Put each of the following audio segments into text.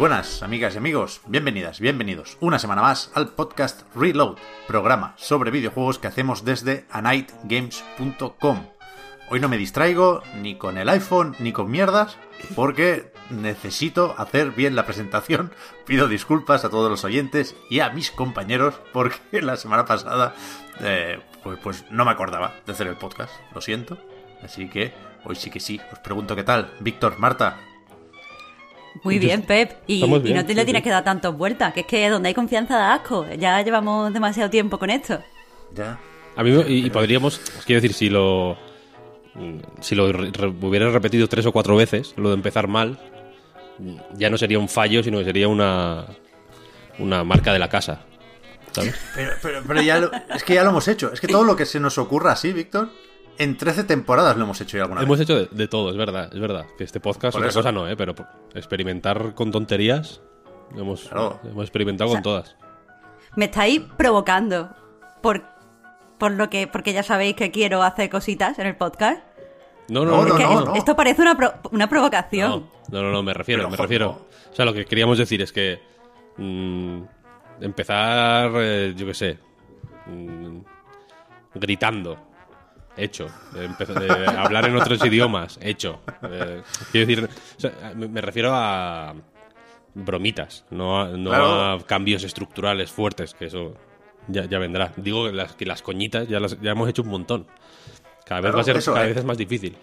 buenas, amigas y amigos. Bienvenidas, bienvenidos una semana más al podcast Reload, programa sobre videojuegos que hacemos desde anightgames.com. Hoy no me distraigo ni con el iPhone ni con mierdas, porque necesito hacer bien la presentación. Pido disculpas a todos los oyentes y a mis compañeros, porque la semana pasada eh, pues, pues no me acordaba de hacer el podcast. Lo siento. Así que hoy sí que sí. Os pregunto qué tal. Víctor, Marta, muy bien, Pep. Y, no te le tienes que dar tantas vueltas, que es que donde hay confianza da asco. Ya llevamos demasiado tiempo con esto. Ya. A mí, y, podríamos, quiero decir, si lo. Si lo hubiera repetido tres o cuatro veces, lo de empezar mal, ya no sería un fallo, sino que sería una. Una marca de la casa. ¿Sabes? Pero, pero, pero ya es que ya lo hemos hecho. Es que todo lo que se nos ocurra así, Víctor, en 13 temporadas lo hemos hecho ya alguna hemos vez. Hemos hecho de, todo, es verdad, es verdad. Que este podcast, otra cosa no, ¿eh? Pero experimentar con tonterías, hemos, hemos experimentado con todas. Me estáis provocando por, por lo que, porque ya sabéis que quiero hacer cositas en el podcast. No, no, no, no, Esto parece una, una provocación. No, no, no, me refiero, me refiero. O sea, lo que queríamos decir es que mm, empezar, eh, yo qué sé, mm, gritando hecho. Hablar en otros idiomas, hecho. Eh, quiero decir, me, refiero a bromitas, no, a, no a cambios estructurales fuertes, que eso ya, vendrá. Digo que las, que las coñitas ya, las, ya hemos hecho un montón. Cada vez va a ser, cada vez eh. es más difícil.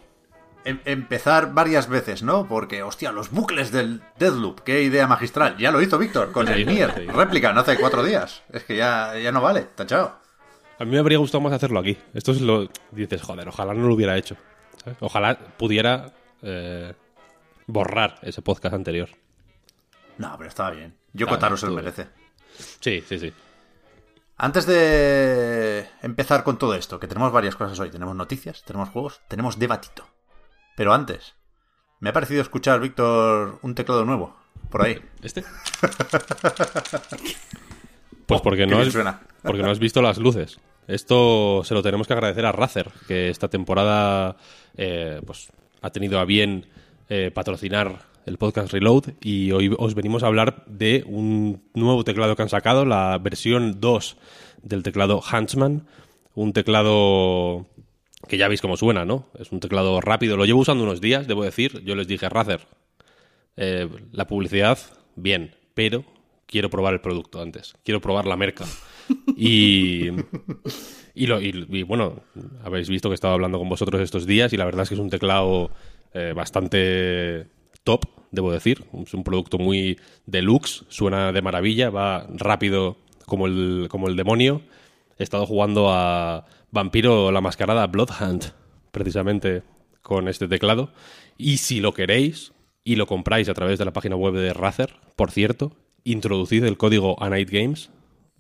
Em, empezar varias veces, ¿no? Porque, hostia, los bucles del Deadloop, qué idea magistral. Ya lo hizo Víctor con el Nier. Réplica, no hace cuatro días. Es que ya, ya no vale, tachado. A mí me habría gustado más hacerlo aquí. Esto es lo. Dices, joder, ojalá no lo hubiera hecho. Ojalá pudiera eh, borrar ese podcast anterior. No, pero estaba bien. Yo contaros se lo merece. Sí, sí, sí. Antes de empezar con todo esto, que tenemos varias cosas hoy, tenemos noticias, tenemos juegos, tenemos debatito. Pero antes, me ha parecido escuchar, Víctor, un teclado nuevo, por ahí. ¿Este? pues porque no, es, porque no has visto las luces. Esto se lo tenemos que agradecer a Razer, que esta temporada eh, pues, ha tenido a bien eh, patrocinar el podcast Reload y hoy os venimos a hablar de un nuevo teclado que han sacado, la versión 2 del teclado Huntsman, un teclado que ya veis cómo suena, ¿no? Es un teclado rápido, lo llevo usando unos días, debo decir, yo les dije, Razer, eh, la publicidad, bien, pero quiero probar el producto antes, quiero probar la merca. Y, y, lo, y, bueno, habéis visto que he estado hablando con vosotros estos días y la verdad es que es un teclado eh, bastante top, debo decir. Es un producto muy deluxe, suena de maravilla, va rápido como el, como el demonio. He estado jugando a Vampiro la Mascarada Bloodhunt, precisamente con este teclado. Y si lo queréis y lo compráis a través de la página web de Razer, por cierto, introducid el código ANIGHTGAMES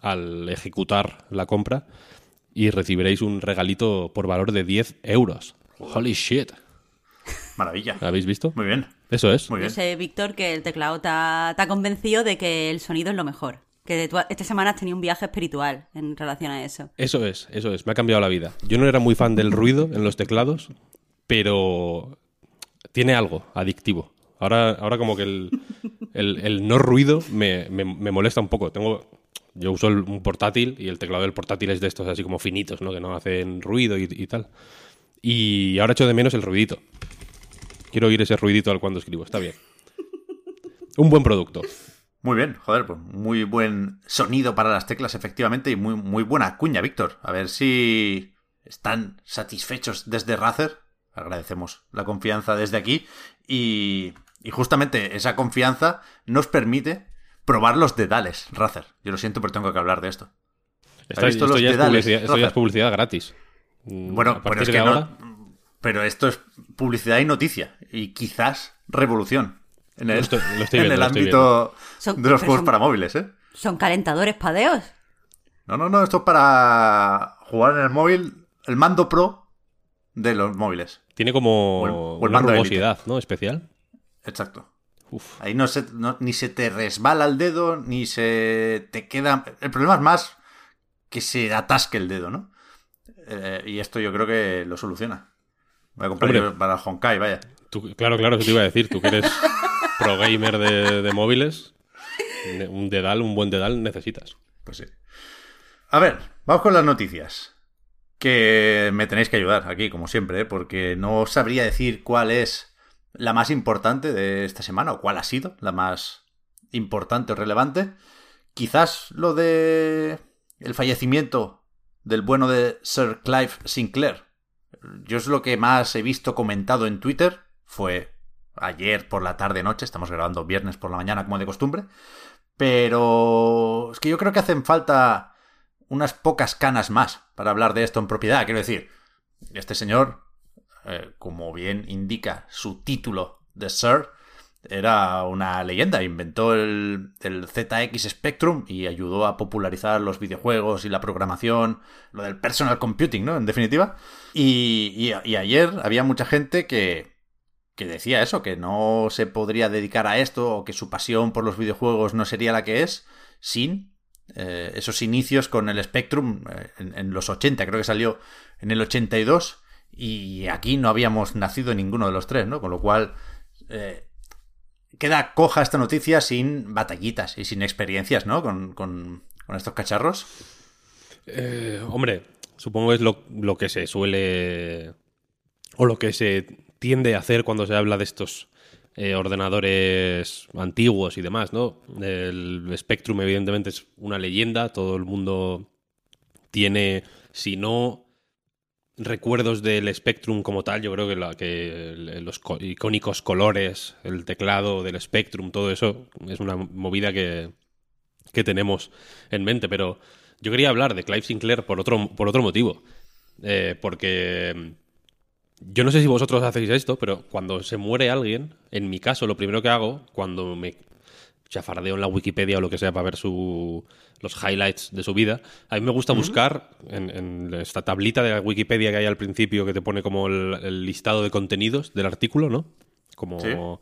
al ejecutar la compra y recibiréis un regalito por valor de 10 euros. Holy shit. Maravilla. ¿Habéis visto? Muy bien. Eso es. Muy bien. Yo sé, Víctor, que el teclado te ha, convencido de que el sonido es lo mejor. Que esta semana has tenido un viaje espiritual en relación a eso. Eso es, eso es. Me ha cambiado la vida. Yo no era muy fan del ruido en los teclados, pero tiene algo adictivo. Ahora, ahora como que el, no ruido me, me, molesta un poco. Tengo, yo uso un portátil y el teclado del portátil es de estos así como finitos, ¿no? Que no hacen ruido y, tal. Y ahora echo de menos el ruidito. Quiero oír ese ruidito al cuando escribo. Está bien. Un buen producto. Muy bien, joder, pues muy buen sonido para las teclas, efectivamente, y muy, muy buena cuña, Víctor. A ver si están satisfechos desde Razer. Agradecemos la confianza desde aquí. Y, y justamente esa confianza nos permite probar los dedales, Razer. Yo lo siento, pero tengo que hablar de esto. Esto, ya, es publicidad, esto ya es publicidad gratis. Mm, bueno, pero es que no. Pero esto es publicidad y noticia. Y quizás revolución. En el, en el ámbito de los juegos para móviles, ¿eh? ¿Son calentadores padeos? No, no, no. Esto es para jugar en el móvil. El mando pro de los móviles. Tiene como una rugosidad, ¿no? Especial. Exacto. Ahí no, se, ni se te resbala el dedo, ni se te queda... El problema es más que se atasque el dedo, ¿no? Eh, y esto yo creo que lo soluciona. Voy a comprar para Honkai, vaya. claro, claro, eso te iba a decir. Tú que eres, pro gamer de, móviles, un dedal, un buen dedal necesitas. Pues sí. A ver, vamos con las noticias. Que me tenéis que ayudar aquí, como siempre, ¿eh? porque no sabría decir cuál es la más importante de esta semana o cuál ha sido la más importante o relevante. Quizás lo de el fallecimiento del bueno de Sir Clive Sinclair. Yo es lo que más he visto comentado en Twitter. Fue ayer por la tarde noche, estamos grabando viernes por la mañana como de costumbre. Pero es que yo creo que hacen falta unas pocas canas más para hablar de esto en propiedad. Quiero decir, este señor, eh, como bien indica su título de Sir, era una leyenda. Inventó el, ZX Spectrum y ayudó a popularizar los videojuegos y la programación, lo del personal computing, ¿no? En definitiva. Y, ayer había mucha gente que, que decía eso, que no se podría dedicar a esto o que su pasión por los videojuegos no sería la que es sin eh, esos inicios con el Spectrum eh, en, los 80, creo que salió en el 82 y aquí no habíamos nacido ninguno de los tres, ¿no? Con lo cual eh, queda coja esta noticia sin batallitas y sin experiencias, ¿no? Con, estos cacharros. Eh, hombre, supongo es lo, que se suele. o lo que se tiende a hacer cuando se habla de estos eh, ordenadores antiguos y demás, ¿no? El Spectrum, evidentemente, es una leyenda. Todo el mundo tiene, si no recuerdos del Spectrum como tal. Yo creo que, la, que los icónicos colores, el teclado del Spectrum, todo eso es una movida que, que tenemos en mente. Pero yo quería hablar de Clive Sinclair por otro, por otro motivo. Eh, porque mm, yo no sé si vosotros hacéis esto, pero cuando se muere alguien, en mi caso, lo primero que hago, cuando me chafardeo en la Wikipedia o lo que sea para ver su, los highlights de su vida. A mí me gusta buscar en, esta tablita de la Wikipedia que hay al principio que te pone como el, listado de contenidos del artículo, ¿no? Como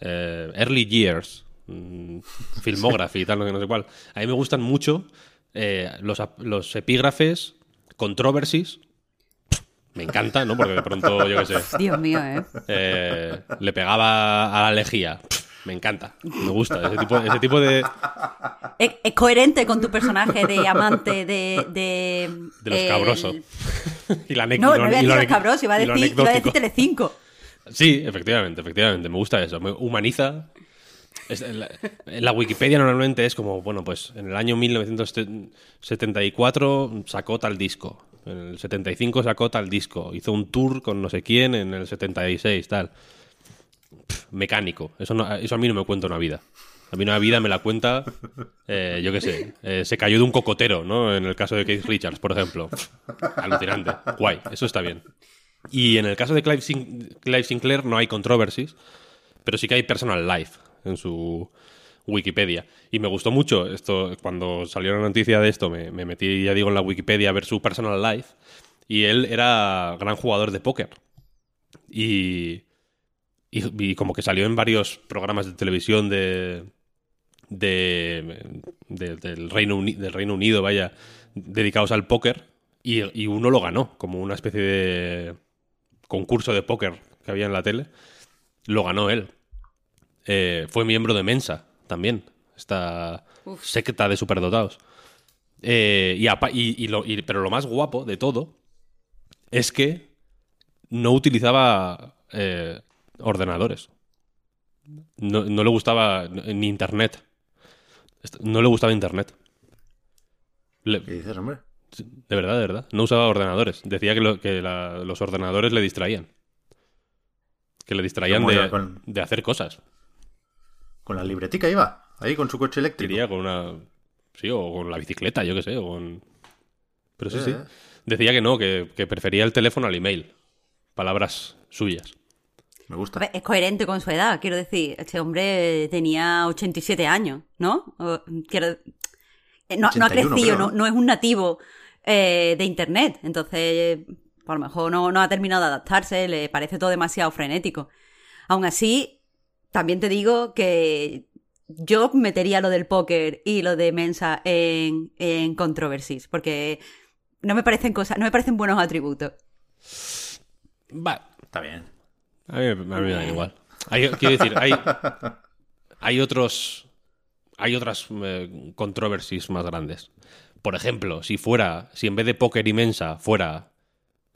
eh, Early Years, mm, Filmography y tal, no sé cuál. A mí me gustan mucho eh, los, los epígrafes, controversies, me encanta, ¿no? Porque de pronto, yo qué sé. Dios mío, ¿eh? eh le pegaba a la lejía. Me encanta, me gusta ese tipo, ese tipo de... Es, coherente con tu personaje de amante de... De, de los cabrosos. y la no, no iba a decir los cabrosos, iba a decir, iba a decir Telecinco. Sí, efectivamente, efectivamente, me gusta eso. Me humaniza. en, la, Wikipedia normalmente es como, bueno, pues en el año 1974 sacó tal disco. En el 75 sacó tal disco. Hizo un tour con no sé quién en el 76, tal mecánico. Eso, eso a mí no me cuenta una vida. A mí una vida me la cuenta, eh, yo qué sé, eh, se cayó de un cocotero, ¿no? En el caso de Keith Richards, por ejemplo. Alucinante. Guay, eso está bien. Y en el caso de Clive, Sinclair no hay controversies, pero sí que hay personal life en su Wikipedia. Y me gustó mucho esto, cuando salió la noticia de esto, me, me metí, ya digo, en la Wikipedia a ver su personal life. Y él era gran jugador de póker. Y y, como que salió en varios programas de televisión de, del, Reino del Reino Unido, vaya, dedicados al póker, y, uno lo ganó, como una especie de concurso de póker que había en la tele. Lo ganó él. Eh, fue miembro de Mensa también, esta secta de superdotados. Eh, y, pero lo más guapo de todo es que no utilizaba eh, ordenadores. No, le gustaba ni internet. No le gustaba internet. ¿Qué dices, hombre? De verdad, de verdad. No usaba ordenadores. Decía que, que los ordenadores le distraían. Que le distraían de, hacer cosas. ¿Con la libretica iba? Ahí con su coche eléctrico. Iría con una. Sí, o con la bicicleta, yo qué sé. Pero sí, sí. Eh. Decía que no, que prefería el teléfono al email. Palabras suyas. Me gusta. Es coherente con su edad, quiero decir. Este hombre tenía 87 años, ¿no? Quiero... Eh, no, ha crecido, no, es un nativo eh, de Internet. Entonces, a lo mejor no, no ha terminado de adaptarse, le parece todo demasiado frenético. Aún así, también te digo que yo metería lo del póker y lo de Mensa en, en controversies, porque no me parecen cosas, no me parecen buenos atributos. Va, está bien. A mí, me da igual. quiero decir, hay, hay otros. Hay otras eh, controversies más grandes. Por ejemplo, si fuera. Si en vez de póker inmensa fuera.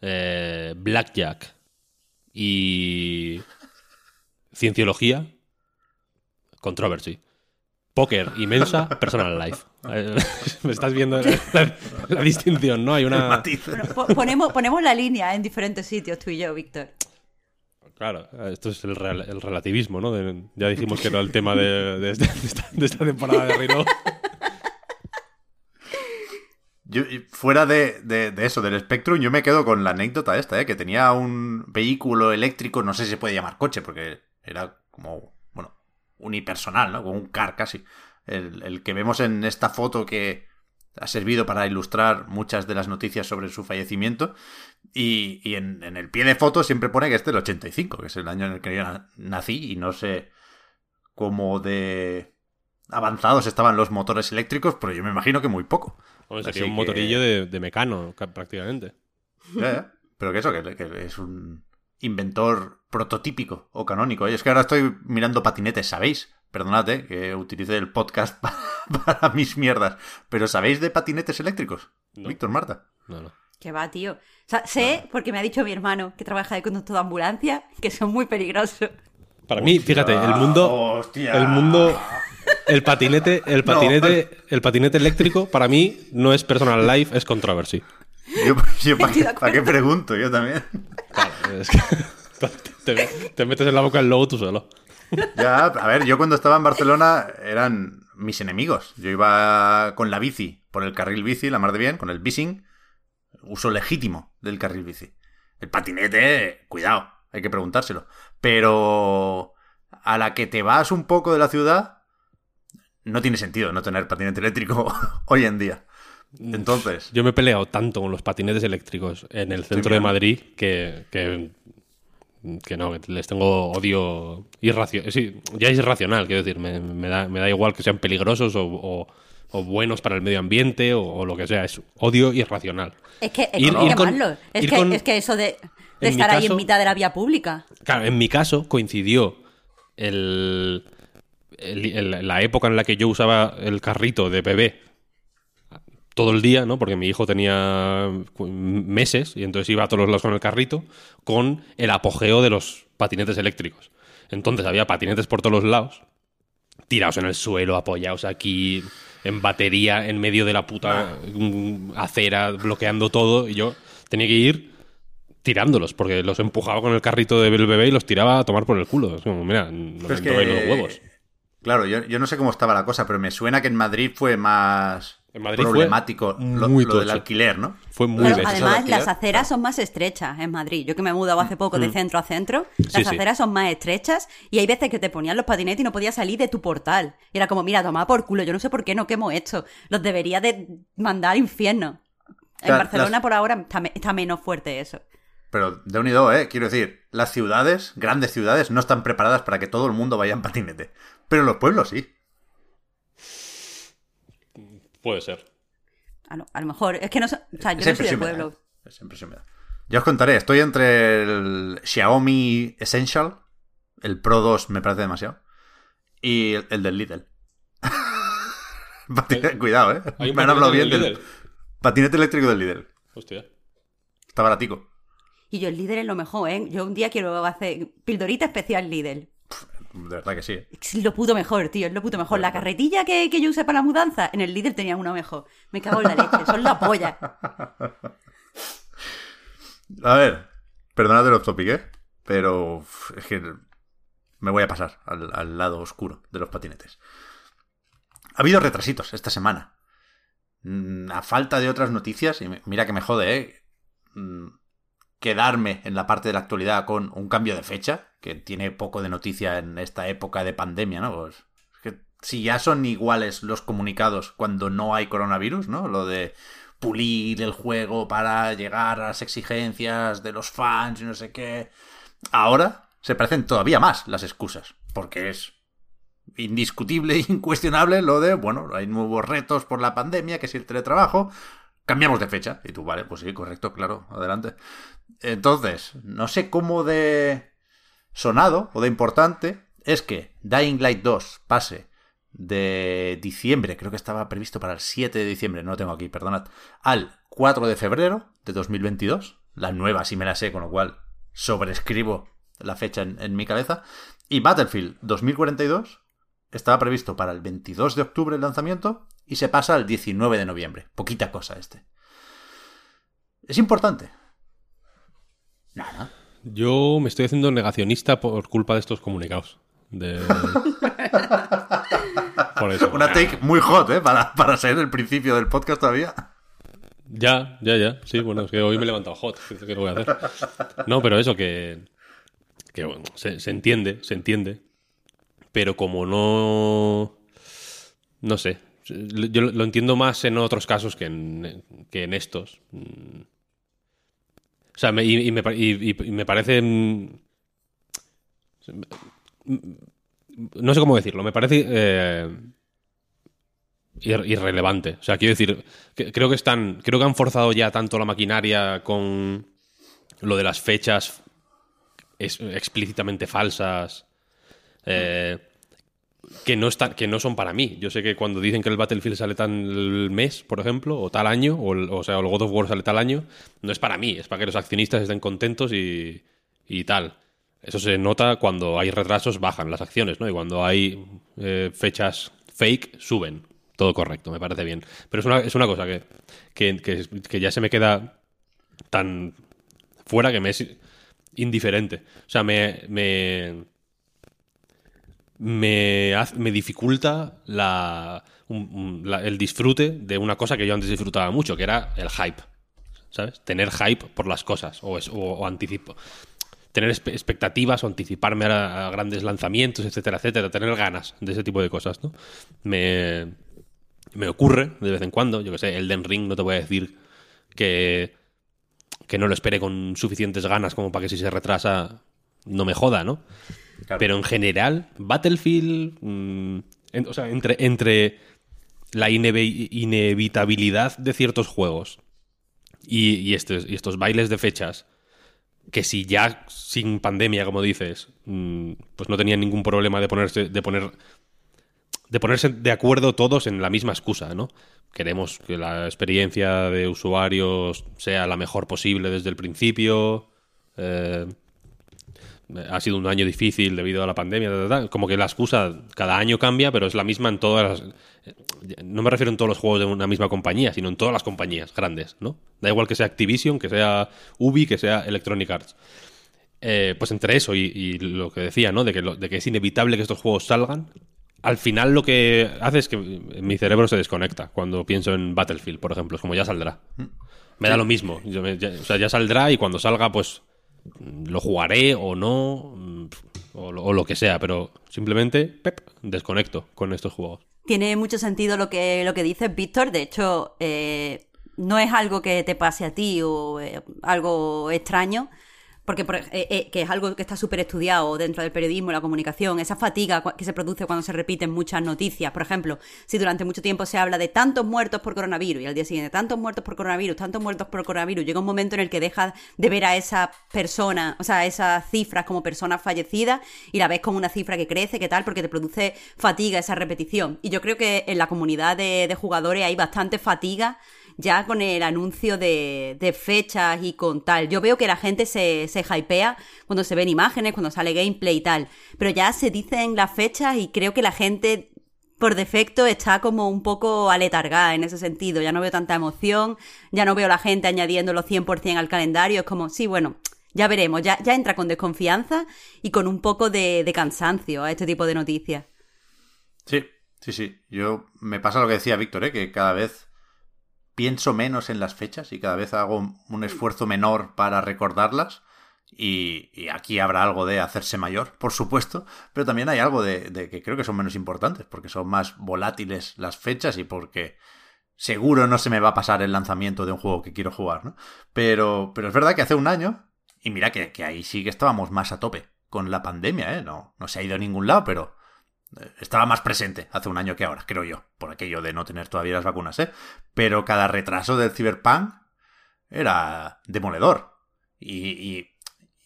Eh, blackjack y. Cienciología. Controversy. Póker inmensa, personal life. Me estás viendo la, distinción, ¿no? Hay una. ponemos, ponemos la línea en diferentes sitios, tú y yo, Víctor. Claro, esto es el, relativismo, ¿no? ya dijimos que era el tema de, esta, temporada de Rino. fuera de, eso, del Spectrum, yo me quedo con la anécdota esta, ¿eh? que tenía un vehículo eléctrico, no sé si se puede llamar coche, porque era como, bueno, unipersonal, ¿no? Como un car casi. El, el que vemos en esta foto que ha servido para ilustrar muchas de las noticias sobre su fallecimiento. Y, en, el pie de foto siempre pone que este es el 85, que es el año en el que yo nací, y no sé cómo de avanzados estaban los motores eléctricos, pero yo me imagino que muy poco. sería un motorillo de, mecano, prácticamente. Pero que eso, que, es un inventor prototípico o canónico. es que ahora estoy mirando patinetes, ¿sabéis? Perdonad, eh, que utilice el podcast para, mis mierdas. Pero ¿sabéis de patinetes eléctricos? Víctor, Marta. No, no. ¿Qué va, tío? O sea, sé, porque me ha dicho mi hermano que trabaja de conductor de ambulancia, que son muy peligrosos. Para mí, fíjate, el mundo. El mundo. El patinete, el patinete, el patinete eléctrico, para mí, no es personal life, es controversy. Yo, ¿para, qué, pregunto? Yo también. Claro, es que te, te, metes en la boca el logo tú solo. Ya, a ver, yo cuando estaba en Barcelona eran mis enemigos. Yo iba con la bici, por el carril bici, la mar de bien, con el bising, uso legítimo del carril bici. El patinete, cuidado, hay que preguntárselo. Pero a la que te vas un poco de la ciudad, no tiene sentido no tener patinete eléctrico hoy en día. Entonces. Yo me he peleado tanto con los patinetes eléctricos en el centro de Madrid que, que que no, les tengo odio irracional. Sí, ya es irracional, quiero decir, me, da, me da igual que sean peligrosos o, buenos para el medio ambiente o, lo que sea, es odio irracional. Es que, es, es, que, eso de, estar ahí en mitad de la vía pública. Claro, en mi caso coincidió el, la época en la que yo usaba el carrito de bebé todo el día, ¿no? Porque mi hijo tenía meses y entonces iba a todos los lados con el carrito, con el apogeo de los patinetes eléctricos. Entonces había patinetes por todos los lados, tirados en el suelo, apoyados aquí, en batería, en medio de la puta mm, acera, bloqueando todo, y yo tenía que ir tirándolos, porque los empujaba con el carrito del bebé y los tiraba a tomar por el culo. Es como, mira, no me los huevos. Claro, yo, yo no sé cómo estaba la cosa, pero me suena que en Madrid fue más problemático lo, del alquiler, ¿no? Fue muy Además, las aceras son más estrechas en Madrid. Yo que me he mudado hace poco de mm. centro a centro, las aceras son más estrechas y hay veces que te ponían los patinetes y no podías salir de tu portal. Y era como, mira, toma por culo, yo no sé por qué no que hemos hecho. Los debería de mandar al infierno. En Barcelona por ahora está, menos fuerte eso. Pero de unido, ¿eh? Quiero decir, las ciudades, grandes ciudades, no están preparadas para que todo el mundo vaya en patinete. Pero los pueblos sí. Puede ser. A lo, mejor. Es que no. O sea, yo no soy de pueblo. Ya os contaré. Estoy entre el Xiaomi Essential. El Pro 2 me parece demasiado. Y el, del Lidl. Cuidado, ¿eh? Me han hablado bien del patinete eléctrico del Lidl. Hostia. Está baratico. Y yo el Lidl es lo mejor, ¿eh? Yo un día quiero hacer pildorita especial Lidl de verdad que sí. Es lo puto mejor, tío, es lo puto mejor. La carretilla que, yo usé para la mudanza, en el líder tenía una mejor. Me cago en la leche, son la polla. A ver, perdonad los topic, ¿eh? Pero es que me voy a pasar al, lado oscuro de los patinetes. Ha habido retrasitos esta semana. Mm, a falta de otras noticias, y mira que me jode, ¿eh? Quedarme en la parte de la actualidad con un cambio de fecha, que tiene poco de noticia en esta época de pandemia, ¿no? Pues, que si ya son iguales los comunicados cuando no hay coronavirus, ¿no? Lo de pulir el juego para llegar a las exigencias de los fans y no sé qué. Ahora se parecen todavía más las excusas, porque es indiscutible e incuestionable lo de, bueno, hay nuevos retos por la pandemia, que es el teletrabajo, cambiamos de fecha. Y tú, vale, pues sí, correcto, claro, adelante. Entonces, no sé cómo de sonado o de importante es que Dying Light 2 pase de diciembre, creo que estaba previsto para el 7 de diciembre, no lo tengo aquí, perdonad, al 4 de febrero de 2022. La nueva sí me la sé, con lo cual sobrescribo la fecha en, mi cabeza. Y Battlefield 2042 estaba previsto para el 22 de octubre el lanzamiento y se pasa al 19 de noviembre. Poquita cosa este. Es importante. Nada. Yo me estoy haciendo negacionista por culpa de estos comunicados. De... Una take muy hot, ¿eh? Para, para ser el principio del podcast todavía. Ya, ya, ya. Sí, bueno, es que hoy me he levantado hot. ¿Qué voy a hacer? No, pero eso que. que bueno, se, entiende, se entiende. Pero como no. No sé. Yo lo entiendo más en otros casos que en, que en estos. O sea, y, me, me parece. No sé cómo decirlo. Me parece. Eh, irrelevante. O sea, quiero decir, creo que están. Creo que han forzado ya tanto la maquinaria con lo de las fechas explícitamente falsas. Eh, que no, están, que no son para mí. Yo sé que cuando dicen que el Battlefield sale tal mes, por ejemplo, o tal año, o, sea, el God of War sale tal año, no es para mí, es para que los accionistas estén contentos y, y tal. Eso se nota cuando hay retrasos, bajan las acciones, ¿no? Y cuando hay eh, fechas fake, suben todo correcto, me parece bien. Pero es una, es una cosa que, que, ya se me queda tan fuera que me es indiferente. O sea, me. me me, me dificulta la, el disfrute de una cosa que yo antes disfrutaba mucho, que era el hype. ¿Sabes? Tener hype por las cosas o, o, anticipo. Tener expectativas o anticiparme a, grandes lanzamientos, etcétera, etcétera. Tener ganas de ese tipo de cosas, ¿no? Me, me ocurre de vez en cuando, yo que sé, el Den Ring no te voy a decir que, que no lo espere con suficientes ganas como para que si se retrasa no me joda, ¿no? Pero en general, Battlefield, mm, o sea, entre, entre la inevitabilidad de ciertos juegos y, estos, bailes de fechas, que si ya sin pandemia, como dices, mm, pues no tenían ningún problema de ponerse, de poner de ponerse de acuerdo todos en la misma excusa, ¿no? Queremos que la experiencia de usuarios sea la mejor posible desde el principio. Eh, ha sido un año difícil debido a la pandemia. Como que la excusa cada año cambia, pero es la misma en todas las. No me refiero en todos los juegos de una misma compañía, sino en todas las compañías grandes, ¿no? Da igual que sea Activision, que sea Ubi, que sea Electronic Arts. Eh, pues entre eso y, lo que decía, ¿no? De que, de que es inevitable que estos juegos salgan, al final lo que hace es que mi cerebro se desconecta cuando pienso en Battlefield, por ejemplo. Es como ya saldrá. Mm. Me da lo mismo. o sea, ya saldrá y cuando salga, pues lo jugaré o no, o, lo que sea, pero simplemente pep, desconecto con estos juegos. Tiene mucho sentido lo que, lo que dices, Víctor. De hecho, eh, no es algo que te pase a ti o eh, algo extraño porque eh, eh, que es algo que está súper estudiado dentro del periodismo, la comunicación, esa fatiga que se produce cuando se repiten muchas noticias. Por ejemplo, si durante mucho tiempo se habla de tantos muertos por coronavirus y al día siguiente tantos muertos por coronavirus, tantos muertos por coronavirus, llega un momento en el que dejas de ver a esa persona, o sea, esas cifras como personas fallecidas y la ves como una cifra que crece, que tal, porque te produce fatiga esa repetición. Y yo creo que en la comunidad de, de jugadores hay bastante fatiga ya con el anuncio de, fechas y con tal. Yo veo que la gente se, se hypea cuando se ven imágenes, cuando sale gameplay y tal, pero ya se dicen las fechas y creo que la gente por defecto está como un poco aletargada en ese sentido. Ya no veo tanta emoción, ya no veo la gente añadiéndolo 100% al calendario. Es como, sí, bueno, ya veremos, ya, ya entra con desconfianza y con un poco de, de cansancio a este tipo de noticias. Sí, sí, sí. Yo me pasa lo que decía Víctor, ¿eh? que cada vez pienso menos en las fechas y cada vez hago un esfuerzo menor para recordarlas. Y, aquí habrá algo de hacerse mayor, por supuesto, pero también hay algo de, que creo que son menos importantes, porque son más volátiles las fechas y porque seguro no se me va a pasar el lanzamiento de un juego que quiero jugar, ¿no? Pero, pero es verdad que hace un año, y mira que, que ahí sí que estábamos más a tope con la pandemia, ¿eh? No, no se ha ido a ningún lado, pero estaba más presente hace un año que ahora, creo yo, por aquello de no tener todavía las vacunas, ¿eh? Pero cada retraso del Cyberpunk era demoledor. Y,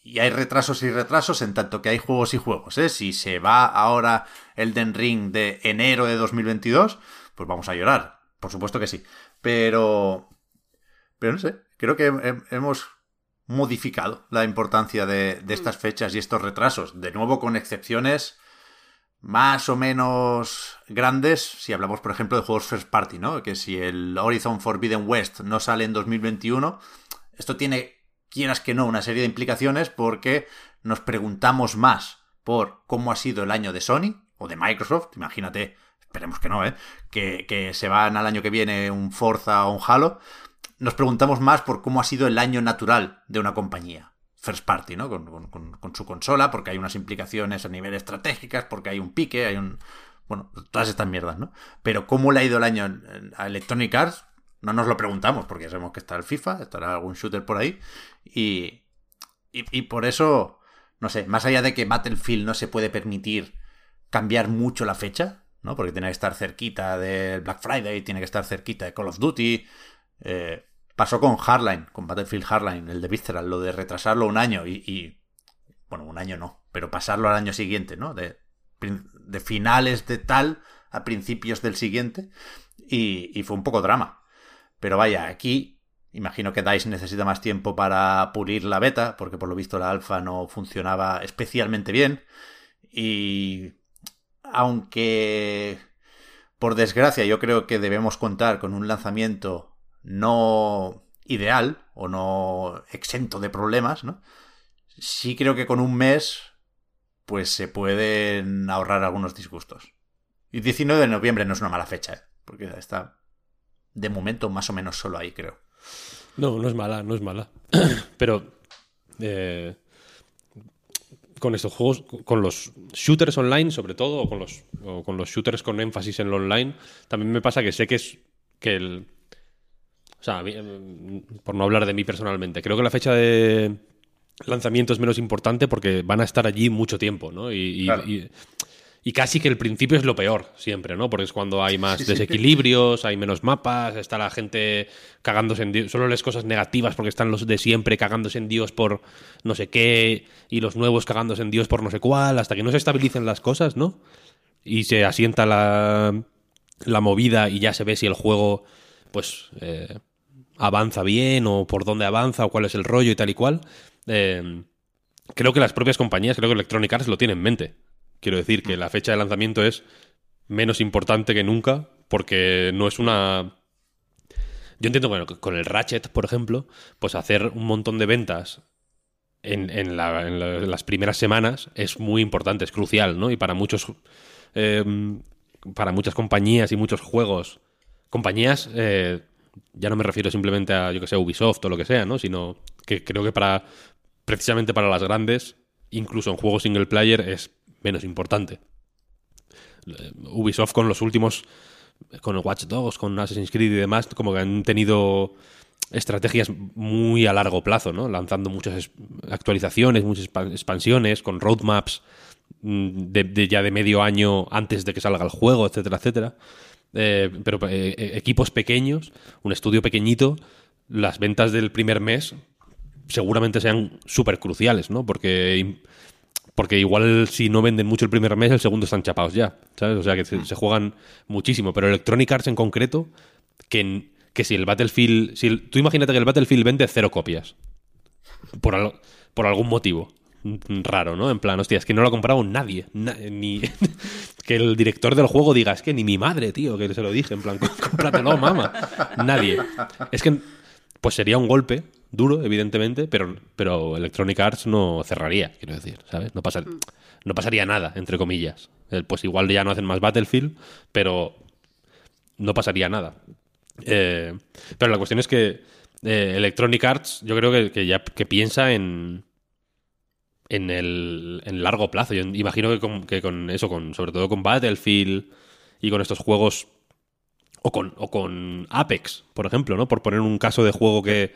y hay retrasos y retrasos en tanto que hay juegos y juegos. ¿eh? Si se va ahora el Den Ring de enero de 2022, pues vamos a llorar. Por supuesto que sí. Pero... Pero no sé, creo que hemos modificado la importancia de, de estas fechas y estos retrasos. De nuevo con excepciones más o menos grandes, si hablamos por ejemplo de juegos first party, ¿no? Que si el Horizon Forbidden West no sale en 2021, esto tiene, quieras que no, una serie de implicaciones porque nos preguntamos más por cómo ha sido el año de Sony o de Microsoft, imagínate, esperemos que no, ¿eh? Que, que se van al año que viene un Forza o un Halo, nos preguntamos más por cómo ha sido el año natural de una compañía first party, ¿no? Con, su consola, porque hay unas implicaciones a nivel estratégicas, porque hay un pique, hay un... Bueno, todas estas mierdas, ¿no? Pero cómo le ha ido el año a Electronic Arts, no nos lo preguntamos, porque sabemos que está el FIFA, estará algún shooter por ahí, y, y, por eso, no sé, más allá de que Battlefield no se puede permitir cambiar mucho la fecha, ¿no? Porque tiene que estar cerquita del Black Friday, tiene que estar cerquita de Call of Duty, eh, Pasó con Hardline, con Battlefield Hardline, el de Visceral, lo de retrasarlo un año y, bueno, un año no, pero pasarlo al año siguiente, ¿no? De, finales de tal a principios del siguiente y, y fue un poco drama. Pero vaya, aquí imagino que DICE necesita más tiempo para pulir la beta, porque por lo visto la alfa no funcionaba especialmente bien. Y aunque, por desgracia, yo creo que debemos contar con un lanzamiento no ideal o no exento de problemas, ¿no? Sí creo que con un mes pues se pueden ahorrar algunos disgustos. Y 19 de noviembre no es una mala fecha, ¿eh? porque está de momento más o menos solo ahí, creo. No, no es mala, no es mala. Pero eh, con estos juegos, con los shooters online, sobre todo, o con los, o con los shooters con énfasis en lo online, también me pasa que sé que es que el, o sea, por no hablar de mí personalmente, creo que la fecha de lanzamiento es menos importante porque van a estar allí mucho tiempo, ¿no? Y, casi que el principio es lo peor siempre, ¿no? Porque es cuando hay más desequilibrios, hay menos mapas, está la gente cagándose en Dios. Solo les cosas negativas porque están los de siempre cagándose en Dios por no sé qué y los nuevos cagándose en Dios por no sé cuál, hasta que no se estabilicen las cosas, ¿no? Y se asienta la, la movida y ya se ve si el juego, pues... Eh, avanza bien o por dónde avanza o cuál es el rollo y tal y cual. Eh, creo que las propias compañías, creo que Electronic Arts lo tiene en mente. Quiero decir que la fecha de lanzamiento es menos importante que nunca porque no es una... Yo entiendo, bueno, con el Ratchet, por ejemplo, pues hacer un montón de ventas en, las primeras semanas es muy importante, es crucial, ¿no? Y para muchos... Eh, para muchas compañías y muchos juegos, compañías eh, ya no me refiero simplemente a, yo que sé, Ubisoft o lo que sea, ¿no? Sino que creo que para, precisamente para las grandes, incluso en juegos single player, es menos importante. Eh, Ubisoft con los últimos, con Watch Dogs, con Assassin's Creed y demás, como que han tenido estrategias muy a largo plazo, ¿no? Lanzando muchas actualizaciones, muchas expansiones, con roadmaps mm, de, ya de medio año antes de que salga el juego, etcétera, etcétera. Eh, pero eh, eh, equipos pequeños, un estudio pequeñito, las ventas del primer mes seguramente sean súper cruciales, ¿no? Porque, porque igual si no venden mucho el primer mes, el segundo están chapados ya, ¿sabes? O sea que se, juegan muchísimo. Pero Electronic Arts en concreto, que, que si el Battlefield... Si tú imagínate que el Battlefield vende cero copias. Por, por algún motivo raro, ¿no? En plan, hostia, es que no lo ha comprado nadie. ni que el director del juego diga, es que ni mi madre, tío, que se lo dije, en plan, cómpratelo, mamá. Nadie. Es que, pues sería un golpe duro, evidentemente, pero, pero Electronic Arts no cerraría, quiero decir, ¿sabes? No pasaría nada, entre comillas. Eh, pues igual ya no hacen más Battlefield, pero no pasaría nada. Eh, pero la cuestión es que eh, Electronic Arts, yo creo que, que ya que piensa en en el en largo plazo. Yo imagino que con, que con eso, con, sobre todo con Battlefield y con estos juegos, o con, o con Apex, por ejemplo, ¿no? Por poner un caso de juego que,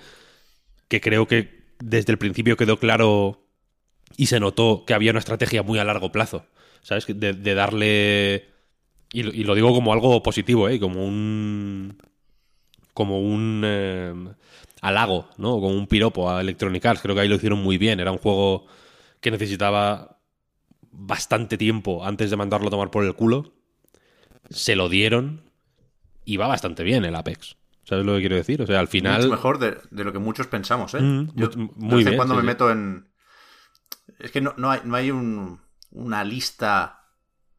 que creo que desde el principio quedó claro y se notó que había una estrategia muy a largo plazo, ¿sabes? De, darle... Y, lo digo como algo positivo, ¿eh? Como un... Como un... Eh, halago, ¿no? Como un piropo a Electronic Arts. Creo que ahí lo hicieron muy bien. Era un juego que necesitaba bastante tiempo antes de mandarlo a tomar por el culo. Se lo dieron y va bastante bien el Apex. ¿Sabes lo que quiero decir? O sea, al final. Mucho mejor de, lo que muchos pensamos, ¿eh? Mm, Yo, muy bien. cuando me meto en. Es que no, no hay, no hay un, una lista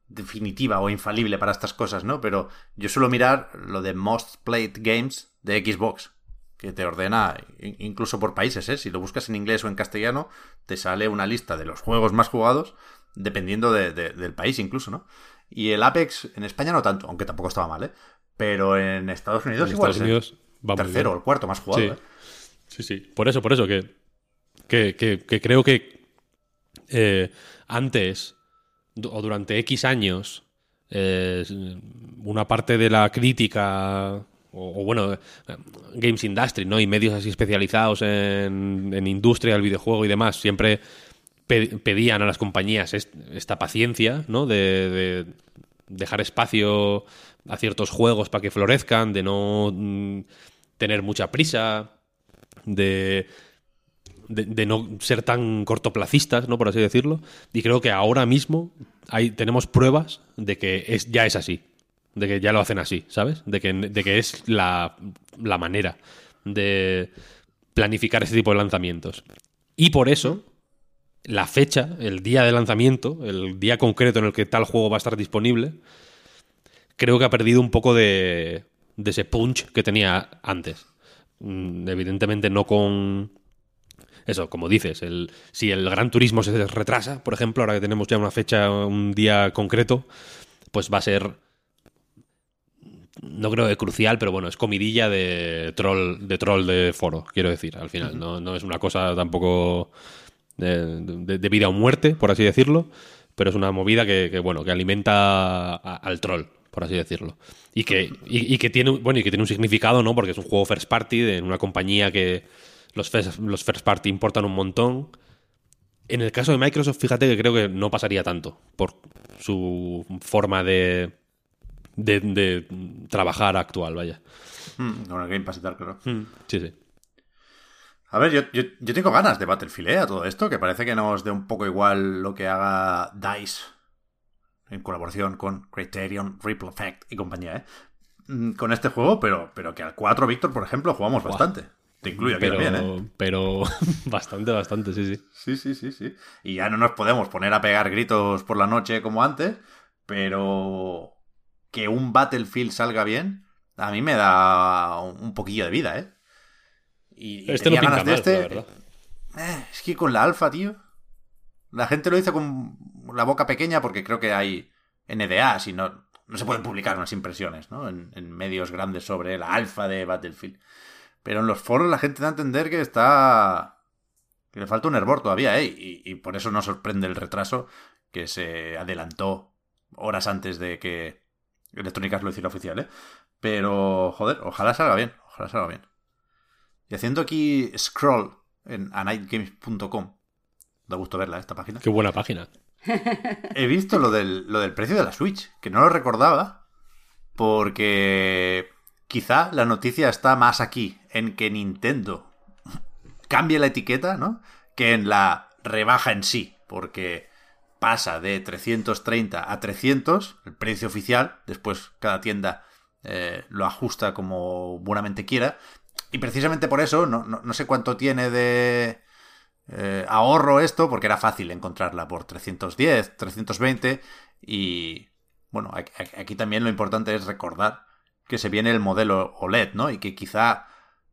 definitiva o infalible para estas cosas, ¿no? Pero yo suelo mirar lo de Most Played Games de Xbox, que te ordena incluso por países, ¿eh? Si lo buscas en inglés o en castellano, te sale una lista de los juegos más jugados, dependiendo del país incluso, ¿no? Y el Apex en España no tanto, aunque tampoco estaba mal, ¿eh? Pero en Estados Unidos igual Estados Unidos el tercero o el cuarto más jugado, sí. ¿eh? Sí, sí. Por eso, por eso, que, que, creo que eh, antes o durante X años eh, una parte de la crítica o, bueno, Games Industry, ¿no? Y medios así especializados en, en industria del videojuego y demás, siempre pedían a las compañías esta paciencia, ¿no? De, dejar espacio a ciertos juegos para que florezcan, de no mm, tener mucha prisa, de de, no ser tan cortoplacistas, ¿no? Por así decirlo. Y creo que ahora mismo hay, tenemos pruebas de que es, ya es así. De que ya lo hacen así, ¿sabes? De que, de que es la, la manera de planificar este tipo de lanzamientos. Y por eso, la fecha, el día de lanzamiento, el día concreto en el que tal juego va a estar disponible, creo que ha perdido un poco de, de ese punch que tenía antes. Mm, evidentemente no con eso, como dices, el, si el Gran Turismo se retrasa, por ejemplo, ahora que tenemos ya una fecha, un día concreto, pues va a ser no creo que crucial, pero bueno, es comidilla de troll, de troll de foro, quiero decir, al final. No, es una cosa tampoco de, vida o muerte, por así decirlo, pero es una movida que, bueno, que alimenta al troll, por así decirlo. Y que, y, que tiene, bueno, y que tiene un significado, ¿no? Porque es un juego first party de una compañía que, los first, los first party importan un montón. En el caso de Microsoft, fíjate que creo que no pasaría tanto por su forma de, de, trabajar actual, vaya. Hmm, con el Game Pass y tal, claro. Hmm, sí, sí. A ver, yo, yo, tengo ganas de Battlefield, ¿eh? A todo esto, que parece que nos dé un poco igual lo que haga DICE en colaboración con Criterion, Ripple Effect y compañía, ¿eh? Mm, con este juego, pero, pero que al 4, Víctor, por ejemplo, jugamos bastante. Te incluyo pero, también, ¿eh? Pero bastante, bastante, sí, sí. Sí, sí, sí, sí. Y ya no nos podemos poner a pegar gritos por la noche como antes, pero que un Battlefield salga bien, a mí me da un poquillo de vida, ¿eh? Y, este no ganas de este. Eh, es que con la alfa, tío. La gente lo dice con la boca pequeña porque creo que hay NDA, si no, no se pueden publicar unas impresiones, ¿no? En, en medios grandes sobre la alfa de Battlefield. Pero en los foros la gente da a entender que está. que le falta un hervor todavía, ¿eh? Y, por eso no sorprende el retraso que se adelantó horas antes de que Electrónicas lo hiciera oficial, ¿eh? Pero, joder, ojalá salga bien, ojalá salga bien. Y haciendo aquí scroll en anightgames.com, da gusto verla esta página. Qué buena página. He visto lo del, lo del precio de la Switch, que no lo recordaba, porque quizá la noticia está más aquí, en que Nintendo cambie la etiqueta, ¿no? Que en la rebaja en sí, porque pasa de 330 a 300, el precio oficial, después cada tienda eh, lo ajusta como buenamente quiera, y precisamente por eso, no, sé cuánto tiene de eh, ahorro esto, porque era fácil encontrarla por 310, 320, y bueno, aquí también lo importante es recordar que se viene el modelo OLED, ¿no? Y que quizá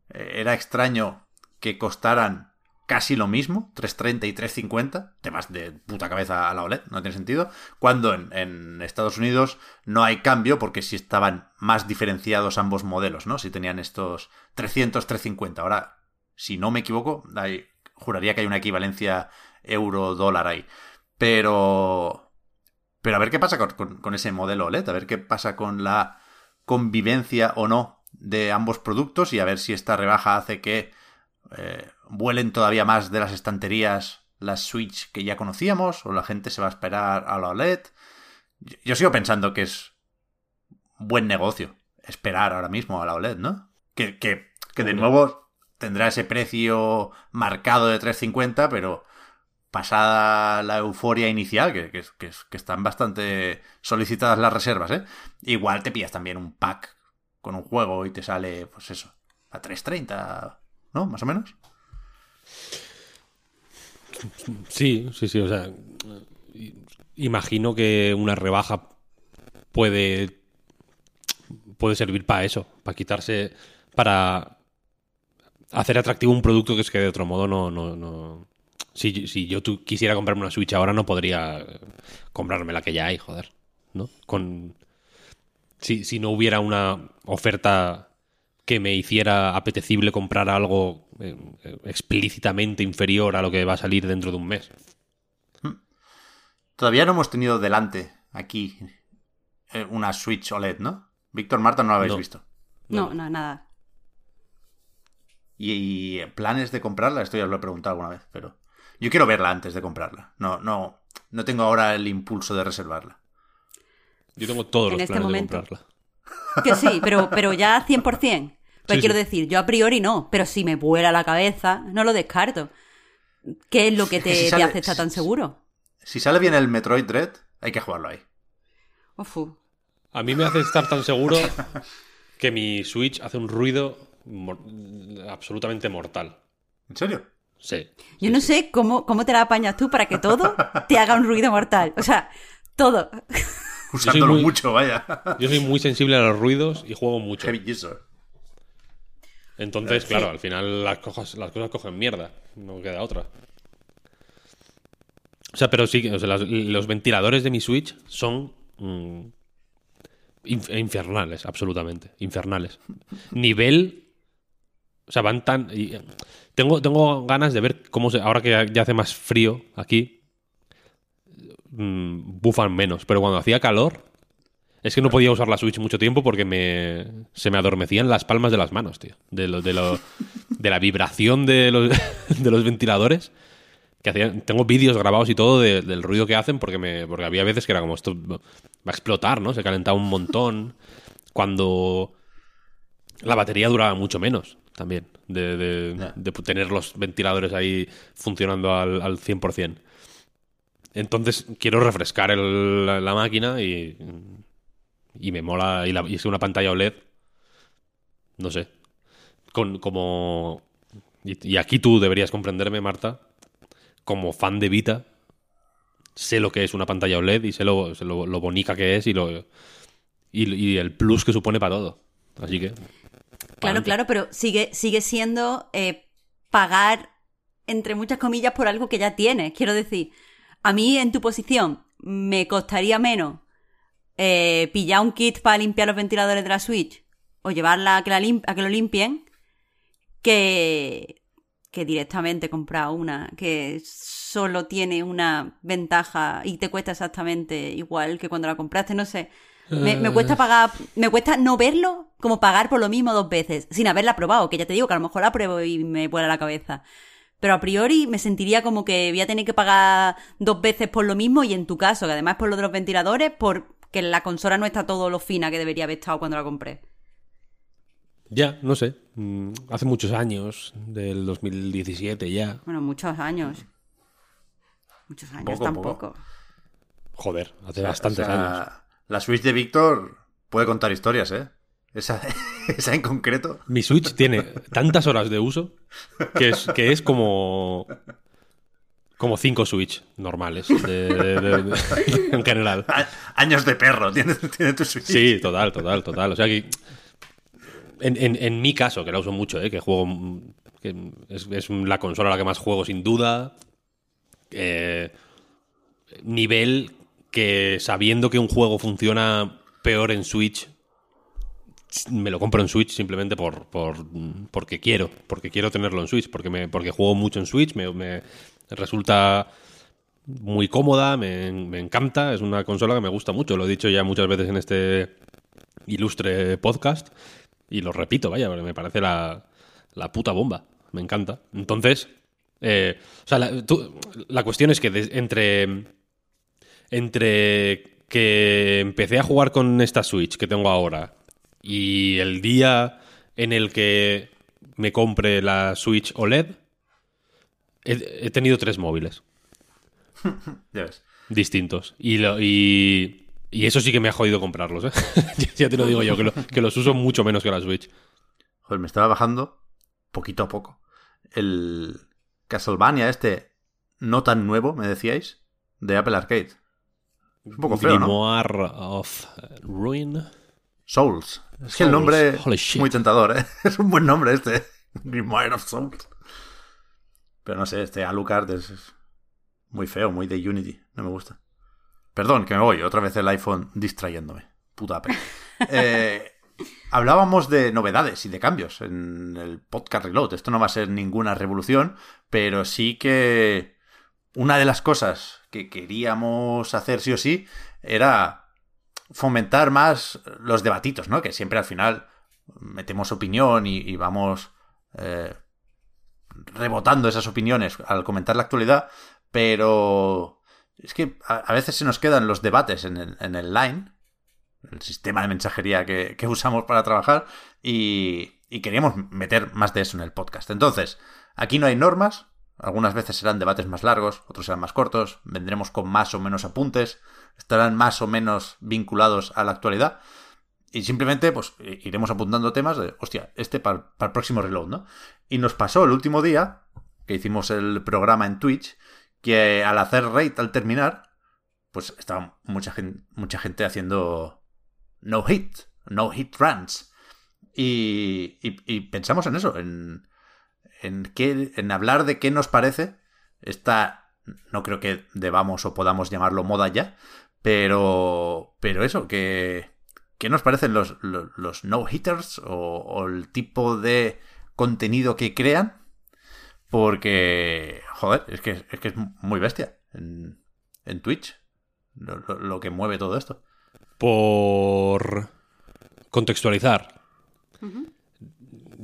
eh, era extraño que costaran casi lo mismo, 330 y 350, temas de puta cabeza a la OLED, no tiene sentido, cuando en, Estados Unidos no hay cambio porque si estaban más diferenciados ambos modelos, ¿no? Si tenían estos 300, 350. Ahora, si no me equivoco, juraría que hay una equivalencia euro-dólar ahí. Pero... Pero a ver qué pasa con, con ese modelo OLED, a ver qué pasa con la convivencia o no de ambos productos y a ver si esta rebaja hace que eh, vuelen todavía más de las estanterías las Switch que ya conocíamos o la gente se va a esperar a la OLED. Yo sigo pensando que es buen negocio esperar ahora mismo a la OLED, ¿no? Que, que, que de nuevo tendrá ese precio marcado de 350, pero pasada la euforia inicial, que, que, que, están bastante solicitadas las reservas, ¿eh? Igual te pillas también un pack con un juego y te sale, pues eso, a 3.30, ¿no? Más o menos. Sí, sí, sí, o sea, imagino que una rebaja puede puede servir para eso, para quitarse, para hacer atractivo un producto que es que de otro modo no, no, no, si, yo quisiera comprarme una Switch ahora, no podría comprarme la que ya hay, joder. ¿No? Con. Si, si no hubiera una oferta que me hiciera apetecible comprar algo eh, explícitamente inferior a lo que va a salir dentro de un mes. Hmm. Todavía no hemos tenido delante aquí eh, una Switch OLED, ¿no? Víctor Marta no lo habéis visto. No, no, nada. ¿Y, ¿Y, planes de comprarla? Esto ya os lo he preguntado alguna vez, pero. Yo quiero verla antes de comprarla. No, no, no tengo ahora el impulso de reservarla. Yo tengo todos los este planes de comprarla. Que sí, pero, pero ya 100%. Pues quiero decir, yo a priori no, pero si me vuela la cabeza, no lo descarto. ¿Qué es lo que te, hace estar tan seguro? Si sale bien el Metroid Dread, hay que jugarlo ahí. A mí me hace estar tan seguro que mi Switch hace un ruido absolutamente mortal. ¿En serio? Sí. Yo no sé cómo, cómo te la apañas tú para que todo te haga un ruido mortal. O sea, todo. Usándolo mucho, vaya. Yo soy muy sensible a los ruidos y juego mucho. Entonces, claro, al final las cosas, las cosas cogen mierda. No queda otra. O sea, pero sí, los ventiladores de mi Switch son mm, infernales, absolutamente. Infernales. Nivel. O sea, van tan. Tengo, tengo ganas de ver cómo se. Ahora que ya hace más frío aquí, mm, bufan menos. Pero cuando hacía calor, es que no podía usar la Switch mucho tiempo porque me, se me adormecían las palmas de las manos, tío. De, lo, de, lo, de la vibración de los, de los ventiladores. Que hacían, tengo vídeos grabados y todo del ruido que hacen porque, me, porque había veces que era como esto va a explotar, ¿no? Se calentaba un montón. Cuando la batería duraba mucho menos también, de, tener los ventiladores ahí funcionando al, al 100%. Entonces quiero refrescar la, máquina y, y me mola, y, la, y es una pantalla OLED, no sé, con, como... Y, aquí tú deberías comprenderme, Marta, como fan de Vita, sé lo que es una pantalla OLED y sé lo, lo, bonita que es y, lo, y el plus que supone para todo. Así que Claro, claro, pero sigue, sigue siendo eh, pagar, entre muchas comillas, por algo que ya tienes. Quiero decir, a mí en tu posición me costaría menos eh, pillar un kit para limpiar los ventiladores de la Switch o llevarla a que, la a que lo limpien que, que directamente comprar una que solo tiene una ventaja y te cuesta exactamente igual que cuando la compraste, no sé. Me, cuesta pagar, me cuesta no verlo como pagar por lo mismo dos veces, sin haberla probado, que ya te digo que a lo mejor la pruebo y me vuela la cabeza. Pero a priori me sentiría como que voy a tener que pagar dos veces por lo mismo y en tu caso, que además por lo de los ventiladores, porque la consola no está todo lo fina que debería haber estado cuando la compré. Ya, no sé. Mm, hace muchos años, del 2017 ya. Bueno, muchos años. Muchos años tampoco. Joder, hace bastantes años. La Switch de Víctor puede contar historias, ¿eh? Esa, esa, en concreto. Mi Switch tiene tantas horas de uso que es, que es como. Como cinco Switch normales en general. Años de perro tiene, tu Switch. Sí, total, total, total. O sea que. En, en, mi caso, que la uso mucho, ¿eh? que juego. Que es, es, la consola a la que más juego, sin duda. Eh, nivel que sabiendo que un juego funciona peor en Switch, me lo compro en Switch simplemente por, porque quiero, porque quiero tenerlo en Switch, porque, me, porque juego mucho en Switch, me, resulta muy cómoda, me, encanta, es una consola que me gusta mucho, lo he dicho ya muchas veces en este ilustre podcast y lo repito, vaya, me parece la, la puta bomba, me encanta. Entonces, eh, o sea, la, la, cuestión es que entre entre que empecé a jugar con esta Switch que tengo ahora y el día en el que me compre la Switch OLED, he, tenido tres móviles. ya ves. Distintos. Y, y, y, eso sí que me ha jodido comprarlos, ¿eh? ya te lo digo yo, que, que los uso mucho menos que la Switch. Joder, me estaba bajando poquito a poco. El Castlevania este no tan nuevo, me decíais, de Apple Arcade. Es un poco feo, Grimoire of Ruin. Souls. Es que el nombre es muy tentador, ¿eh? Es un buen nombre este. Grimoire of Souls. Pero no sé, este Alucard es muy feo, muy de Unity. No me gusta. Perdón, que me voy. Otra vez el iPhone distrayéndome. Puta Apple. Eh, hablábamos de novedades y de cambios en el podcast Reload. Esto no va a ser ninguna revolución, pero sí que una de las cosas que queríamos hacer sí o sí era fomentar más los debatitos, ¿no? Que siempre al final metemos opinión y, vamos eh, rebotando esas opiniones al comentar la actualidad, pero es que a, veces se nos quedan los debates en el, en line, el sistema de mensajería que, usamos para trabajar, y, y queríamos meter más de eso en el podcast. Entonces, aquí no hay normas, algunas veces serán debates más largos, otros serán más cortos, vendremos con más o menos apuntes, estarán más o menos vinculados a la actualidad. Y simplemente, pues, iremos apuntando temas de, hostia, este para, el próximo reload, ¿no? Y nos pasó el último día, que hicimos el programa en Twitch, que al hacer raid al terminar, pues estaba mucha gente, mucha gente haciendo no hit, no hit runs. Y, y pensamos en eso, en, en, qué, en hablar de qué nos parece esta, no creo que debamos o podamos llamarlo moda ya, pero, pero eso, que, ¿qué nos parecen los, los, no-hitters o, el tipo de contenido que crean? Porque, joder, es que es, que es muy bestia en, en Twitch lo, que mueve todo esto. Por contextualizar.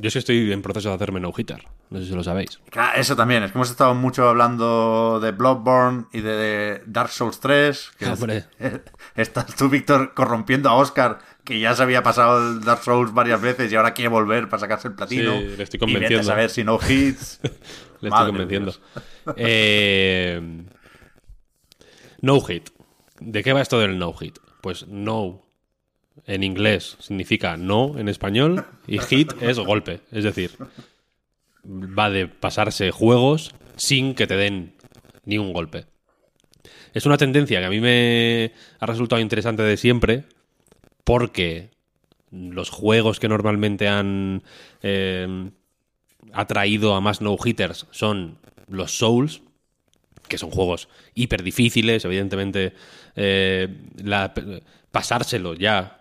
Yo sí estoy en proceso de hacerme no-hitter. No sé si lo sabéis. Eso también, es que hemos estado mucho hablando de Bloodborne y de Dark Souls 3. Que estás tú, Víctor, corrompiendo a Oscar, que ya se había pasado el Dark Souls varias veces y ahora quiere volver para sacarse el platino. Sí, le estoy convenciendo. Y a saber si no hits. le estoy convenciendo. Eh, no hit. ¿De qué va esto del no hit? Pues no en inglés significa no en español y hit es golpe. Es decir, va de pasarse juegos sin que te den ni un golpe. Es una tendencia que a mí me ha resultado interesante de siempre porque los juegos que normalmente han eh, atraído a más no-hitters son los Souls, que son juegos hiper difíciles, evidentemente eh, pasárselo ya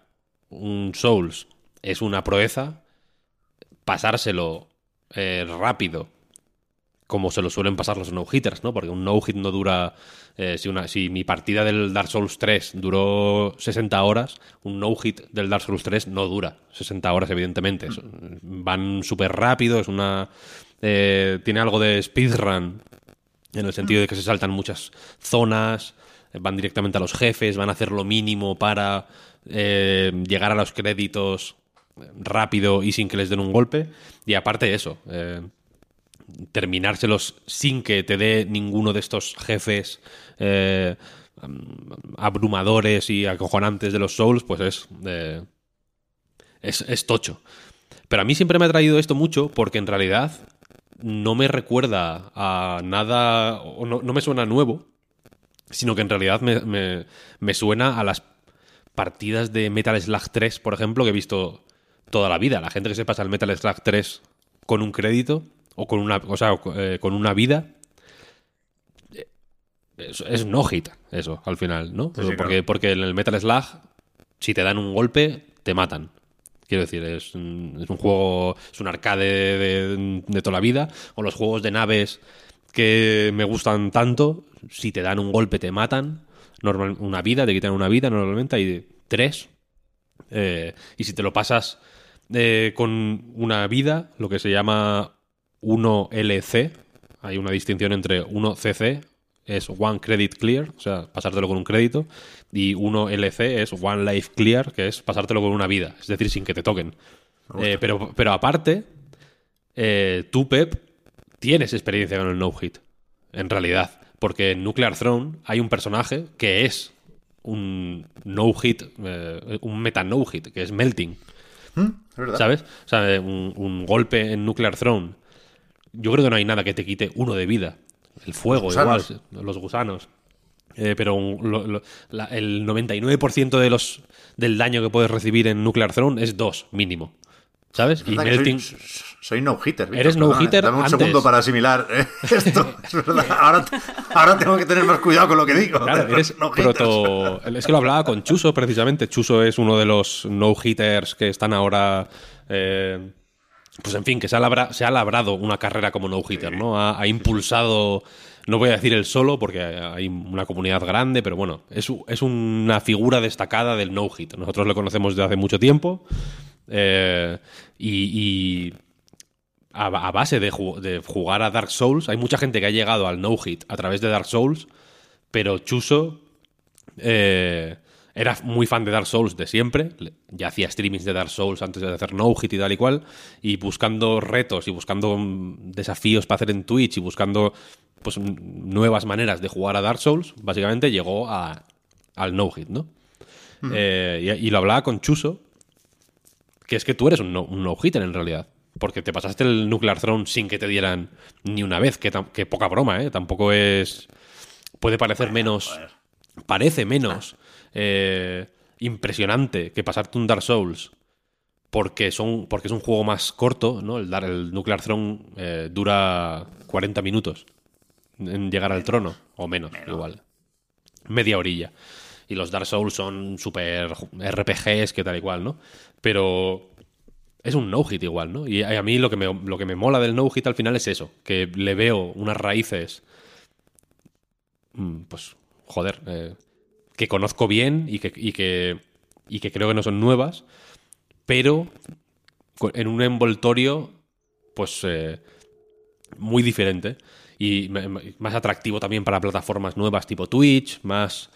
un Souls es una proeza, pasárselo eh, rápido, como se lo suelen pasar los no-hitters, ¿no? Porque un no-hit no dura... Eh, si, una, si mi partida del Dark Souls 3 duró 60 horas, un no-hit del Dark Souls 3 no dura 60 horas, evidentemente. Van súper rápido, es una... Eh, tiene algo de speedrun, en el sentido de que se saltan muchas zonas, van directamente a los jefes, van a hacer lo mínimo para llegar a los créditos rápido y sin que les den un golpe. Y aparte eso, eh, terminárselos sin que te dé ninguno de estos jefes eh, abrumadores y acojonantes de los Souls, pues eh, es, es, tocho. Pero a mí siempre me ha traído esto mucho porque en realidad no me recuerda a nada, o no, me suena nuevo, sino que en realidad me, me, me suena a las partidas de Metal Slug 3, por ejemplo, que he visto toda la vida. La gente que se pasa el Metal Slug 3 con un crédito o con una, o sea, eh, con una vida eh, es, no hit eso al final, ¿no? porque, porque en el Metal Slug si te dan un golpe te matan. Quiero decir, es un, es un juego, es un arcade de, de, toda la vida. O los juegos de naves que me gustan tanto, si te dan un golpe te matan. Normal, una vida, te quitan una vida, normalmente hay tres. Eh, y si te lo pasas eh, con una vida, lo que se llama 1LC. Hay una distinción entre 1CC, es One Credit Clear, o sea, pasártelo con un crédito, y 1LC es One Life Clear, que es pasártelo con una vida, es decir, sin que te toquen. Eh, pero, pero aparte, tú, Pep, tienes experiencia con el no-hit, en realidad. Porque en Nuclear Throne hay un personaje que es un no-hit, eh, un meta no-hit, que es Melting. ¿Mm? ¿Sabes? O sea, un, golpe en Nuclear Throne. Yo creo que no hay nada que te quite uno de vida. El fuego, igual, los gusanos. Eh, pero el 99% de los, del daño que puedes recibir en Nuclear Throne es dos, mínimo. ¿Sabes? Y Melting. Soy, no-hitter. Eres no-hitter. Dame un segundo para asimilar eh, esto. Es verdad. Ahora, tengo que tener más cuidado con lo que digo. Claro, eres proto. Es que lo hablaba con Chuso precisamente. Chuso es uno de los no-hitters que están ahora. Eh, pues en fin, que se ha, se ha labrado una carrera como no-hitter, ¿no? Ha, impulsado. No voy a decir el solo porque hay una comunidad grande, pero bueno, es, es una figura destacada del no-hit. Nosotros lo conocemos desde hace mucho tiempo. Eh, y, a, base de, jugar a Dark Souls, hay mucha gente que ha llegado al no-hit a través de Dark Souls, pero Chuso eh, era muy fan de Dark Souls de siempre, ya hacía streamings de Dark Souls antes de hacer no-hit y tal y cual, y buscando retos y buscando mm, desafíos para hacer en Twitch y buscando pues nuevas maneras de jugar a Dark Souls, básicamente llegó a, al no-hit, ¿no? Hmm. Eh, y, lo hablaba con Chuso, que es que tú eres un no-hitter en realidad. Porque te pasaste el Nuclear Throne sin que te dieran ni una vez, que, poca broma, ¿eh? Tampoco es... Puede parecer menos... Parece menos eh, impresionante que pasarte un Dark Souls porque, son, porque es un juego más corto, ¿no? El, el Nuclear Throne eh, dura 40 minutos en llegar al trono, o menos, igual. Media orilla. Y los Dark Souls son super RPGs, que tal y cual, ¿no? pero es un no-hit igual, ¿no? Y a mí lo que, me, lo que me mola del no-hit al final es eso, que le veo unas raíces, mm, pues, joder, eh, que conozco bien y que, y que, y que creo que no son nuevas, pero en un envoltorio, pues, eh, muy diferente y más atractivo también para plataformas nuevas tipo Twitch, más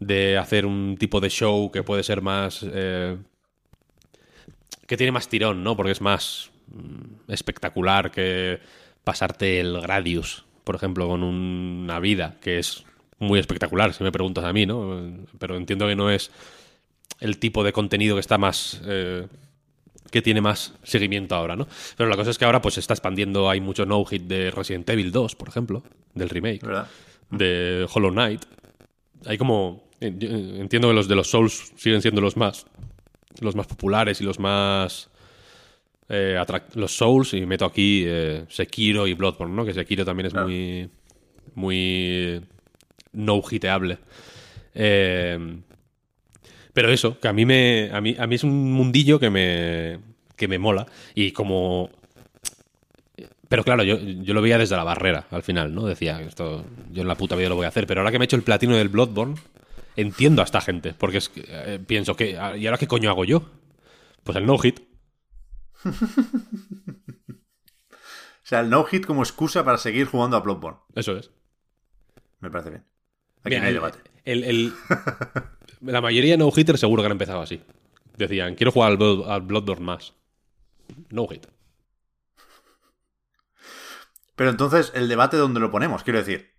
de hacer un tipo de show que puede ser más... Eh, que tiene más tirón, ¿no? Porque es más mm, espectacular que pasarte el Gradius, por ejemplo, con una vida, que es muy espectacular, si me preguntas a mí, ¿no? Pero entiendo que no es el tipo de contenido que está más... Eh, que tiene más seguimiento ahora, ¿no? Pero la cosa es que ahora pues se está expandiendo, hay mucho no-hit de Resident Evil 2, por ejemplo, del remake, de Hollow Knight. Hay como... Entiendo que los de los Souls siguen siendo los más los más populares y los más eh, los Souls y meto aquí eh, Sekiro y Bloodborne, ¿no? Que Sekiro también es muy muy no hiteable. Eh, pero eso, que a mí me a mí, a mí es un mundillo que me que me mola y como pero claro, yo, yo lo veía desde la barrera al final, ¿no? Decía, esto yo en la puta vida lo voy a hacer. Pero ahora que me he hecho el platino del Bloodborne, entiendo a esta gente, porque es eh, pienso que, ah, ¿y ahora qué coño hago yo? Pues el no-hit. o sea, el no-hit como excusa para seguir jugando a Bloodborne. Eso es. Me parece bien. Aquí no hay debate. la mayoría de no-hitters seguro que han empezado así. Decían, quiero jugar al, al Bloodborne más. No-hit. Pero entonces, ¿el debate dónde lo ponemos? Quiero decir,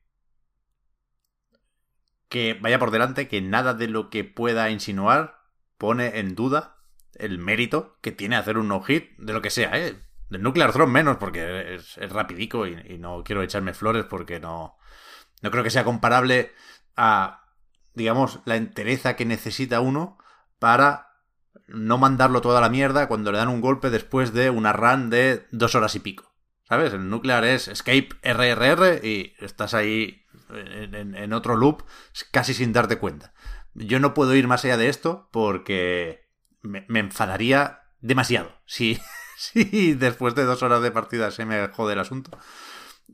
que vaya por delante que nada de lo que pueda insinuar pone en duda el mérito que tiene hacer un no-hit de lo que sea, ¿eh? Del Nuclear Throne menos, porque es, rapidico y, no quiero echarme flores porque no, no creo que sea comparable a, digamos, la entereza que necesita uno para no mandarlo toda la mierda cuando le dan un golpe después de una run de dos horas y pico. ¿Sabes? El Nuclear es escape RRR y estás ahí en, otro loop casi sin darte cuenta. Yo no puedo ir más allá de esto porque me, enfadaría demasiado si, si, después de dos horas de partida se me jode el asunto.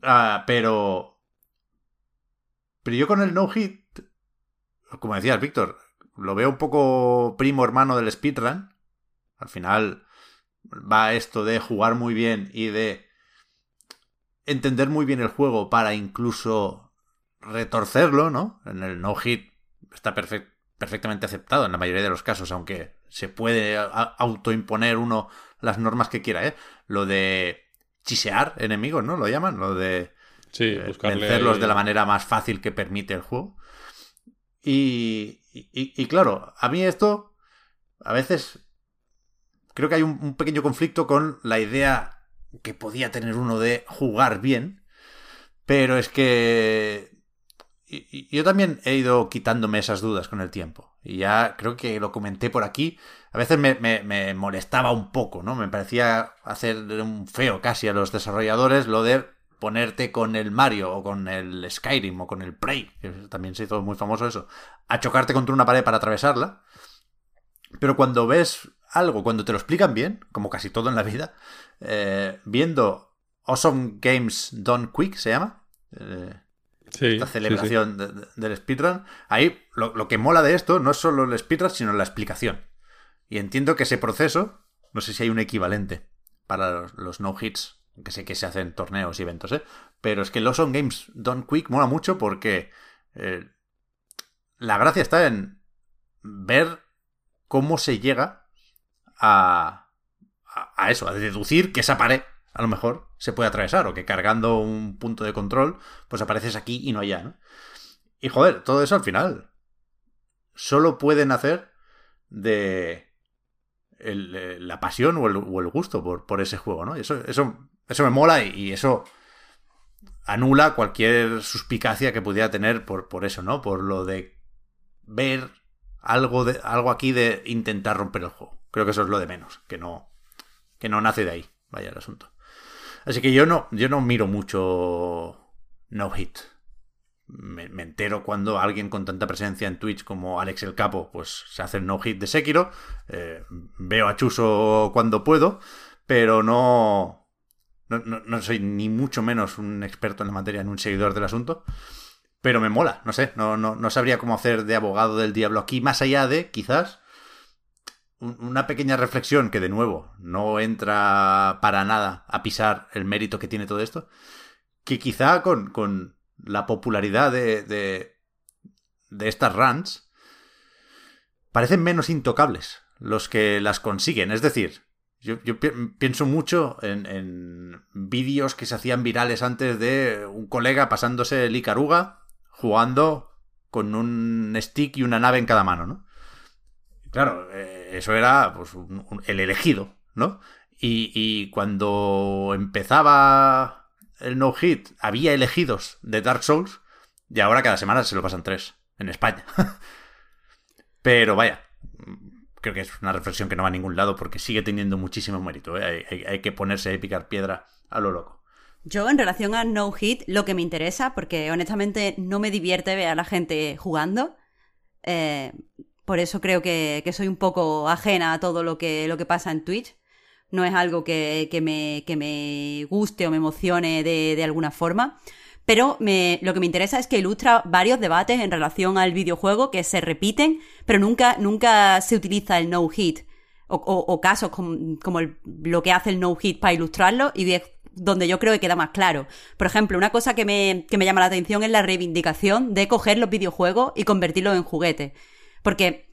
Ah, pero... Pero yo con el no-hit, como decías, Víctor, lo veo un poco primo hermano del speedrun. Al final va esto de jugar muy bien y de entender muy bien el juego para incluso retorcerlo, ¿no? En el no-hit está perfectamente aceptado en la mayoría de los casos, aunque se puede autoimponer uno las normas que quiera, ¿eh? Lo de chisear enemigos, ¿no? Lo llaman, lo de sí, eh, vencerlos de la manera más fácil que permite el juego. Y, y, claro, a mí esto a veces creo que hay un, pequeño conflicto con la idea que podía tener uno de jugar bien, pero es que yo también he ido quitándome esas dudas con el tiempo. Y ya creo que lo comenté por aquí. A veces me, molestaba un poco, ¿no? Me parecía hacer un feo casi a los desarrolladores lo de ponerte con el Mario o con el Skyrim o con el Prey, que también se hizo muy famoso eso, a chocarte contra una pared para atravesarla. Pero cuando ves algo, cuando te lo explican bien, como casi todo en la vida, eh, viendo Awesome Games Done Quick, se llama. Eh, esta celebración del speedrun. Ahí lo, que mola de esto no es solo el speedrun, sino la explicación. Y entiendo que ese proceso, no sé si hay un equivalente para los, no hits, que sé que se hacen torneos y eventos, ¿eh? Pero es que los on games done quick mola mucho porque eh, la gracia está en ver cómo se llega a, a, eso, a deducir que esa pared, a lo mejor, se puede atravesar, o que cargando un punto de control, pues apareces aquí y no allá, ¿no? Y joder, todo eso al final solo pueden hacer de la pasión o el, gusto por, por, ese juego, ¿no? eso, eso, eso me mola y, eso anula cualquier suspicacia que pudiera tener por, por eso, ¿no? Por lo de ver algo, de, algo aquí de intentar romper el juego. Creo que eso es lo de menos, que no, que no nace de ahí, vaya el asunto. Así que yo no, yo no miro mucho no hit. Me, entero cuando alguien con tanta presencia en Twitch como Alex el Capo, pues se hace el no hit de Sekiro. Eh, veo a Chuso cuando puedo, pero no, no, no, soy ni mucho menos un experto en la materia, en un seguidor del asunto. Pero me mola, no sé, no, no, no sabría cómo hacer de abogado del diablo aquí, más allá de, quizás, una pequeña reflexión que de nuevo no entra para nada a pisar el mérito que tiene todo esto, que quizá con, con la popularidad de, de, de, estas runs parecen menos intocables los que las consiguen. Es decir, yo, yo pienso mucho en, en vídeos que se hacían virales antes de un colega pasándose el Icaruga jugando con un stick y una nave en cada mano, ¿no? Claro, eh, eso era pues, el elegido, ¿no? Y, cuando empezaba el no hit, había elegidos de Dark Souls, y ahora cada semana se lo pasan tres, en España. Pero vaya, creo que es una reflexión que no va a ningún lado porque sigue teniendo muchísimo mérito. ¿eh? Hay, que ponerse a picar piedra a lo loco. Yo, en relación a No Hit, lo que me interesa, porque honestamente no me divierte ver a la gente jugando, eh, por eso creo que, soy un poco ajena a todo lo que, lo que pasa en Twitch. No es algo que, me, me, guste o me emocione de, alguna forma. Pero lo que me interesa es que ilustra varios debates en relación al videojuego que se repiten, pero nunca, nunca se utiliza el no-hit. O, casos como, lo que hace el no-hit para ilustrarlo y donde yo creo que queda más claro. Por ejemplo, una cosa que me, que me llama la atención es la reivindicación de coger los videojuegos y convertirlos en juguetes. Porque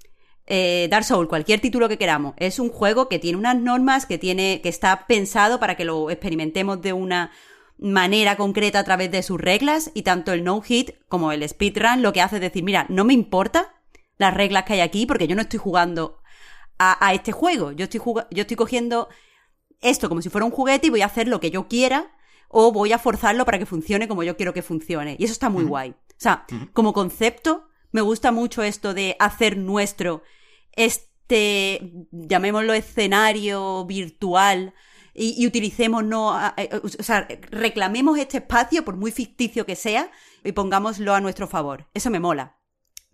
eh, Dark Souls, cualquier título que queramos, es un juego que tiene unas normas, que tiene, que está pensado para que lo experimentemos de una manera concreta a través de sus reglas, y tanto el no hit como el speedrun lo que hace es decir, mira, no me importa las reglas que hay aquí, porque yo no estoy jugando a, este juego. Yo estoy, yo estoy cogiendo esto como si fuera un juguete y voy a hacer lo que yo quiera o voy a forzarlo para que funcione como yo quiero que funcione. Y eso está muy guay. O sea, como concepto, me gusta mucho esto de hacer nuestro este, llamémoslo escenario virtual y, utilicemos, no, o sea, reclamemos este espacio, por muy ficticio que sea, y pongámoslo a nuestro favor. Eso me mola.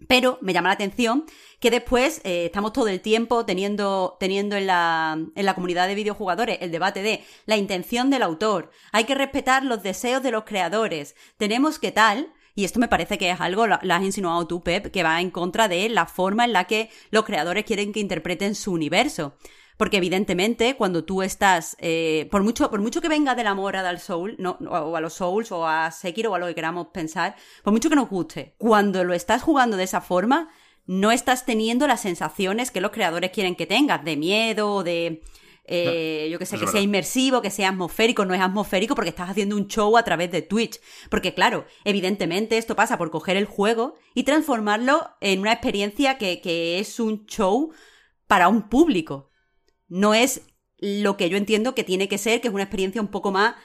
Pero me llama la atención que después eh, estamos todo el tiempo teniendo, teniendo en, la, en la comunidad de videojugadores el debate de la intención del autor, hay que respetar los deseos de los creadores, tenemos que tal, y esto me parece que es algo, lo, has insinuado tú, Pep, que va en contra de la forma en la que los creadores quieren que interpreten su universo. Porque evidentemente, cuando tú estás, eh, por mucho, por mucho que venga del amor a Dark Soul, no, o a los Souls, o a Sekiro, o a lo que queramos pensar, por mucho que nos guste, cuando lo estás jugando de esa forma, no estás teniendo las sensaciones que los creadores quieren que tengas, de miedo, de eh, yo que sé, que sea inmersivo, que sea atmosférico, no es atmosférico porque estás haciendo un show a través de Twitch. Porque claro, evidentemente esto pasa por coger el juego y transformarlo en una experiencia que, que es un show para un público. No es lo que yo entiendo que tiene que ser, que es una experiencia un poco más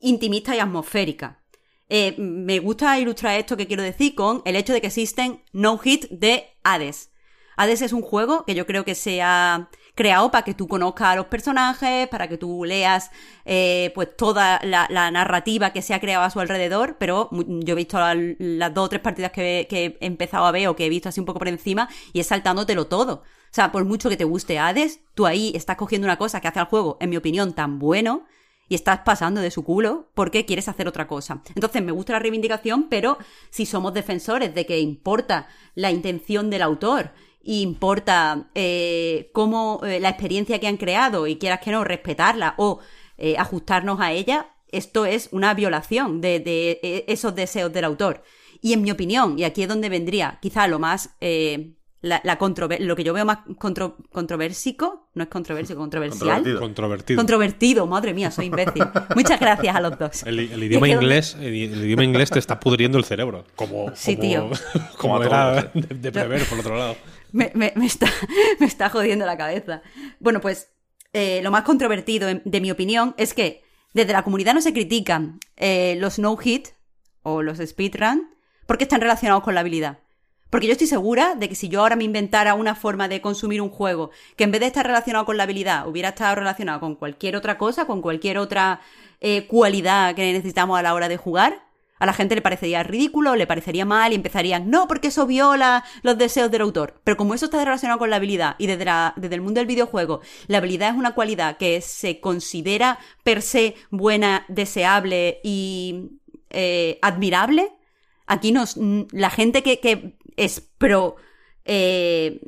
intimista y atmosférica. Eh, me gusta ilustrar esto que quiero decir con el hecho de que existen no hit de Hades. Hades es un juego que yo creo que se ha creado para que tú conozcas a los personajes, para que tú leas eh, pues toda la, narrativa que se ha creado a su alrededor, pero yo he visto las dos o tres partidas que, he empezado a ver o que he visto así un poco por encima y es saltándotelo todo. O sea, por mucho que te guste Hades, tú ahí estás cogiendo una cosa que hace al juego, en mi opinión, tan bueno y estás pasando de su culo porque quieres hacer otra cosa. Entonces me gusta la reivindicación, pero si somos defensores de que importa la intención del autor importa eh, cómo eh, la experiencia que han creado y quieras que no respetarla o eh, ajustarnos a ella, esto es una violación de, esos deseos del autor. Y en mi opinión, y aquí es donde vendría quizá lo más la, lo que yo veo más controversico, no es controversico, controversial. Controvertido. Controvertido. madre mía, soy imbécil. Muchas gracias a los dos. El, idioma inglés, el, idioma inglés te está pudriendo el cerebro. Como, sí, tío. Como era de, prever, por otro lado. Me, está, me está jodiendo la cabeza. Bueno, pues eh, lo más controvertido, de mi opinión, es que desde la comunidad no se critican eh, los no-hit o los speedrun porque están relacionados con la habilidad. Porque yo estoy segura de que si yo ahora me inventara una forma de consumir un juego que en vez de estar relacionado con la habilidad, hubiera estado relacionado con cualquier otra cosa, con cualquier otra eh, cualidad que necesitamos a la hora de jugar, a la gente le parecería ridículo, le parecería mal y empezarían, no, porque eso viola los deseos del autor. Pero como eso está relacionado con la habilidad y desde, desde el mundo del videojuego, la habilidad es una cualidad que se considera per se buena, deseable y eh, admirable, aquí nos, la gente que, que es pro eh,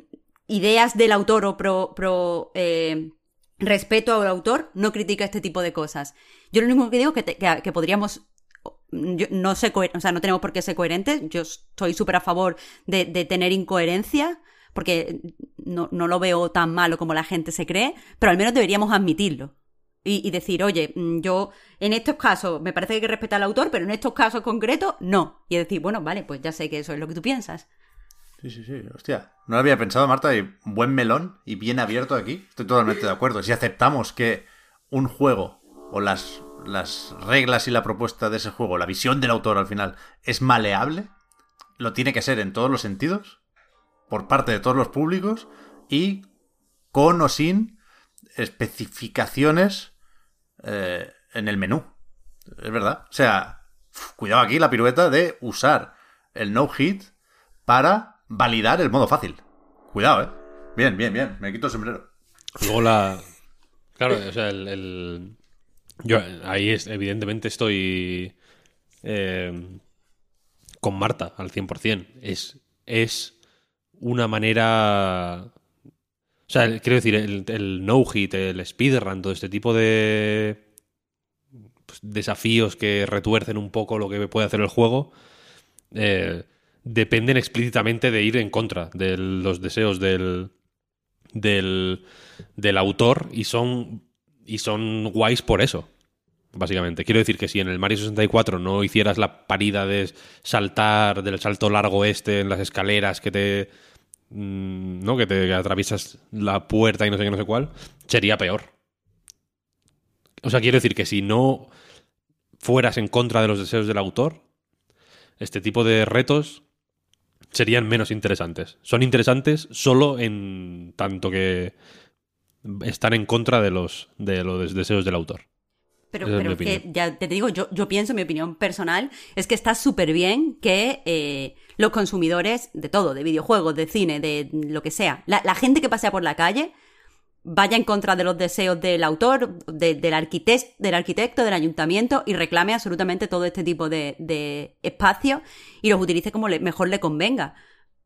ideas del autor o pro, pro eh, respeto al autor, no critica este tipo de cosas. Yo lo único que digo es que, que, podríamos no sé, o sea, no tenemos por qué ser coherentes. Yo estoy súper a favor de, tener incoherencia, porque no, no, lo veo tan malo como la gente se cree, pero al menos deberíamos admitirlo. Y, y, decir, oye, mm, yo en estos casos me parece que hay que respetar al autor, pero en estos casos concretos no. Y decir, bueno, vale, pues ya sé que eso es lo que tú piensas. Sí, sí, sí. Hostia. No lo había pensado, Marta, y buen melón y bien abierto aquí. Estoy totalmente de acuerdo. Si aceptamos que un juego o las, las reglas y la propuesta de ese juego, la visión del autor al final, es maleable, lo tiene que ser en todos los sentidos, por parte de todos los públicos y con o sin especificaciones eh, en el menú. Es verdad. O sea, cuidado aquí la pirueta de usar el no hit para validar el modo fácil. Cuidado, ¿eh? Bien, bien, bien. Me quito el sombrero. Luego la... Claro, o sea, el... Yo ahí es, evidentemente estoy eh, con Marta al 100%. Es, es una manera... O sea, quiero decir, el, no-hit, el speedrun, todo este tipo de pues, desafíos que retuercen un poco lo que puede hacer el juego, eh, dependen explícitamente de ir en contra de los deseos del, del, del autor y son, y son guays por eso básicamente. Quiero decir que si en el Mario 64 no hicieras la parida de saltar del salto largo este en las escaleras que te mm, ¿no? que te atraviesas la puerta y no sé qué no sé cuál, sería peor. O sea, quiero decir que si no fueras en contra de los deseos del autor, este tipo de retos serían menos interesantes. Son interesantes solo en tanto que están en contra de los, de los deseos del autor. Pero, pero que ya te digo, yo, yo pienso, mi opinión personal, es que está súper bien que eh, los consumidores de todo, de videojuegos, de cine, de lo que sea, la, la gente que pasea por la calle, vaya en contra de los deseos del autor, del, arquitecto, del arquitecto, del ayuntamiento y reclame absolutamente todo este tipo de, de espacios y los utilice como mejor le convenga.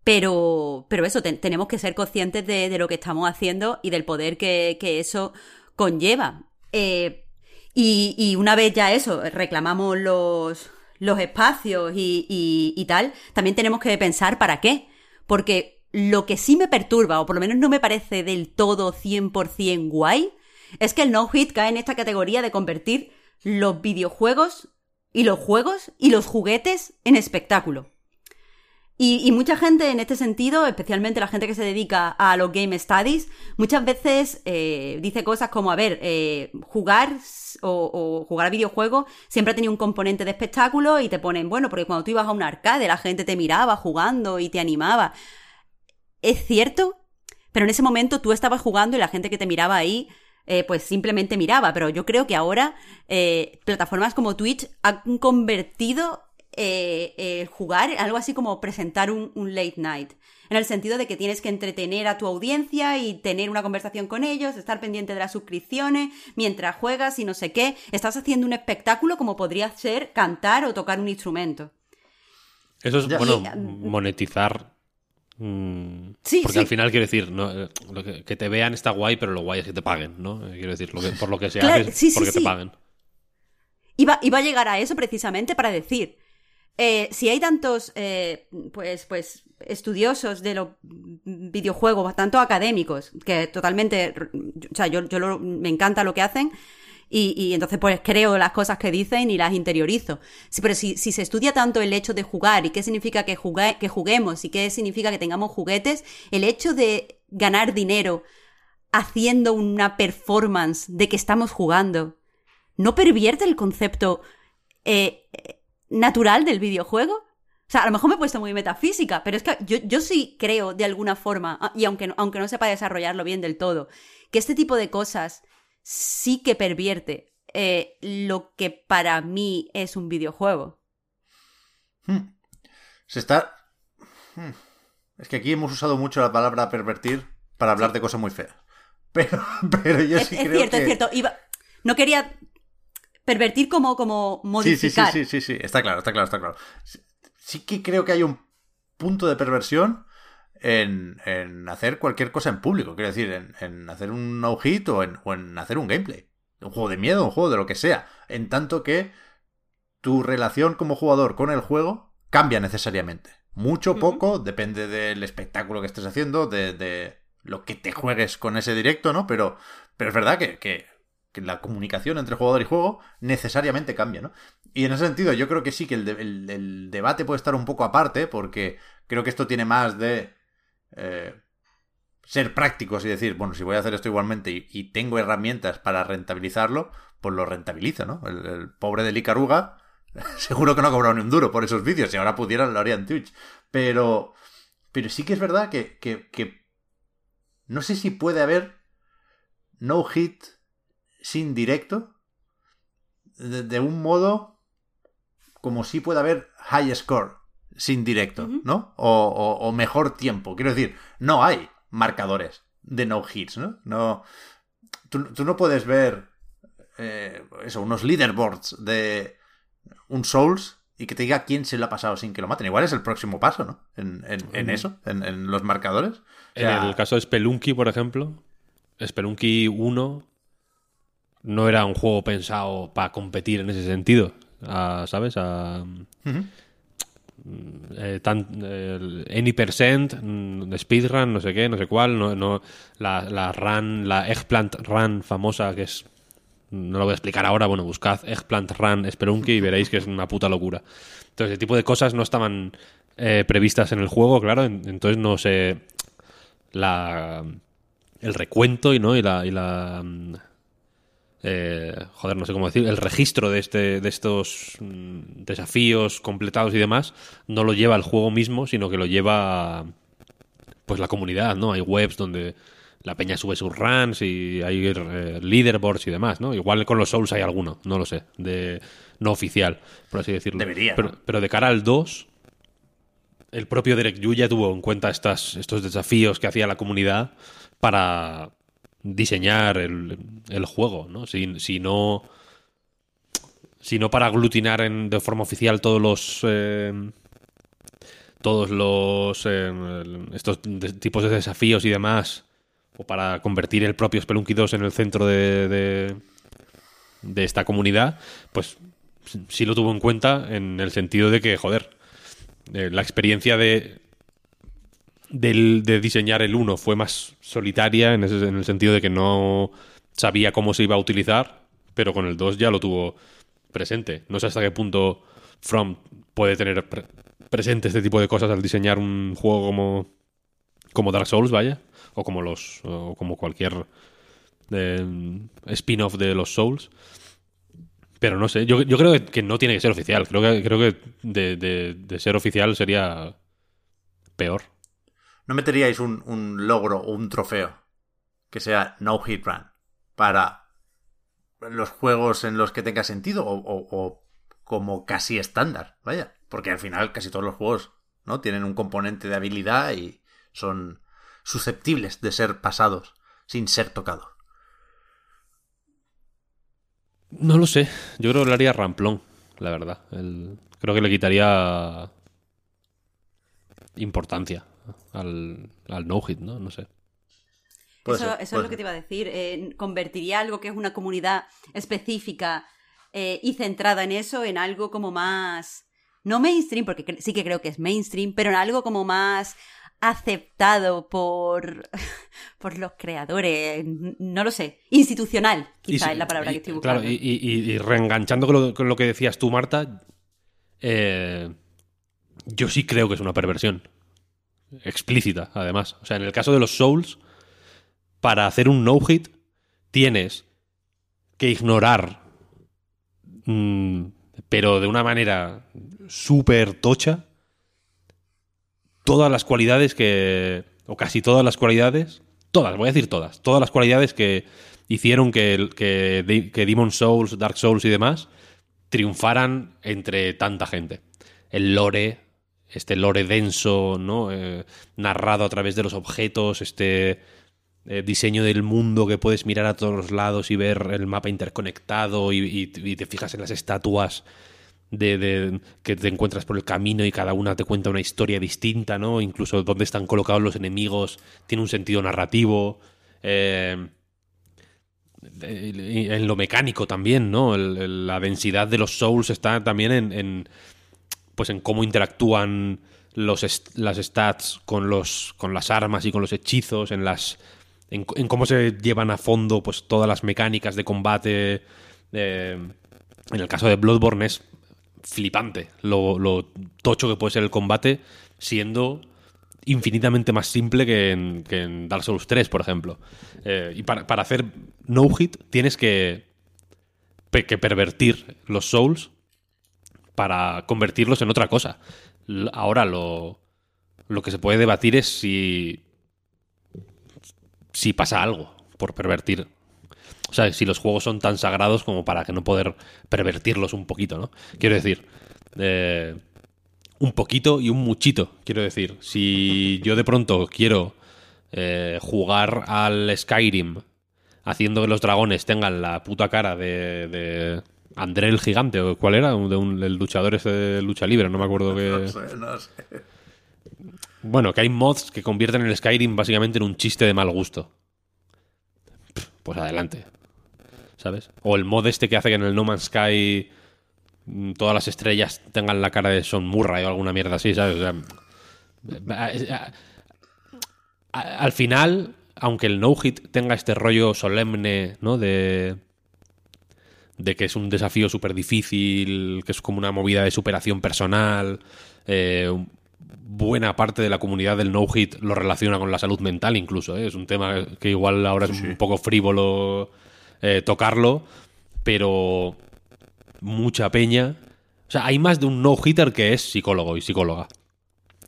Pero, pero eso, tenemos que ser conscientes de, lo que estamos haciendo y del poder que, eso conlleva. Eh, y, una vez ya eso, reclamamos los, los espacios y, y tal, también tenemos que pensar para qué. Porque lo que sí me perturba, o por lo menos no me parece del todo 100% guay, es que el no hit cae en esta categoría de convertir los videojuegos y los juegos y los juguetes en espectáculo. Y, mucha gente en este sentido, especialmente la gente que se dedica a los game studies, muchas veces eh, dice cosas como, a ver, eh, jugar o, jugar a videojuegos siempre ha tenido un componente de espectáculo y te ponen, bueno, porque cuando tú ibas a un arcade la gente te miraba jugando y te animaba. Es cierto, pero en ese momento tú estabas jugando y la gente que te miraba ahí eh, pues simplemente miraba. Pero yo creo que ahora plataformas como Twitch han convertido eh, jugar, algo así como presentar un, late night. En el sentido de que tienes que entretener a tu audiencia y tener una conversación con ellos, estar pendiente de las suscripciones mientras juegas y no sé qué. Estás haciendo un espectáculo como podría ser cantar o tocar un instrumento. Eso es, bueno, monetizar. Mm, sí, porque al final quiero decir, eh, que, te vean está guay, pero lo guay es que te paguen, ¿no? Quiero decir, por lo que sea, porque te paguen. Iba, iba a llegar a eso precisamente para decir, eh, si hay tantos eh, pues, pues estudiosos de los videojuegos, tanto académicos, que totalmente, o sea, yo, me encanta lo que hacen, y, entonces pues creo las cosas que dicen y las interiorizo. pero si, se estudia tanto el hecho de jugar y qué significa que, que juguemos y qué significa que tengamos juguetes, el hecho de ganar dinero haciendo una performance de que estamos jugando, ¿no pervierte el concepto eh, natural del videojuego. O sea, a lo mejor me he puesto muy metafísica, pero es que yo, sí creo de alguna forma, ah, y aunque, aunque no sepa desarrollarlo bien del todo, que este tipo de cosas sí que pervierte eh, lo que para mí es un videojuego. Hmm. Se está... Hmm. Es que aquí hemos usado mucho la palabra pervertir para hablar de cosas muy feas. Pero, pero yo sí creo es cierto, es cierto. No quería pervertir como, como modificar. Sí, sí, sí, sí, sí, está claro, está claro, está claro. Sí que creo que hay un punto de perversión en, en hacer cualquier cosa en público, quiero decir, en, en hacer un no-hit o en, o en hacer un gameplay. Un juego de miedo, un juego de lo que sea. En tanto que tu relación como jugador con el juego cambia necesariamente. Mucho, poco, depende del espectáculo que estés haciendo, de, de, lo que te juegues con ese directo, ¿no? Pero, pero es verdad que, que que la comunicación entre jugador y juego necesariamente cambia, ¿no? Y en ese sentido yo creo que sí que el, debate puede estar un poco aparte, porque creo que esto tiene más de eh, ser prácticos y decir, bueno, si voy a hacer esto igualmente y, tengo herramientas para rentabilizarlo, pues lo rentabilizo, ¿no? El, pobre de Licaruga seguro que no ha cobrado ni un duro por esos vídeos, si ahora pudieran lo haría en Twitch. Pero, pero sí que es verdad que, que no sé si puede haber no hit sin directo de, un modo como si puede haber high score sin directo, ¿no? O, mejor tiempo. Quiero decir, no hay marcadores de no hits, ¿no? no tú, no puedes ver eh, eso, unos leaderboards de un Souls y que te diga quién se lo ha pasado sin que lo maten. Igual es el próximo paso, ¿no? En, eso, en, los marcadores. en el caso de Spelunky, por ejemplo, Spelunky 1 no era un juego pensado para competir en ese sentido, ¿sabes? A, eh, any percent, mm, speedrun, no sé qué, no sé cuál, no, no la, la run, la eggplant run famosa que es no lo voy a explicar ahora, bueno, buscad Eggplant Run Spelunky y veréis que es una puta locura. Entonces, ese tipo de cosas no estaban eh, previstas en el juego, claro, entonces no sé la el recuento y no y la, y la mm, eh, joder, no sé cómo decir, el registro de, este, de estos mm, desafíos completados y demás, no lo lleva el juego mismo, sino que lo lleva pues la comunidad, ¿no? Hay webs donde la peña sube sus runs y hay eh, leaderboards y demás, ¿no? Igual con los Souls hay alguno, no lo sé, de no oficial, por así decirlo. Debería. Pero, de cara al 2, el propio Derek Yu ya tuvo en cuenta estas, estos desafíos que hacía la comunidad para diseñar el, el juego, ¿no? Si, si, no. Si no para aglutinar en, de forma oficial todos los. Eh, todos los. Eh, estos tipos de desafíos y demás. O para convertir el propio Spelunky 2 en el centro de, de, de esta comunidad. Pues sí lo tuvo en cuenta en el sentido de que, joder, eh, la experiencia de de diseñar el 1 fue más solitaria en, el sentido de que no sabía cómo se iba a utilizar, pero con el 2 ya lo tuvo presente. No sé hasta qué punto From puede tener presente este tipo de cosas al diseñar un juego como, como Dark Souls, vaya, o como los o como cualquier eh, spin-off de los Souls. Pero no sé, yo, creo que, no tiene que ser oficial. Creo que, creo que de, ser oficial sería peor. ¿No meteríais un, un logro o un trofeo que sea no hit run para los juegos en los que tenga sentido o, como casi estándar, vaya, porque al final casi todos los juegos no tienen un componente de habilidad y son susceptibles de ser pasados sin ser tocados. No lo sé, yo creo que le haría ramplón, la verdad. Creo que le quitaría importancia al, al no hit, ¿no? No sé eso, es lo que te iba a decir. Eh, convertiría algo que es una comunidad específica eh, y centrada en eso en algo como más. No mainstream, porque sí que creo que es mainstream, pero en algo como más aceptado por, por los creadores, no lo sé, institucional, quizá es la palabra que estoy buscando. Claro, y, reenganchando con lo, que decías tú, Marta, eh, yo sí creo que es una perversión. Explícita, además. O sea, en el caso de los Souls, para hacer un no-hit tienes que ignorar, mm, pero de una manera súper tocha, todas las cualidades que, o casi todas las cualidades, todas, voy a decir todas, todas las cualidades que hicieron que, que, que Demon Souls, Dark Souls y demás triunfaran entre tanta gente. El lore, este lore denso, ¿no? Eh, narrado a través de los objetos, este eh, diseño del mundo que puedes mirar a todos los lados y ver el mapa interconectado y, te fijas en las estatuas de, que te encuentras por el camino y cada una te cuenta una historia distinta, ¿no? Incluso dónde están colocados los enemigos tiene un sentido narrativo. Eh, en lo mecánico también, ¿no? la densidad de los souls está también en, pues en cómo interactúan los las stats con los con las armas y con los hechizos, en las en, cómo se llevan a fondo pues todas las mecánicas de combate. Eh, en el caso de Bloodborne es flipante lo, tocho que puede ser el combate siendo infinitamente más simple que en, Dark Souls 3, por ejemplo. Eh, y para, hacer no hit tienes que, que pervertir los Souls para convertirlos en otra cosa. Ahora lo, lo que se puede debatir es si si pasa algo por pervertir. O sea, si los juegos son tan sagrados como para que no poder pervertirlos un poquito, ¿no? Quiero decir, eh, un poquito y un muchito, quiero decir. Si yo de pronto quiero eh, jugar al Skyrim haciendo que los dragones tengan la puta cara de, de André el Gigante, o cuál era, de un, el luchador ese de lucha libre, no me acuerdo qué... no sé. Bueno, que hay mods que convierten el Skyrim básicamente en un chiste de mal gusto. Pues adelante. ¿Sabes? O el mod este que hace que en el No Man's Sky mm, todas las estrellas tengan la cara de Son Murray o alguna mierda así, ¿sabes? al final, aunque el no-hit tenga este rollo solemne, ¿no? De, de que es un desafío súper difícil, que es como una movida de superación personal, eh, buena parte de la comunidad del no-hit lo relaciona con la salud mental incluso. ¿eh? Es un tema que igual ahora es un poco frívolo eh, tocarlo, pero mucha peña. O sea, hay más de un no-hitter que es psicólogo y psicóloga.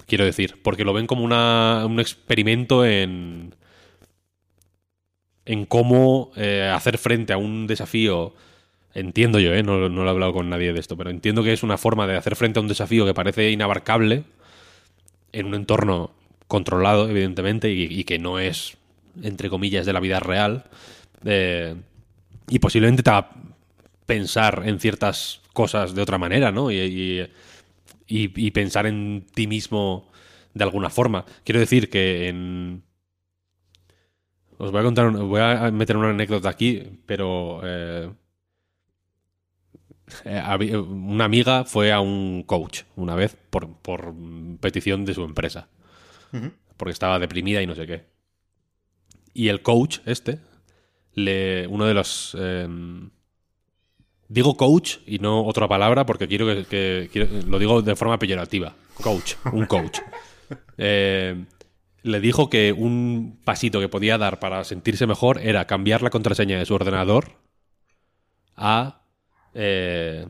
Quiero decir, porque lo ven como una, un experimento en, en cómo hacer frente a un desafío. Entiendo yo, no, no lo he hablado con nadie de esto, pero entiendo que es una forma de hacer frente a un desafío que parece inabarcable en un entorno controlado, evidentemente, y, que no es, entre comillas, de la vida real. Eh, y posiblemente te haga pensar en ciertas cosas de otra manera, ¿no? Y, pensar en ti mismo de alguna forma. Quiero decir que en... Os voy a contar, voy a meter una anécdota aquí, pero... Eh, eh, una amiga fue a un coach una vez por, petición de su empresa. Porque estaba deprimida y no sé qué. Y el coach, este, le, uno de los... Em, digo coach y no otra palabra porque quiero que, lo digo de forma peyorativa. Coach, un coach. Eh, le dijo que un pasito que podía dar para sentirse mejor era cambiar la contraseña de su ordenador a eh,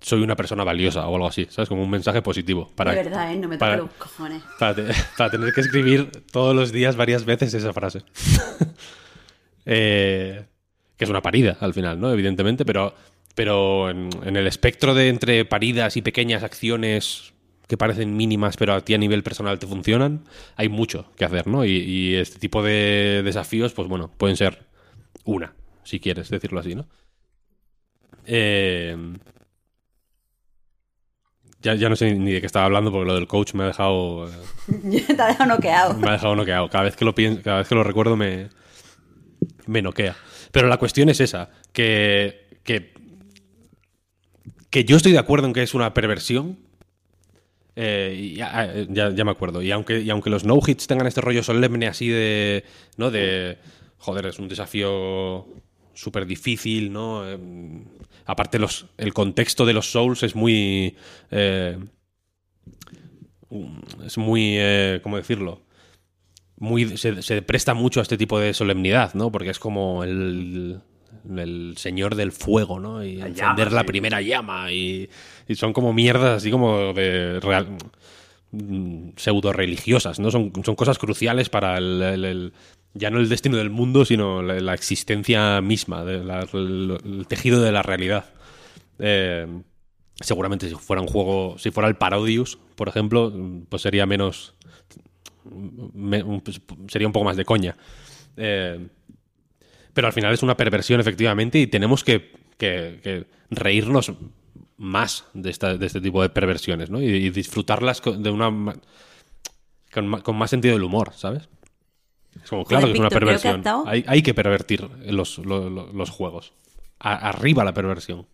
soy una persona valiosa o algo así, ¿sabes? Como un mensaje positivo. Para, de verdad, ¿eh? No me toca los cojones. Para, tener que escribir todos los días varias veces esa frase. Eh, que es una parida al final, ¿no? Evidentemente, pero, pero en, el espectro de entre paridas y pequeñas acciones que parecen mínimas, pero a ti a nivel personal te funcionan, hay mucho que hacer, ¿no? Y, este tipo de desafíos, pues bueno, pueden ser una, si quieres decirlo así, ¿no? Eh, ya, no sé ni de qué estaba hablando porque lo del coach me ha dejado. Te ha dejado noqueado. Me ha dejado noqueado. Cada vez que lo pienso, cada vez que lo recuerdo me, me noquea. Pero la cuestión es esa, que, que, que yo estoy de acuerdo en que es una perversión. Eh, ya, ya, me acuerdo. Y aunque, y aunque los no hits tengan este rollo solemne así de. ¿No? De. Joder, es un desafío súper difícil, ¿no? Em, aparte, los, el contexto de los Souls es muy. Eh, es muy. Eh, ¿Cómo decirlo? Muy, se, presta mucho a este tipo de solemnidad, ¿no? Porque es como el, el señor del fuego, ¿no? Y encender la primera llama. Y, son como mierdas así como de real, mm, pseudo religiosas, ¿no? Son, son cosas cruciales para el, ya no el destino del mundo, sino la, existencia misma, el, tejido de la realidad. Eh, seguramente si fuera un juego, si fuera el Parodius, por ejemplo, pues sería menos, pues, sería un poco más de coña. Eh, pero al final es una perversión, efectivamente, y tenemos que, reírnos más de, este tipo de perversiones, ¿no? Y, disfrutarlas de una con, más sentido del humor, ¿sabes? Es como, claro que es una perversión. hay, que pervertir los, juegos. arriba la perversión.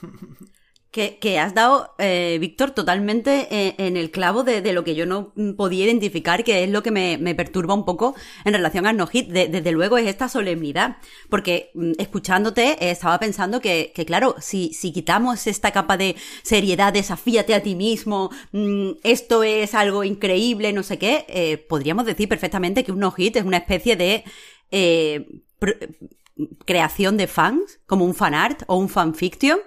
Que, has dado, eh, Víctor, totalmente eh, en el clavo de, lo que yo no podía identificar, que es lo que me, perturba un poco en relación al no-hit. desde luego es esta solemnidad. Porque mm, escuchándote eh, estaba pensando que, claro, si, si quitamos esta capa de seriedad, desafíate a ti mismo, mm, esto es algo increíble, no sé qué, podríamos decir perfectamente que un no-hit es una especie de creación de fans, como un fanart o un fanfiction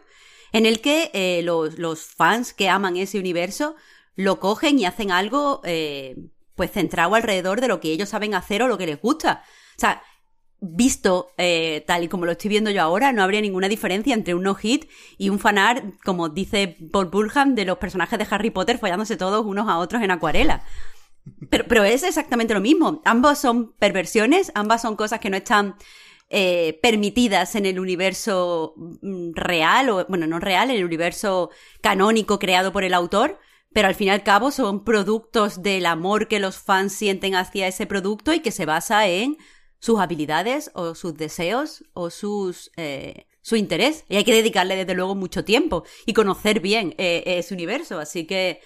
en el que eh, los, fans que aman ese universo lo cogen y hacen algo eh, pues centrado alrededor de lo que ellos saben hacer o lo que les gusta. O sea, visto eh, tal y como lo estoy viendo yo ahora, no habría ninguna diferencia entre un no-hit y un fanart, como dice Paul Burham, de los personajes de Harry Potter follándose todos unos a otros en acuarela. Pero, pero es exactamente lo mismo. Ambos son perversiones, ambas son cosas que no están eh, permitidas en el universo mm, real, o bueno, no real, en el universo canónico creado por el autor, pero al fin y al cabo son productos del amor que los fans sienten hacia ese producto y que se basa en sus habilidades o sus deseos o sus eh, su interés. Y hay que dedicarle desde luego mucho tiempo y conocer bien eh, ese universo. Así que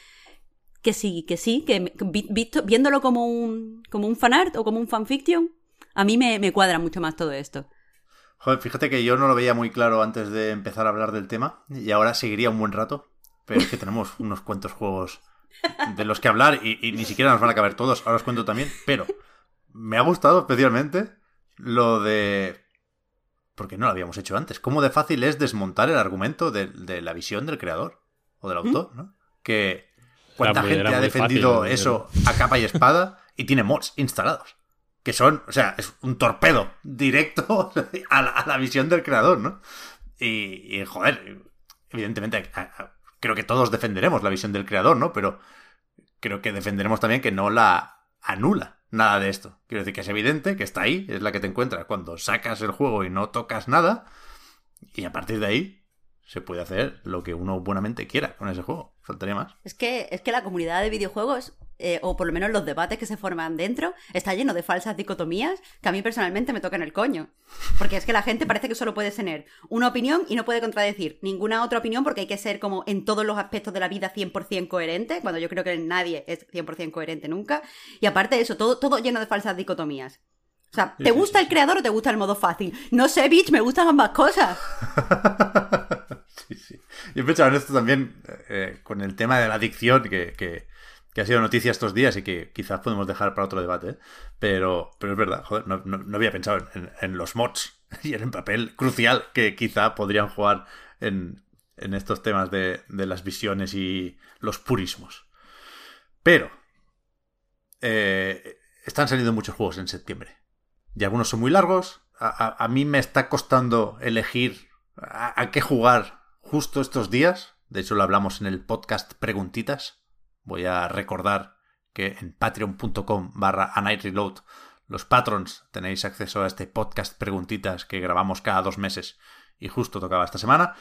que sí, que sí, que visto, viéndolo como un, como un fanart o como un fanfiction, a mí me, cuadra mucho más todo esto. Joder, fíjate que yo no lo veía muy claro antes de empezar a hablar del tema y ahora seguiría un buen rato, pero es que tenemos unos cuantos juegos de los que hablar y, ni siquiera nos van a caber todos, ahora os cuento también, pero me ha gustado especialmente lo de... Porque no lo habíamos hecho antes. Cómo de fácil es desmontar el argumento de, la visión del creador o del autor, ¿no? Que cuánta gente ha defendido eso a capa y espada y tiene mods instalados que son, o sea, es un torpedo directo a la, visión del creador, ¿no? Y, joder, evidentemente, creo que todos defenderemos la visión del creador, ¿no? Pero creo que defenderemos también que no la anula nada de esto. Quiero decir que es evidente que está ahí, es la que te encuentras cuando sacas el juego y no tocas nada. Y a partir de ahí se puede hacer lo que uno buenamente quiera con ese juego. Faltaría más. Es que, es que la comunidad de videojuegos eh, o por lo menos los debates que se forman dentro, está lleno de falsas dicotomías que a mí personalmente me tocan el coño. Porque es que la gente parece que solo puede tener una opinión y no puede contradecir ninguna otra opinión porque hay que ser como en todos los aspectos de la vida 100% coherente, cuando yo creo que nadie es 100% coherente nunca. Y aparte de eso, todo, todo lleno de falsas dicotomías. O sea, ¿te gusta el creador o te gusta el modo fácil? No sé, bitch, me gustan ambas cosas. sí, sí. Yo he pensado en esto también eh, con el tema de la adicción, que, ha sido noticia estos días y que quizás podemos dejar para otro debate. Pero, pero es verdad, joder, no, había pensado en, los mods y en el papel crucial que quizá podrían jugar en, estos temas de, las visiones y los purismos. Pero eh, están saliendo muchos juegos en septiembre. Y algunos son muy largos. A, mí me está costando elegir a, qué jugar justo estos días. De hecho, lo hablamos en el podcast Preguntitas. Voy a recordar que en patreon.com barra Reload los patrons tenéis acceso a este podcast Preguntitas que grabamos cada dos meses y justo tocaba esta semana.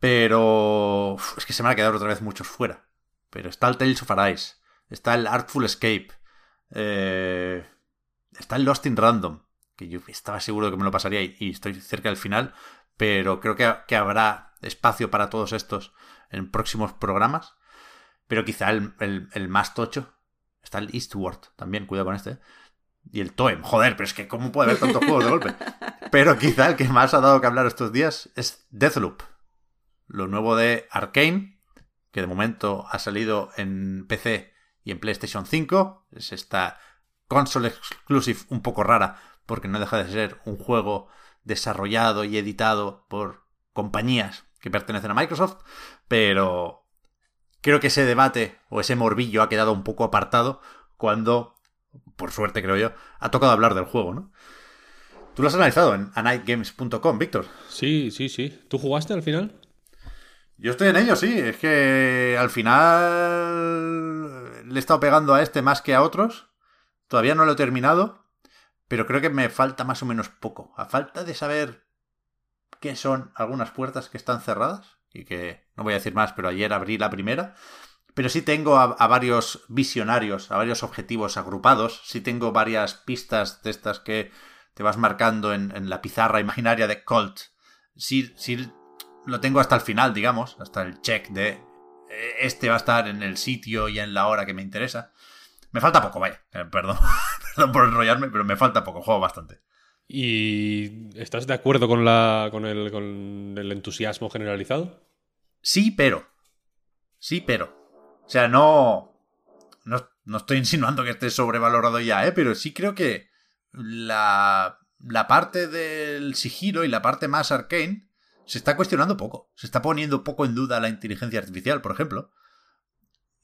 Pero es que se me han quedado otra vez muchos fuera. Pero está el Tales of Arise, está el Artful Escape, eh, está el Lost in Random, que yo estaba seguro de que me lo pasaría y, estoy cerca del final, pero creo que, habrá espacio para todos estos en próximos programas. Pero quizá el, más tocho está el Eastward también, cuidado con este. Y el Toem, joder, pero es que ¿cómo puede haber tantos juegos de golpe? Pero quizá el que más ha dado que hablar estos días es Deathloop, lo nuevo de Arkane, que de momento ha salido en PC y en PlayStation 5. Es esta console exclusive un poco rara, porque no deja de ser un juego desarrollado y editado por compañías que pertenecen a Microsoft, pero creo que ese debate o ese morbillo ha quedado un poco apartado cuando, por suerte creo yo, ha tocado hablar del juego, ¿no? Tú lo has analizado en anightgames.com, Víctor. Sí, sí, sí. ¿Tú jugaste al final? Yo estoy en ello, sí. Es que al final le he estado pegando a este más que a otros. Todavía no lo he terminado pero creo que me falta más o menos poco. A falta de saber qué son algunas puertas que están cerradas, y que no voy a decir más, pero ayer abrí la primera. Pero sí tengo a, varios visionarios, a varios objetivos agrupados, sí tengo varias pistas de estas que te vas marcando en, la pizarra imaginaria de Colt. Sí, sí lo tengo hasta el final, digamos, hasta el check de eh, este va a estar en el sitio y en la hora que me interesa. Me falta poco, vaya, eh, perdón. Perdón por enrollarme, pero me falta poco, juego bastante. ¿Y estás de acuerdo con, la, con, el, con el entusiasmo generalizado? Sí, pero. Sí, pero. O sea, no, no, estoy insinuando que esté sobrevalorado ya, ¿eh? pero sí creo que la, la parte del sigilo y la parte más arcane se está cuestionando poco. Se está poniendo poco en duda la inteligencia artificial, por ejemplo.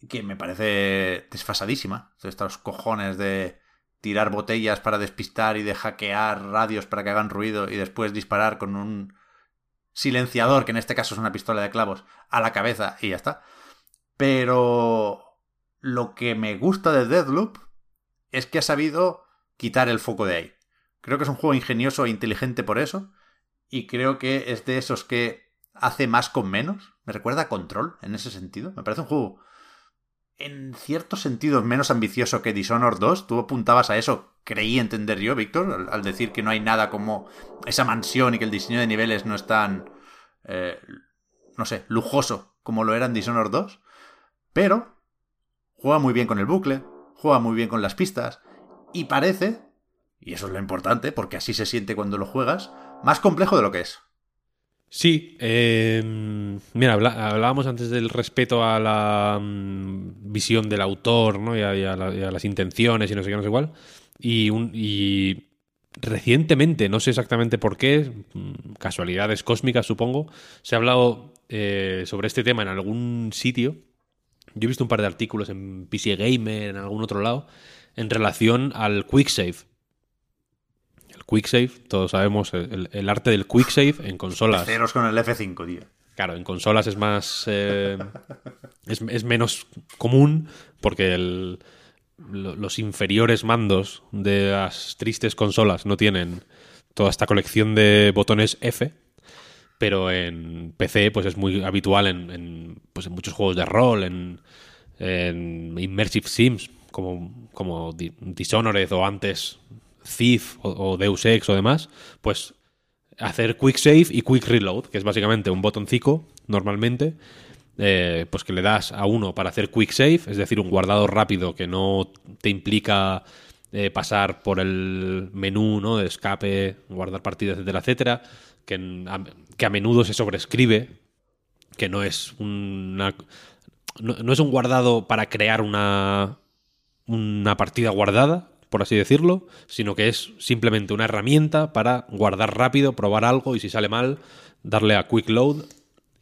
Que me parece desfasadísima. Estos cojones de tirar botellas para despistar y de hackear radios para que hagan ruido y después disparar con un silenciador, que en este caso es una pistola de clavos, a la cabeza y ya está. Pero lo que me gusta de Deadloop es que ha sabido quitar el foco de ahí. Creo que es un juego ingenioso e inteligente por eso. Y creo que es de esos que hace más con menos. Me recuerda a Control en ese sentido. Me parece un juego en cierto sentido menos ambicioso que Dishonored 2. Tú apuntabas a eso, creí entender yo, Víctor, al, decir que no hay nada como esa mansión y que el diseño de niveles no es tan, eh, no sé, lujoso como lo era en Dishonored 2. Pero juega muy bien con el bucle, juega muy bien con las pistas y parece, y eso es lo importante porque así se siente cuando lo juegas, más complejo de lo que es. Sí, eh, mira, hablábamos antes del respeto a la mm, visión del autor ¿no? y, a, las intenciones y no sé qué, no sé cuál. Y, y recientemente, no sé exactamente por qué, mm, casualidades cósmicas supongo, se ha hablado eh, sobre este tema en algún sitio. Yo he visto un par de artículos en PC Gamer, en algún otro lado, en relación al Quick Save quicksave, todos sabemos el, arte del quicksave en consolas. Ceros con el F5, tío. Claro, en consolas es más. Eh, es, menos común porque los inferiores mandos de las tristes consolas no tienen toda esta colección de botones F. Pero en PC, pues es muy habitual en, pues en muchos juegos de rol, en, Immersive Sims, como, como Dishonored o antes Thief o, Deus Ex o demás, pues hacer Quick Save y Quick Reload, que es básicamente un botoncito, normalmente, eh, pues que le das a uno para hacer Quick Save, es decir, un guardado rápido que no te implica eh, pasar por el menú ¿no? de escape, guardar partidas, etcétera, etcétera, que, a menudo se sobrescribe, que no es una... No, es un guardado para crear una, una partida guardada, por así decirlo, sino que es simplemente una herramienta para guardar rápido, probar algo y si sale mal, darle a Quick Load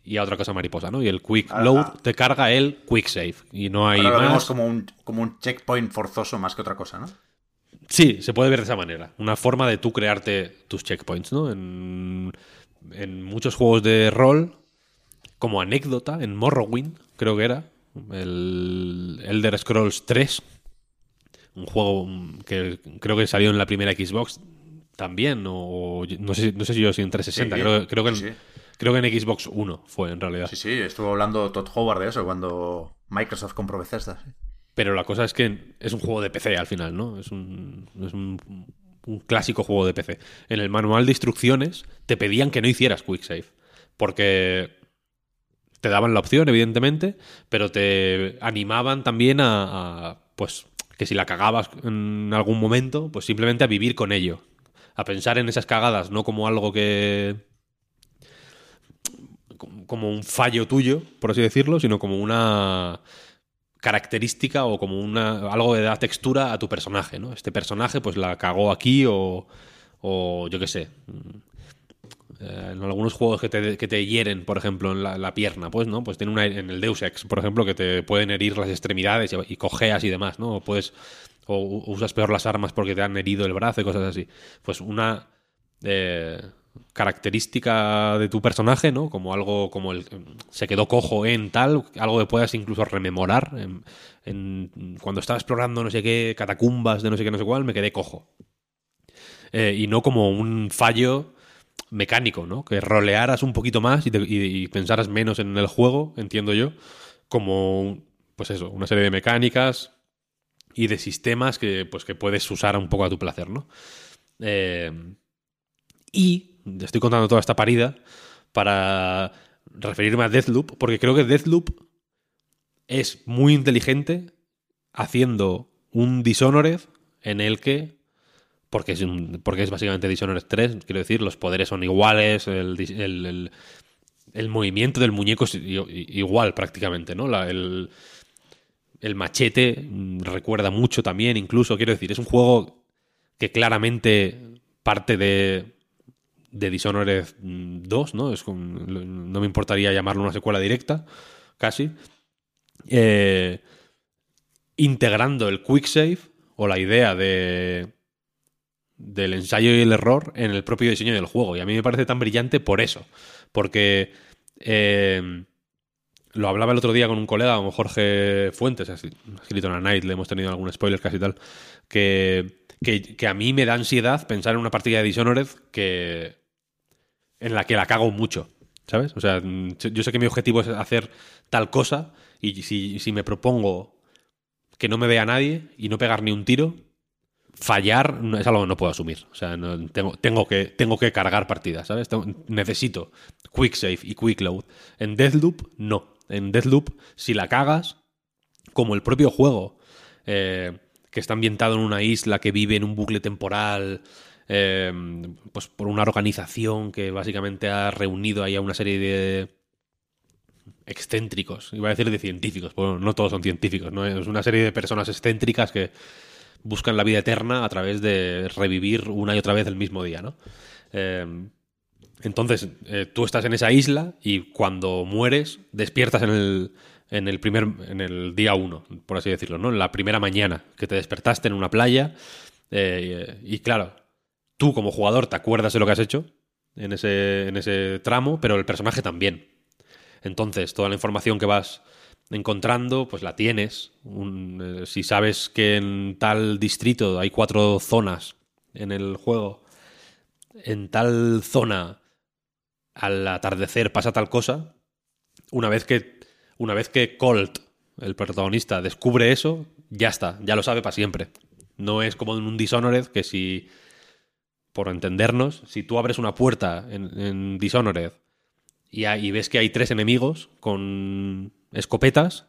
y a otra cosa mariposa, ¿no? Y el Quick Load te carga el Quick Save y no hay Ahora lo vemos como un, como un checkpoint forzoso más que otra cosa, ¿no? Sí, se puede ver de esa manera. Una forma de tú crearte tus checkpoints, ¿no? En, en muchos juegos de rol, como anécdota, en Morrowind, creo que era, el Elder Scrolls 3, un juego que creo que salió en la primera Xbox también, o no sé, no sé si yo soy en 360, creo, creo, que creo que en Xbox 1 fue en realidad. Sí, sí, estuvo hablando Todd Howard de eso cuando Microsoft compró Bethesda. Pero la cosa es que es un juego de PC al final, ¿no? Es un, es un, un clásico juego de PC. En el manual de instrucciones te pedían que no hicieras Quick Save, porque te daban la opción, evidentemente, pero te animaban también a pues que si la cagabas en algún momento, pues simplemente a vivir con ello. A pensar en esas cagadas, no como algo que. como un fallo tuyo, por así decirlo, sino como una característica o como una algo de da textura a tu personaje, ¿no? Este personaje pues la cagó aquí o, o yo qué sé, eh, en algunos juegos que te, que te, hieren, por ejemplo, en la, pierna, pues, ¿no? Pues tiene una, en el Deus Ex, por ejemplo, que te pueden herir las extremidades y, cojeas y demás, ¿no? O puedes, o usas peor las armas porque te han herido el brazo y cosas así. Pues una eh, característica de tu personaje, ¿no? Como algo, como el, se quedó cojo en tal, algo que puedas incluso rememorar. Cuando estaba explorando no sé qué catacumbas de no sé qué, no sé cuál, me quedé cojo. Eh, y no como un fallo mecánico, ¿no? Que rolearas un poquito más y, pensaras menos en el juego, entiendo yo, como, pues eso, una serie de mecánicas y de sistemas que, pues, que puedes usar un poco a tu placer, ¿no? Eh, y estoy contando toda esta parida para referirme a Deathloop, porque creo que Deathloop es muy inteligente haciendo un Dishonored en el que porque es, porque es básicamente Dishonored 3, quiero decir, los poderes son iguales, el, movimiento del muñeco es igual prácticamente, ¿no? el, machete recuerda mucho también, incluso, quiero decir, es un juego que claramente parte de, de Dishonored 2, ¿no? Es no me importaría llamarlo una secuela directa, casi. Eh, integrando el quick save o la idea de del ensayo y el error en el propio diseño del juego. Y a mí me parece tan brillante por eso. Porque eh, lo hablaba el otro día con un colega, como Jorge Fuentes, escrito en la Night, le hemos tenido algún spoiler casi tal, que, que, a mí me da ansiedad pensar en una partida de Dishonored que, en la que la cago mucho. ¿Sabes? O sea, yo sé que mi objetivo es hacer tal cosa y si, si me propongo que no me vea nadie y no pegar ni un tiro, fallar es algo que no puedo asumir. O sea, tengo, tengo, que, tengo que cargar partidas, ¿sabes? necesito quick save y quick load. En Deathloop, no. En Deathloop, si la cagas, como el propio juego, eh, que está ambientado en una isla que vive en un bucle temporal, eh, pues por una organización que básicamente ha reunido ahí a una serie de excéntricos, iba a decir de científicos, bueno, no todos son científicos, ¿no? Es una serie de personas excéntricas que buscan la vida eterna a través de revivir una y otra vez el mismo día, ¿no? Em, entonces, eh, tú estás en esa isla y cuando mueres, despiertas en el, en el primer, en el día uno, por así decirlo, ¿no? En la primera mañana que te despertaste en una playa eh, y, claro, tú como jugador te acuerdas de lo que has hecho en ese, en ese tramo, pero el personaje también. Entonces, toda la información que vas encontrando, pues la tienes. Eh, si sabes que en tal distrito hay cuatro zonas en el juego, en tal zona al atardecer pasa tal cosa, una vez que, una vez que Colt, el protagonista, descubre eso, ya está, ya lo sabe para siempre. No es como en un Dishonored que si, por entendernos, si tú abres una puerta en, Dishonored y, y ves que hay tres enemigos con escopetas,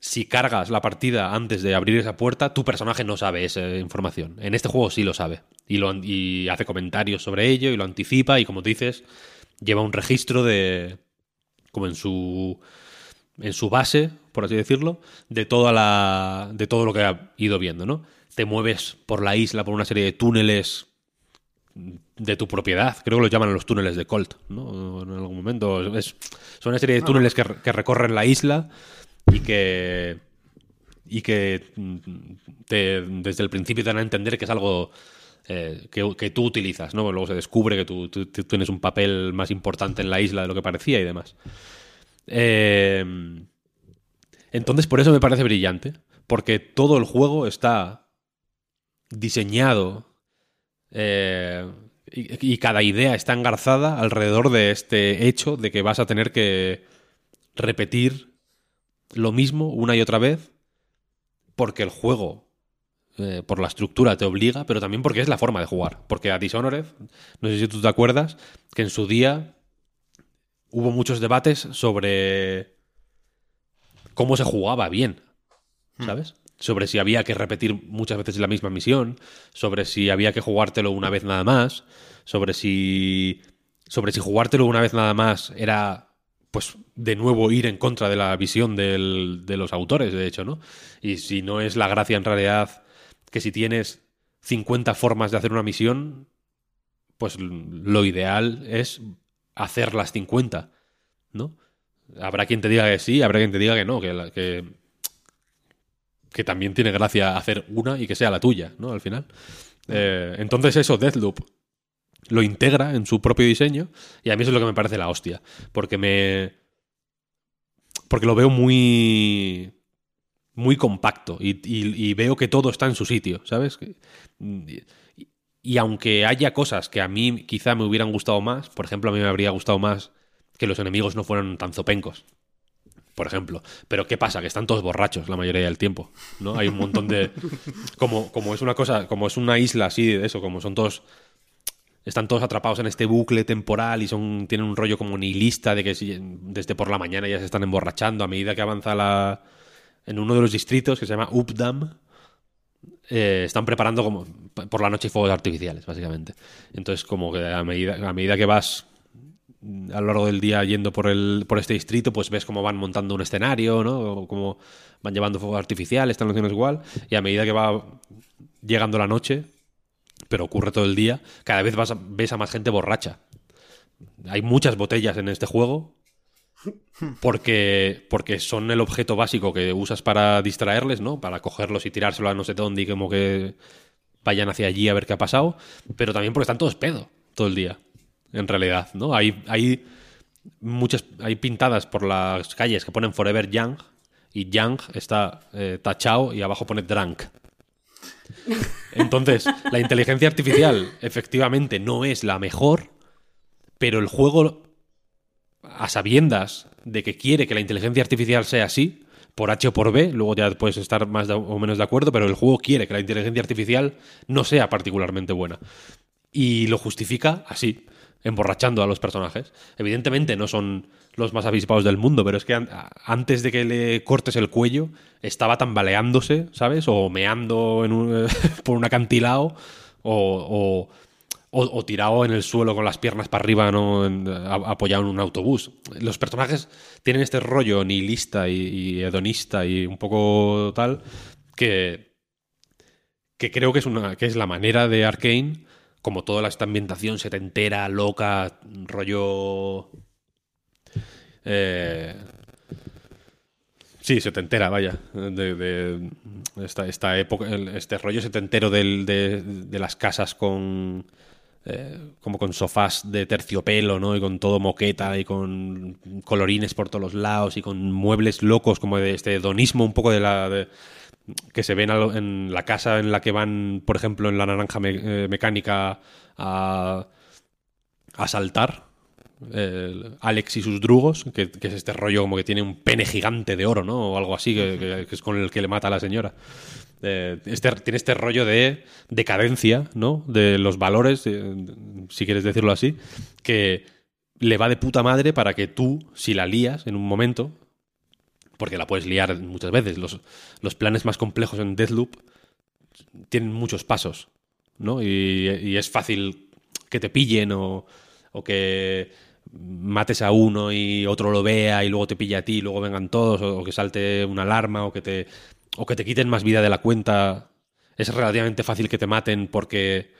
si cargas la partida antes de abrir esa puerta, tu personaje no sabe esa información. En este juego sí lo sabe. Y, lo, y hace comentarios sobre ello y lo anticipa y como dices, lleva un registro de... como en su... en su base, por así decirlo, de toda la... de todo lo que ha ido viendo, ¿no? Te mueves por la isla por una serie de túneles de tu propiedad. Creo que lo llaman los túneles de Colt, ¿no? En algún momento. Es, son una serie de ah, túneles que, que recorren la isla y que y que te, desde el principio te dan a entender que es algo eh, que, tú utilizas, ¿no? Luego se descubre que tú, tienes un papel más importante en la isla de lo que parecía y demás. Eh, entonces, por eso me parece brillante, porque todo el juego está diseñado eh, y, y cada idea está engarzada alrededor de este hecho de que vas a tener que repetir lo mismo una y otra vez porque el juego, eh, por la estructura, te obliga, pero también porque es la forma de jugar. Porque a Dishonored, no sé si tú te acuerdas, que en su día hubo muchos debates sobre cómo se jugaba bien, hmm. ¿sabes? Sobre si había que repetir muchas veces la misma misión, sobre si había que jugártelo una vez nada más, sobre si sobre si jugártelo una vez nada más era pues de nuevo ir en contra de la visión del, de los autores, de hecho, ¿no? Y si no es la gracia en realidad que si tienes 50 formas de hacer una misión, pues lo ideal es hacer las 50, ¿no? Habrá quien te diga que sí, habrá quien te diga que no, que, que, que también tiene gracia hacer una y que sea la tuya, ¿no? Al final. Eh, entonces eso, Deathloop, lo integra en su propio diseño y a mí eso es lo que me parece la hostia, porque me porque lo veo muy muy compacto y, veo que todo está en su sitio, ¿sabes? Y, y, aunque haya cosas que a mí quizá me hubieran gustado más, por ejemplo, a mí me habría gustado más que los enemigos no fueran tan zopencos, por ejemplo. Pero ¿qué pasa? Que están todos borrachos la mayoría del tiempo, ¿no? Hay un montón de... Como, como es una cosa, como es una isla así de eso, como son todos están todos atrapados en este bucle temporal y son tienen un rollo como nihilista de que desde por la mañana ya se están emborrachando a medida que avanza la en uno de los distritos que se llama Updam eh, están preparando como por la noche fuegos artificiales básicamente entonces como que a medida a medida que vas a lo largo del día yendo por el por este distrito pues ves cómo van montando un escenario no cómo van llevando fuegos artificiales están haciendo igual y a medida que va llegando la noche pero ocurre todo el día, cada vez vas ves a más gente borracha. Hay muchas botellas en este juego porque, porque son el objeto básico que usas para distraerles, ¿no? Para cogerlos y tirárselo a no sé dónde y como que vayan hacia allí a ver qué ha pasado, pero también porque están todos pedo todo el día, en realidad, ¿no? Hay, hay muchas, hay pintadas por las calles que ponen Forever Young y Young está eh, tachado y abajo pone Drunk. Entonces, la inteligencia artificial efectivamente no es la mejor, pero el juego, a sabiendas de que quiere que la inteligencia artificial sea así, por H o por B, luego ya puedes estar más o menos de acuerdo, pero el juego quiere que la inteligencia artificial no sea particularmente buena. Y lo justifica así, emborrachando a los personajes. Evidentemente no son los más avispados del mundo, pero es que antes de que le cortes el cuello, estaba tambaleándose, ¿sabes? O meando por un acantilado, o, tirado en el suelo con las piernas para arriba, ¿no? apoyado en un autobús. Los personajes tienen este rollo nihilista y, y hedonista y un poco tal, que, que creo que es, una, que es la manera de Arkane como toda esta ambientación setentera, loca, rollo eh, sí, setentera, vaya. De, esta, época, este rollo setentero del, de, las casas con. Eh, como con sofás de terciopelo, ¿no? Y con todo moqueta y con colorines por todos los lados y con muebles locos, como de este hedonismo un poco de la. Que se ven en la casa en la que van, por ejemplo, en la naranja eh, mecánica a, a saltar Alex y sus drugos, que, es este rollo como que tiene un pene gigante de oro, ¿no? O algo así, que, es con el que le mata a la señora. Eh, este, tiene este rollo de decadencia, ¿no? De los valores, eh, si quieres decirlo así, que le va de puta madre para que tú, si la lías en un momento, porque la puedes liar muchas veces. Los, los planes más complejos en Deathloop tienen muchos pasos, ¿no? Y, es fácil que te pillen o, o, que mates a uno y otro lo vea y luego te pille a ti y luego vengan todos o, que salte una alarma o que te o que te quiten más vida de la cuenta. Es relativamente fácil que te maten porque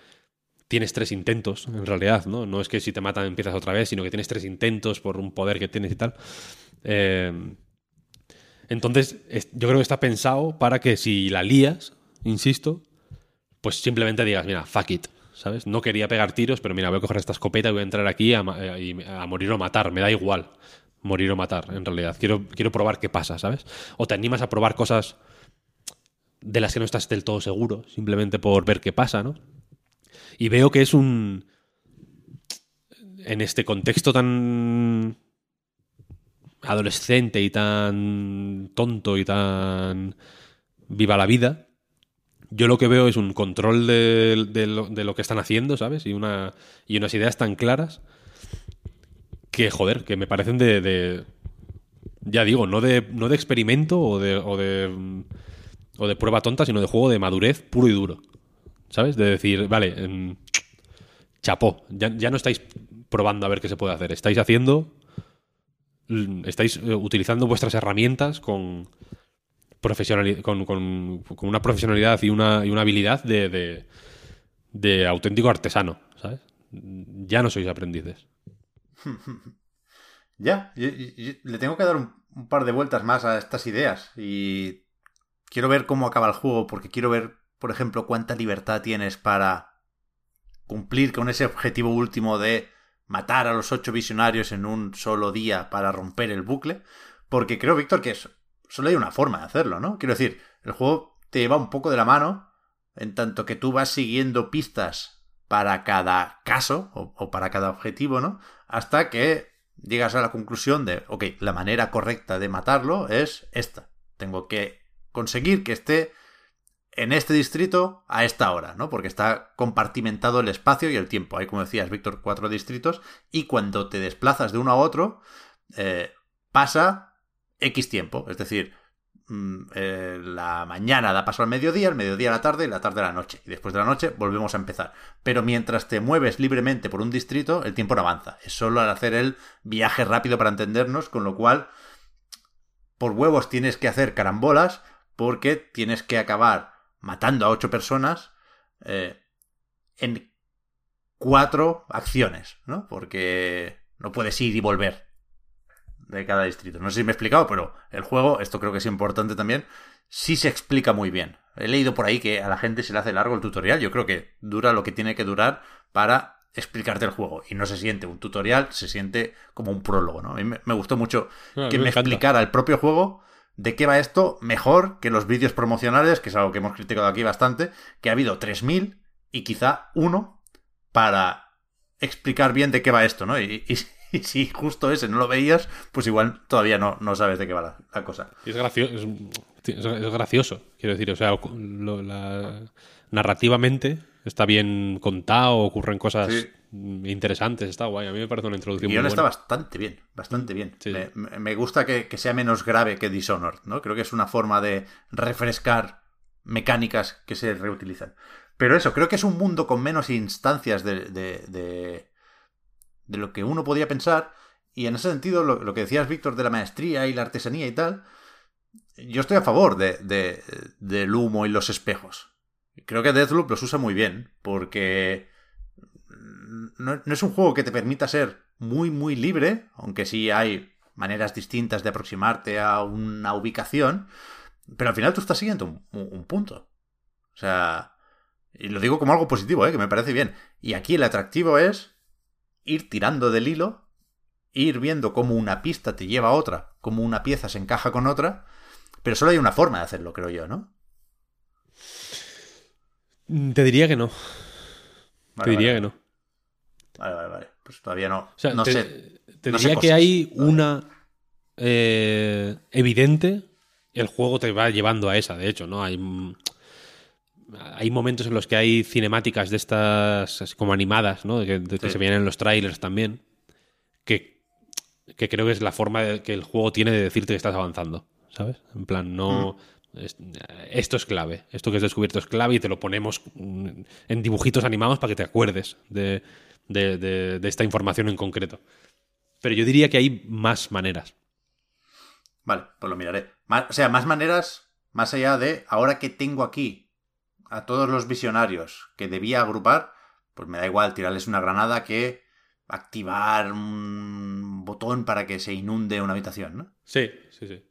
tienes tres intentos, en realidad, ¿no? No es que si te matan empiezas otra vez, sino que tienes tres intentos por un poder que tienes y tal. Eh, entonces, yo creo que está pensado para que si la lías, insisto, pues simplemente digas, mira, fuck it, ¿sabes? No quería pegar tiros, pero mira, voy a coger esta escopeta y voy a entrar aquí a, a, morir o matar, me da igual morir o matar, en realidad. Quiero, quiero probar qué pasa, ¿sabes? O te animas a probar cosas de las que no estás del todo seguro, simplemente por ver qué pasa, ¿no? Y veo que es un... En este contexto tan adolescente y tan tonto y tan viva la vida, yo lo que veo es un control de, lo, que están haciendo, ¿sabes? Y, una, y unas ideas tan claras que, joder, que me parecen de... ya digo, no de, no de experimento o de, o de, o de prueba tonta, sino de juego de madurez puro y duro. ¿Sabes? De decir, vale, em, chapó, ya, ya no estáis probando a ver qué se puede hacer, estáis haciendo estáis eh, utilizando vuestras herramientas con, con, con, una profesionalidad y una, y una habilidad de, de, auténtico artesano, ¿sabes? Ya no sois aprendices. ya, le tengo que dar un, par de vueltas más a estas ideas y quiero ver cómo acaba el juego porque quiero ver, por ejemplo, cuánta libertad tienes para cumplir con ese objetivo último de matar a los ocho visionarios en un solo día para romper el bucle, porque creo, Víctor, que solo hay una forma de hacerlo, ¿no? Quiero decir, el juego te lleva un poco de la mano, en tanto que tú vas siguiendo pistas para cada caso o, para cada objetivo, ¿no? Hasta que llegas a la conclusión de, ok, la manera correcta de matarlo es esta. Tengo que conseguir que esté en este distrito a esta hora, ¿no? Porque está compartimentado el espacio y el tiempo. Hay, como decías, Víctor, cuatro distritos y cuando te desplazas de uno a otro, eh, pasa X tiempo. Es decir, mm, eh, la mañana da paso al mediodía, el mediodía a la tarde y la tarde a la noche. Y después de la noche volvemos a empezar. Pero mientras te mueves libremente por un distrito, el tiempo no avanza. Es solo al hacer el viaje rápido para entendernos, con lo cual, por huevos tienes que hacer carambolas porque tienes que acabar matando a ocho personas eh, en cuatro acciones, ¿no? Porque no puedes ir y volver de cada distrito. No sé si me he explicado, pero el juego, esto creo que es importante también, sí se explica muy bien. He leído por ahí que a la gente se le hace largo el tutorial. Yo creo que dura lo que tiene que durar para explicarte el juego. Y no se siente un tutorial, se siente como un prólogo, ¿no? A mí me, gustó mucho que me explicara el propio juego de qué va esto mejor que los vídeos promocionales, que es algo que hemos criticado aquí bastante, que ha habido 3.000 y quizá uno para explicar bien de qué va esto, ¿no? Y, si justo ese no lo veías, pues igual todavía no, no sabes de qué va la, cosa. Es gracioso, es, gracioso, quiero decir, o sea, narrativamente está bien contado, ocurren cosas interesantes, está guay. A mí me parece una introducción muy buena. está bastante bien, bastante bien. Me, gusta que, sea menos grave que Dishonored, ¿no? Creo que es una forma de refrescar mecánicas que se reutilizan. Pero eso, creo que es un mundo con menos instancias de, de, de, lo que uno podía pensar. Y en ese sentido, lo, que decías, Víctor, de la maestría y la artesanía y tal, yo estoy a favor de, del humo y los espejos. Creo que Deathloop los usa muy bien, porque no, es un juego que te permita ser muy, muy libre, aunque sí hay maneras distintas de aproximarte a una ubicación, pero al final tú estás siguiendo un, punto. O sea, y lo digo como algo positivo, ¿eh? que me parece bien. Y aquí el atractivo es ir tirando del hilo, ir viendo cómo una pista te lleva a otra, cómo una pieza se encaja con otra, pero solo hay una forma de hacerlo, creo yo, ¿no? Te diría que no. te diría que no. Vale, vale, vale. Pues todavía no. no te, sé. Te diría que hay una eh, evidente. El juego te va llevando a esa, de hecho, ¿no? Hay, hay momentos en los que hay cinemáticas de estas como animadas, ¿no? De que, se vienen en los trailers también. Que, que creo que es la forma que el juego tiene de decirte que estás avanzando. ¿sabes? En plan, no... Mm. esto es clave, esto que has descubierto es clave y te lo ponemos en dibujitos animados para que te acuerdes de, de, esta información en concreto. Pero yo diría que hay más maneras. Vale, pues lo miraré. o sea, más maneras, más allá de ahora que tengo aquí a todos los visionarios que debía agrupar, pues me da igual tirarles una granada que activar un botón para que se inunde una habitación, ¿no? Sí, sí, sí.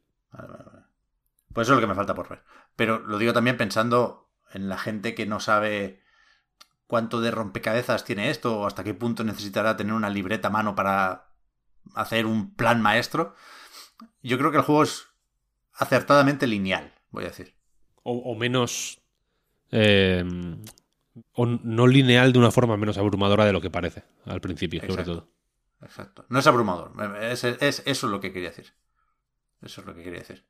Pues eso es lo que me falta por ver. Pero lo digo también pensando en la gente que no sabe cuánto de rompecabezas tiene esto o hasta qué punto necesitará tener una libreta a mano para hacer un plan maestro. Yo creo que el juego es acertadamente lineal, voy a decir. O, menos eh, o no lineal de una forma menos abrumadora de lo que parece al principio, sobre todo. Exacto. No es abrumador. Es, eso es lo que quería decir. Eso es lo que quería decir.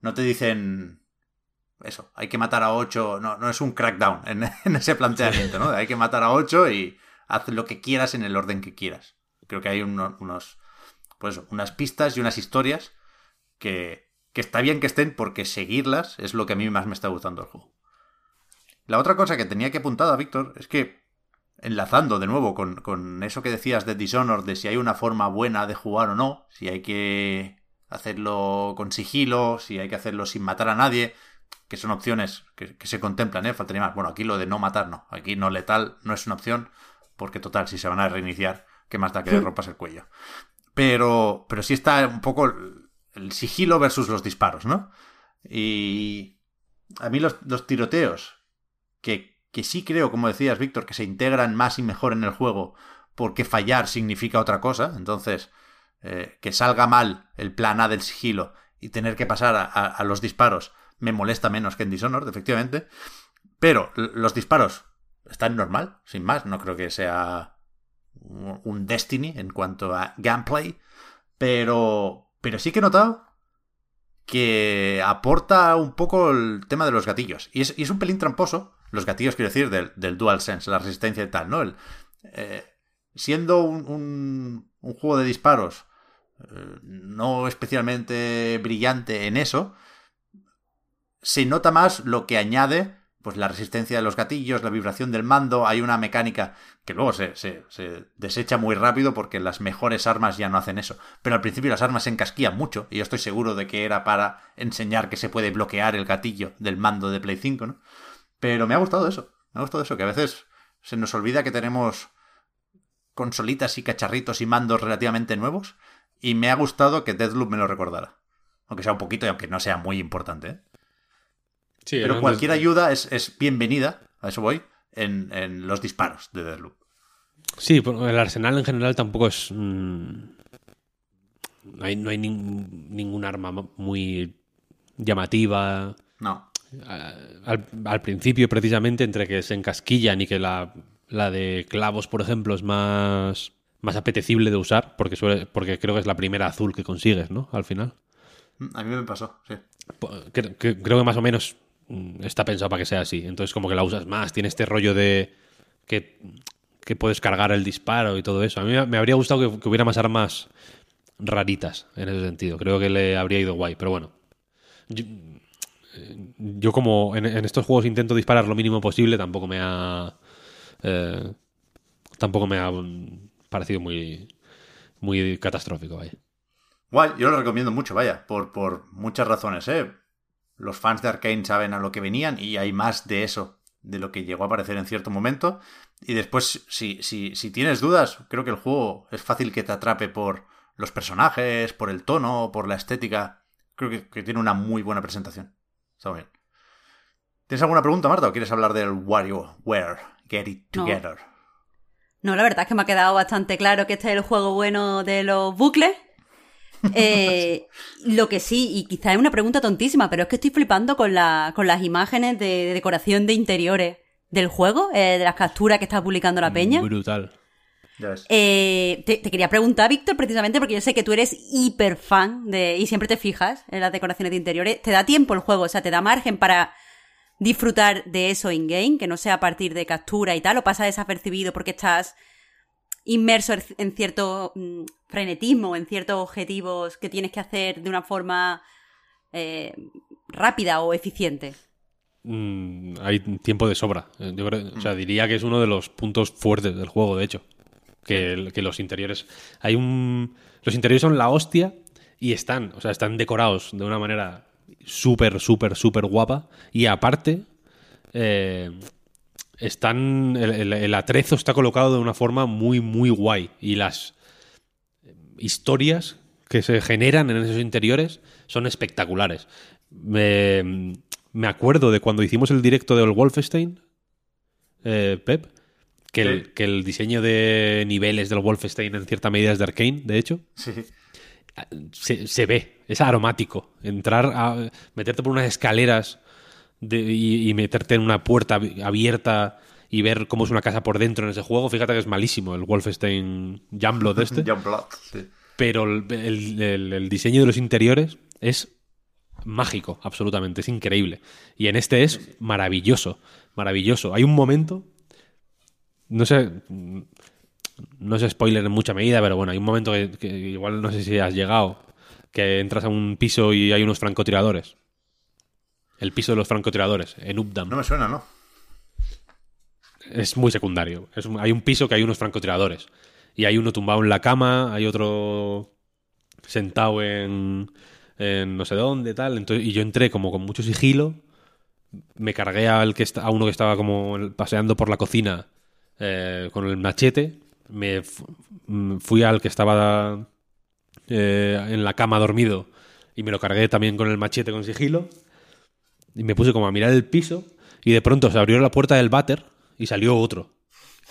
No te dicen. Eso, hay que matar a ocho. No, no es un crackdown en, ese planteamiento, ¿no? Hay que matar a ocho y haz lo que quieras en el orden que quieras. Creo que hay unos. Pues unas pistas y unas historias que, que está bien que estén porque seguirlas es lo que a mí más me está gustando el juego. La otra cosa que tenía que apuntar a Víctor es que, enlazando de nuevo con, eso que decías de Dishonored, de si hay una forma buena de jugar o no, si hay que hacerlo con sigilo, si hay que hacerlo sin matar a nadie, que son opciones que, se contemplan, ¿eh? Faltaría más. Bueno, aquí lo de no matar no. Aquí no letal no es una opción, porque total, si se van a reiniciar, ¿qué más da que le rompas el cuello? Pero, pero sí está un poco el, sigilo versus los disparos, ¿no? Y a mí los, los tiroteos que, sí creo, como decías, Víctor, que se integran más y mejor en el juego porque fallar significa otra cosa. Entonces, eh, que salga mal el plan A del sigilo y tener que pasar a, los disparos me molesta menos que en Dishonored, efectivamente. Pero los disparos están normal, sin más. No creo que sea un Destiny en cuanto a gameplay. Pero, pero sí que he notado que aporta un poco el tema de los gatillos. Y es, un pelín tramposo, los gatillos, quiero decir, del, del DualSense, la resistencia y tal, ¿no? El, eh, siendo un, un, juego de disparos eh, no especialmente brillante en eso, se nota más lo que añade pues la resistencia de los gatillos, la vibración del mando, hay una mecánica que luego se, se, se, desecha muy rápido porque las mejores armas ya no hacen eso. Pero al principio las armas se encasquían mucho y yo estoy seguro de que era para enseñar que se puede bloquear el gatillo del mando de Play 5, ¿no? Pero me ha gustado eso. Me ha gustado eso, que a veces se nos olvida que tenemos consolitas y cacharritos y mandos relativamente nuevos. Y me ha gustado que Deadloop me lo recordara. Aunque sea un poquito y aunque no sea muy importante. ¿eh? Pero cualquier ayuda es, bienvenida, a eso voy, en, los disparos de Deadloop. Sí, el arsenal en general tampoco es. Mm, no hay, no hay ningún arma muy llamativa. No al, principio precisamente entre que se encasquillan y que la, de clavos, por ejemplo, es más, más apetecible de usar, porque, suele, porque creo que es la primera azul que consigues, ¿no? Al final. A mí me pasó, sí. Creo que, creo que más o menos mm, está pensado para que sea así. Entonces como que la usas más, tiene este rollo de que, que puedes cargar el disparo y todo eso. A mí me habría gustado que, hubiera más armas raritas en ese sentido. Creo que le habría ido guay, pero bueno yo como en, estos juegos intento disparar lo mínimo posible, tampoco me ha... Eh, tampoco me ha parecido muy, muy catastrófico. Guay, yo lo recomiendo mucho, vaya, por, por muchas razones, ¿eh? Los fans de Arkane saben a lo que venían y hay más de eso de lo que llegó a aparecer en cierto momento. Y después, si, si, si tienes dudas, creo que el juego es fácil que te atrape por los personajes, por el tono, por la estética. Creo que tiene una muy buena presentación. ¿Tienes alguna pregunta, Marta, o quieres hablar del WarioWare Get It Together? No. la verdad es que me ha quedado bastante claro que este es el juego bueno de los bucles. Eh, lo que sí, y quizás es una pregunta tontísima, pero es que estoy flipando con, con las imágenes de, decoración de interiores del juego, eh, de las capturas que está publicando la peña. Brutal. Eh, te, quería preguntar, Víctor, precisamente porque yo sé que tú eres hiper fan de, y siempre te fijas en las decoraciones de interiores. ¿Te da tiempo el juego? O sea, ¿te da margen para disfrutar de eso in-game? Que no sea a partir de captura y tal, o pasa desapercibido porque estás inmerso en cierto mm, frenetismo, en ciertos objetivos que tienes que hacer de una forma eh, rápida o eficiente. Mm, hay tiempo de sobra. Yo o sea, diría que es uno de los puntos fuertes del juego, de hecho. Que, que los interiores. Hay un. Los interiores son la hostia y están, o sea, están decorados de una manera súper, súper, súper guapa. Y aparte, eh, están. El, atrezo está colocado de una forma muy, muy guay. Y las historias que se generan en esos interiores son espectaculares. Me, me acuerdo de cuando hicimos el directo del Wolfenstein, eh, Pep, que, el, que, el, diseño de niveles del Wolfenstein en cierta medida es de Arkane, de hecho. Sí. Se, ve, es aromático. Entrar a meterte por unas escaleras y, meterte en una puerta abierta y ver cómo es una casa por dentro en ese juego. Fíjate que es malísimo el Wolfenstein Jumblood este. sí. Pero el, diseño de los interiores es mágico, absolutamente, es increíble. Y en este es maravilloso, maravilloso. Hay un momento, no sé, no sé spoiler en mucha medida, pero bueno, hay un momento que, igual no sé si has llegado, que entras a un piso y hay unos francotiradores. El piso de los francotiradores, en Updam. No me suena, ¿no? Es muy secundario. hay un piso que hay unos francotiradores. Y hay uno tumbado en la cama, hay otro sentado en, en no sé dónde, tal. Entonces, y yo entré como con mucho sigilo, me cargué al que a uno que estaba como paseando por la cocina eh, con el machete, me mm, fui al que estaba eh, en la cama dormido y me lo cargué también con el machete con sigilo y me puse como a mirar el piso y de pronto se abrió la puerta del váter y salió otro.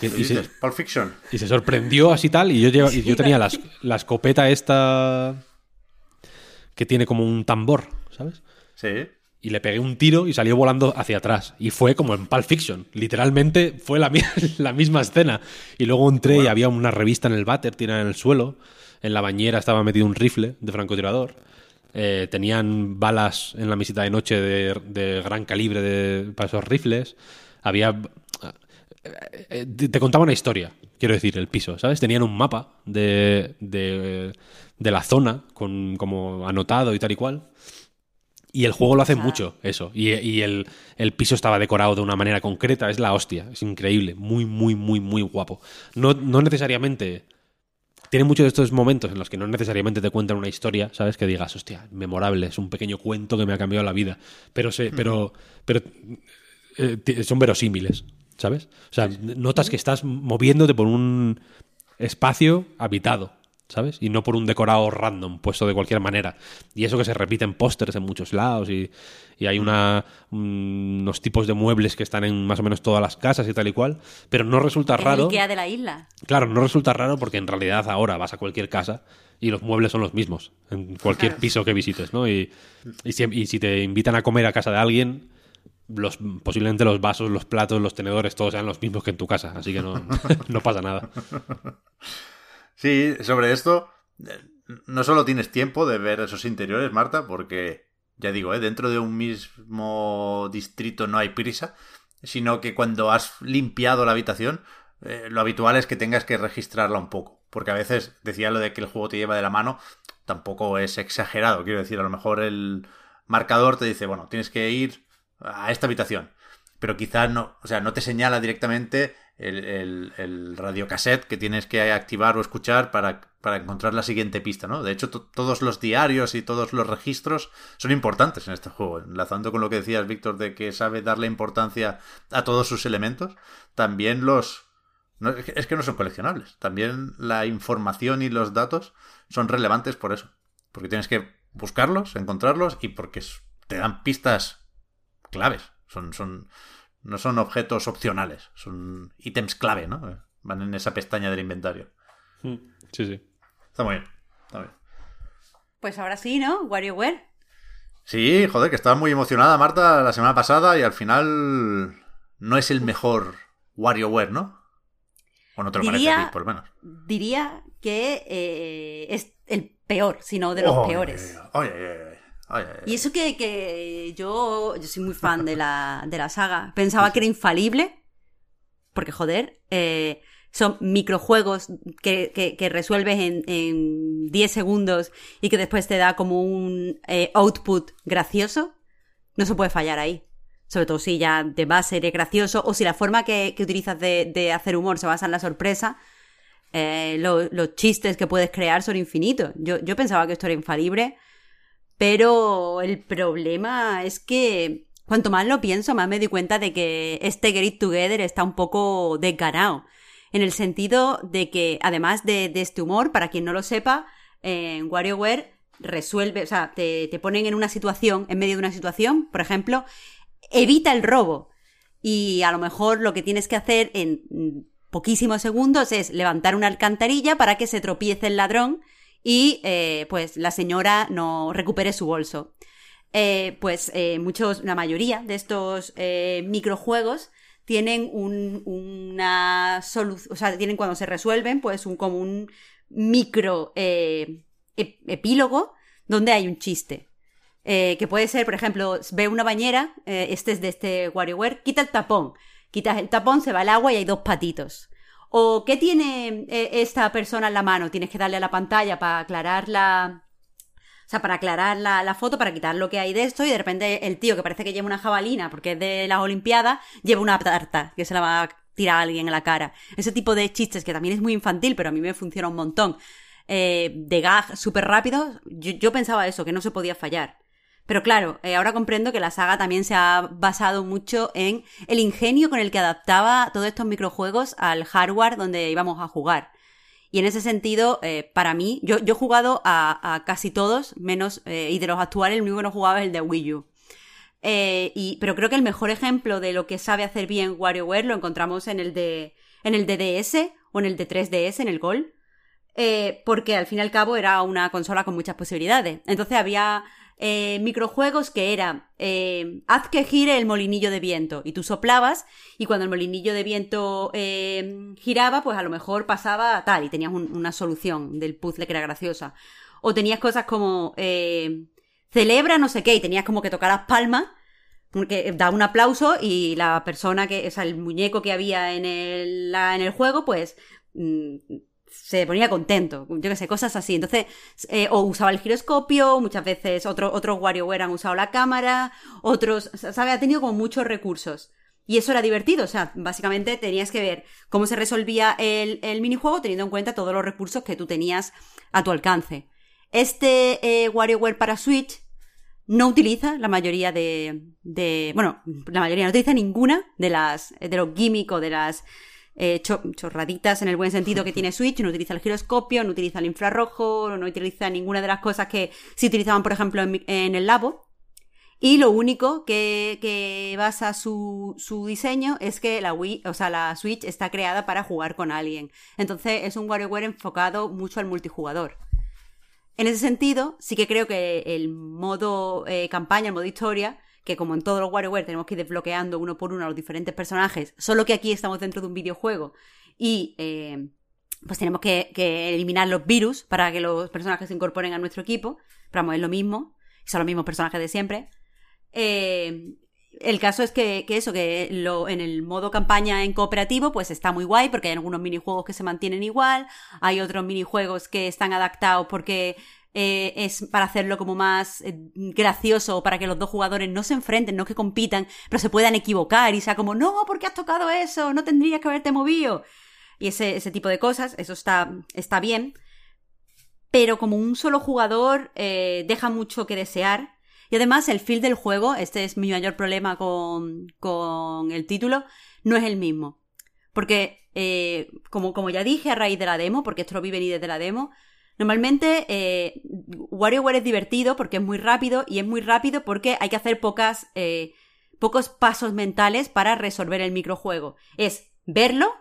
Y, se, Fiction. y se sorprendió así tal y yo, y yo tenía la escopeta esta que tiene como un tambor, ¿sabes? Sí. Y le pegué un tiro y salió volando hacia atrás. Y fue como en Pulp Fiction. Literalmente fue la, la misma escena. Y luego entré y había una revista en el váter tirada en el suelo. En la bañera estaba metido un rifle de francotirador. Eh, tenían balas en la mesita de noche de, gran calibre de, para esos rifles. Había. Eh, eh, te contaba una historia, quiero decir, el piso, ¿sabes? Tenían un mapa de, de de la zona, con, como anotado y tal y cual. Y el juego lo hace mucho, eso. Y, el, piso estaba decorado de una manera concreta, es la hostia, es increíble, muy, muy, muy, muy guapo. No, no necesariamente... Tiene muchos de estos momentos en los que no necesariamente te cuentan una historia, ¿sabes? Que digas, hostia, memorable, es un pequeño cuento que me ha cambiado la vida. Pero, se, pero, pero eh, son verosímiles, ¿sabes? O sea, notas que estás moviéndote por un espacio habitado, ¿sabes? Y no por un decorado random, puesto de cualquier manera. Y eso que se repite en pósters en muchos lados y, hay una, unos tipos de muebles que están en más o menos todas las casas y tal y cual, pero no resulta raro. El de la isla. Claro, no resulta raro porque en realidad ahora vas a cualquier casa y los muebles son los mismos en cualquier piso que visites, ¿no? Y, y, si, te invitan a comer a casa de alguien, los, posiblemente los vasos, los platos, los tenedores, todos sean los mismos que en tu casa, así que no, no pasa nada. Sí, sobre esto, no solo tienes tiempo de ver esos interiores, Marta, porque, ya digo, ¿eh? dentro de un mismo distrito no hay prisa, sino que cuando has limpiado la habitación, eh, lo habitual es que tengas que registrarla un poco. Porque a veces decía lo de que el juego te lleva de la mano, tampoco es exagerado. Quiero decir, a lo mejor el marcador te dice, bueno, tienes que ir a esta habitación. Pero quizás no, o sea, no te señala directamente el, el, radiocassette que tienes que activar o escuchar para, para encontrar la siguiente pista, ¿no? De hecho, todos los diarios y todos los registros son importantes en este juego. Enlazando con lo que decías, Víctor, de que sabe darle importancia a todos sus elementos, también los... es que no son coleccionables. También la información y los datos son relevantes por eso. Porque tienes que buscarlos, encontrarlos y porque te dan pistas claves. Son, son, no son objetos opcionales, son ítems clave, ¿no? Van en esa pestaña del inventario. Hmm. Sí, sí. Está muy bien. Está bien. Pues ahora sí, ¿no? WarioWare. Sí, joder, que estaba muy emocionada Marta la semana pasada y al final no es el mejor WarioWare, ¿no? O no te lo parece por lo menos. Diría que eh, es el peor, sino de los peores. Y eso que, yo, yo soy muy fan de la, de la saga. Pensaba que era infalible. Porque, joder, eh, son microjuegos que, que, resuelves en, 10 segundos y que después te da como un eh, output gracioso, no se puede fallar ahí. Sobre todo si ya de base eres gracioso o si la forma que, utilizas de, hacer humor se basa en la sorpresa, eh, los chistes que puedes crear son infinitos. Yo, yo pensaba que esto era infalible, pero el problema es que cuanto más lo pienso, más me doy cuenta de que este Get Together está un poco desganado. En el sentido de que, además de, este humor, para quien no lo sepa, en WarioWare resuelve, o sea, te, te ponen en una situación, en medio de una situación, por ejemplo, evita el robo. Y a lo mejor lo que tienes que hacer en poquísimos segundos es levantar una alcantarilla para que se tropiece el ladrón y eh, pues la señora no recupere su bolso. Eh, pues eh, muchos, la mayoría de estos microjuegos tienen una solución, o sea, tienen cuando se resuelven, pues un como un micro epílogo donde hay un chiste. que puede ser, por ejemplo, ve una bañera, este es de este WarioWare, quita el tapón. Quitas el tapón, se va el agua y hay dos patitos. ¿O qué tiene eh, esta persona en la mano? Tienes que darle a la pantalla para aclarar la. O sea, para aclarar la, foto, para quitar lo que hay de esto, y de repente el tío que parece que lleva una jabalina porque es de las Olimpiadas, lleva una tarta que se la va a tirar a alguien en la cara. Ese tipo de chistes que también es muy infantil, pero a mí me funciona un montón. Eh, de gag súper rápido, yo pensaba eso, que no se podía fallar. Pero claro, eh, ahora comprendo que la saga también se ha basado mucho en el ingenio con el que adaptaba todos estos microjuegos al hardware donde íbamos a jugar. Y en ese sentido, eh, para mí, yo, he jugado a, casi todos, menos, eh, y de los actuales, el único que no jugaba es el de Wii U. y, pero creo que el mejor ejemplo de lo que sabe hacer bien WarioWare lo encontramos en el de, en el DS o en el de 3DS, en el Gol. porque al fin y al cabo era una consola con muchas posibilidades. Entonces había eh, microjuegos que era eh, haz que gire el molinillo de viento. Y tú soplabas y cuando el molinillo de viento eh, giraba pues a lo mejor pasaba tal y tenías una solución del puzzle que era graciosa. O tenías cosas como celebra no sé qué y tenías como que tocar las palmas que da un aplauso y la persona que, o sea, el muñeco que había en el, en el juego, pues mm, se ponía contento, yo qué sé, cosas así. Entonces, eh, o usaba el giroscopio, muchas veces otro, otros WarioWare han usado la cámara, otros, ¿sabe? Ha tenido como muchos recursos. Y eso era divertido, o sea, básicamente tenías que ver cómo se resolvía el, el minijuego teniendo en cuenta todos los recursos que tú tenías a tu alcance. Este eh, WarioWare para Switch no utiliza la mayoría de, de, bueno, la mayoría no utiliza ninguna de las, de los gimmicks o de las eh, chorraditas en el buen sentido que tiene Switch, no utiliza el giroscopio, no utiliza el infrarrojo, no utiliza ninguna de las cosas que se utilizaban, por ejemplo, en, el labo. Y lo único que, basa su, diseño es que la Wii, o sea, la Switch está creada para jugar con alguien. Entonces es un WarioWare enfocado mucho al multijugador. En ese sentido, sí que creo que el modo eh, campaña, el modo historia, que como en todos los WarioWare tenemos que ir desbloqueando uno por uno a los diferentes personajes, solo que aquí estamos dentro de un videojuego y eh, pues tenemos que, eliminar los virus para que los personajes se incorporen a nuestro equipo, pero vamos, es lo mismo, son los mismos personajes de siempre. Eh, el caso es que, eso, que lo, en el modo campaña en cooperativo, pues está muy guay porque hay algunos minijuegos que se mantienen igual, hay otros minijuegos que están adaptados porque eh, es para hacerlo como más eh, gracioso, para que los dos jugadores no se enfrenten, no que compitan, pero se puedan equivocar y sea como, no, ¿por qué has tocado eso? No tendrías que haberte movido. Y ese, ese tipo de cosas, eso está, está bien. Pero como un solo jugador eh, deja mucho que desear. Y además el feel del juego, este es mi mayor problema con, con el título, no es el mismo. Porque, como, como ya dije a raíz de la demo, porque esto lo vi venir desde la demo, Normalmente eh, WarioWare es divertido porque es muy rápido y es muy rápido porque hay que hacer pocas, eh, pocos pasos mentales para resolver el microjuego. Es verlo,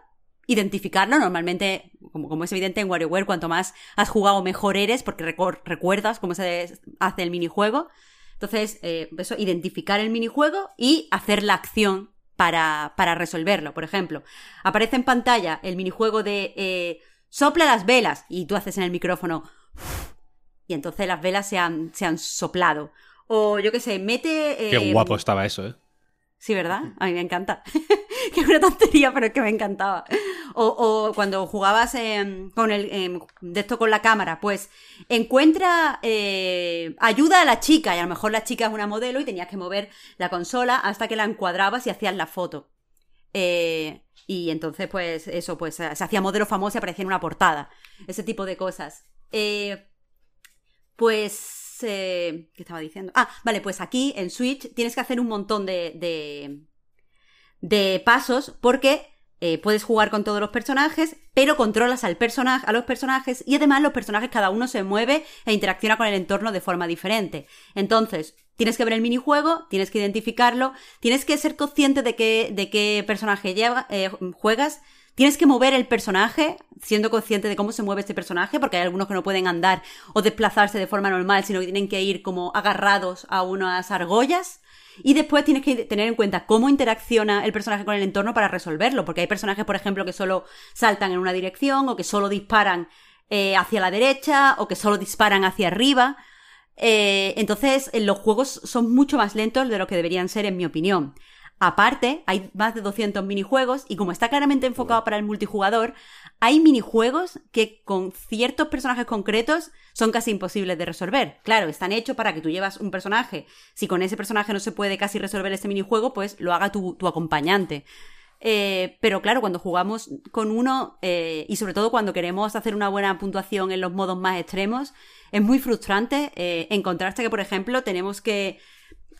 identificarlo, normalmente, como, es evidente en WarioWare, cuanto más has jugado mejor eres porque recuerdas cómo se hace el minijuego. Entonces, eh, eso, identificar el minijuego y hacer la acción para, para resolverlo. Por ejemplo, aparece en pantalla el minijuego de eh, sopla las velas. Y tú haces en el micrófono. Y entonces las velas se han, se han soplado. O yo qué sé, mete. Qué eh, guapo estaba eso, ¿eh? Sí, ¿verdad? A mí me encanta. que es una tontería, pero es que me encantaba. O, cuando jugabas con el, de esto con la cámara, pues encuentra eh, ayuda a la chica y a lo mejor la chica es una modelo y tenías que mover la consola hasta que la encuadrabas y hacías la foto. Eh, y entonces, pues eso, pues se hacía modelo famoso y aparecía en una portada. Ese tipo de cosas. Eh, pues ¿Qué estaba diciendo? Ah, vale, pues aquí en Switch tienes que hacer un montón de, de, pasos porque eh, puedes jugar con todos los personajes, pero controlas al personaje, a los personajes y además los personajes cada uno se mueve e interacciona con el entorno de forma diferente. Entonces, tienes que ver el minijuego, tienes que identificarlo, tienes que ser consciente de qué, de qué personaje lleva, eh, juegas Tienes que mover el personaje, siendo consciente de cómo se mueve este personaje, porque hay algunos que no pueden andar o desplazarse de forma normal, sino que tienen que ir como agarrados a unas argollas. Y después tienes que tener en cuenta cómo interacciona el personaje con el entorno para resolverlo, porque hay personajes, por ejemplo, que solo saltan en una dirección, o que solo disparan eh, hacia la derecha, o que solo disparan hacia arriba. Eh, entonces, los juegos son mucho más lentos de lo que deberían ser, en mi opinión. Aparte, hay más de 200 minijuegos y como está claramente enfocado para el multijugador, hay minijuegos que con ciertos personajes concretos son casi imposibles de resolver. Claro, están hechos para que tú llevas un personaje. Si con ese personaje no se puede casi resolver ese minijuego, pues lo haga tu, acompañante. Eh, pero claro, cuando jugamos con uno, eh, y sobre todo cuando queremos hacer una buena puntuación en los modos más extremos, es muy frustrante eh, que, por ejemplo, tenemos que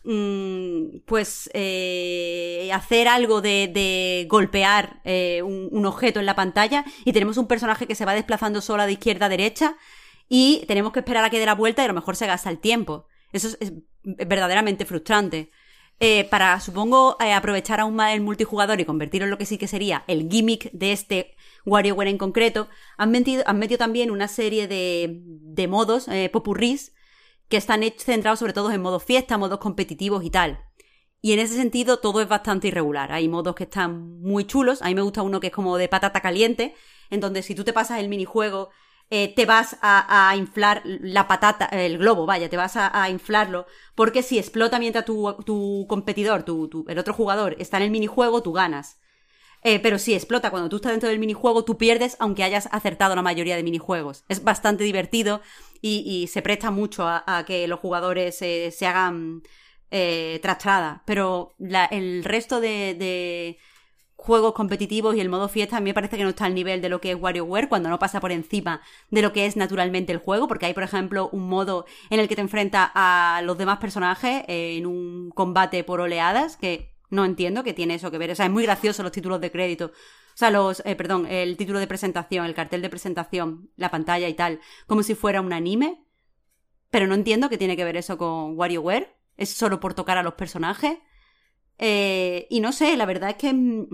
Mm, pues eh, hacer algo de, golpear eh, un, objeto en la pantalla y tenemos un personaje que se va desplazando sola de izquierda a derecha y tenemos que esperar a que dé la vuelta y a lo mejor se gasta el tiempo. Eso es, verdaderamente frustrante. Eh, para, supongo, aprovechar aún más el multijugador y convertirlo en lo que sí que sería el gimmick de este WarioWare en concreto, han metido, también una serie de, modos, popurrís, que están centrados sobre todo en modos fiesta, modos competitivos y tal. Y en ese sentido todo es bastante irregular. Hay modos que están muy chulos. A mí me gusta uno que es como de patata caliente, en donde si tú te pasas el minijuego, eh, te vas a, inflar la patata, el globo, vaya, te vas a, inflarlo, porque si explota mientras tu, tu competidor, tu, el otro jugador, está en el minijuego, tú ganas. Eh, pero si explota cuando tú estás dentro del minijuego, tú pierdes aunque hayas acertado la mayoría de minijuegos. Es bastante divertido y, se presta mucho a, que los jugadores se hagan eh, trastrada. Pero el resto de, juegos competitivos y el modo fiesta a mí me parece que no está al nivel de lo que es WarioWare cuando no pasa por encima de lo que es naturalmente el juego, porque hay, por ejemplo, un modo en el que te enfrentas a los demás personajes en un combate por oleadas, que no entiendo que tiene eso que ver. O sea, es muy gracioso los títulos de crédito. O sea, los, eh, perdón, el título de presentación, el cartel de presentación, la pantalla y tal, como si fuera un anime. Pero no entiendo qué tiene que ver eso con WarioWare. Es solo por tocar a los personajes. Eh, y no sé, la verdad es que mm,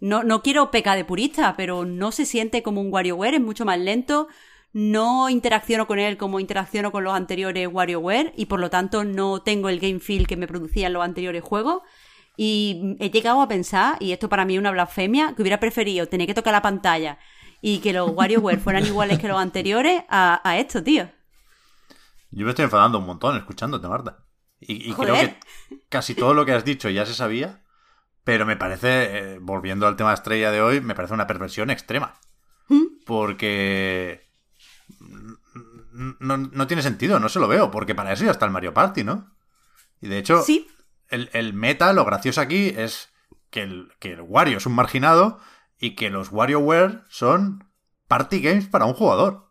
no, no quiero pecar de purista, pero no se siente como un WarioWare, es mucho más lento. No interacciono con él como interacciono con los anteriores WarioWare y por lo tanto no tengo el game feel que me producían los anteriores juegos. Y he llegado a pensar, y esto para mí es una blasfemia, que hubiera preferido tener que tocar la pantalla y que los WarioWare fueran iguales que los anteriores a, esto, tío. Yo me estoy enfadando un montón escuchándote, Marta. Y, creo que casi todo lo que has dicho ya se sabía, pero me parece, eh, volviendo al tema estrella de hoy, me parece una perversión extrema. ¿Mm? Porque no, no, tiene sentido, no se lo veo, porque para eso ya está el Mario Party, ¿no? Y de hecho, sí el, meta, lo gracioso aquí es que el, que el Wario es un marginado y que los WarioWare son party games para un jugador.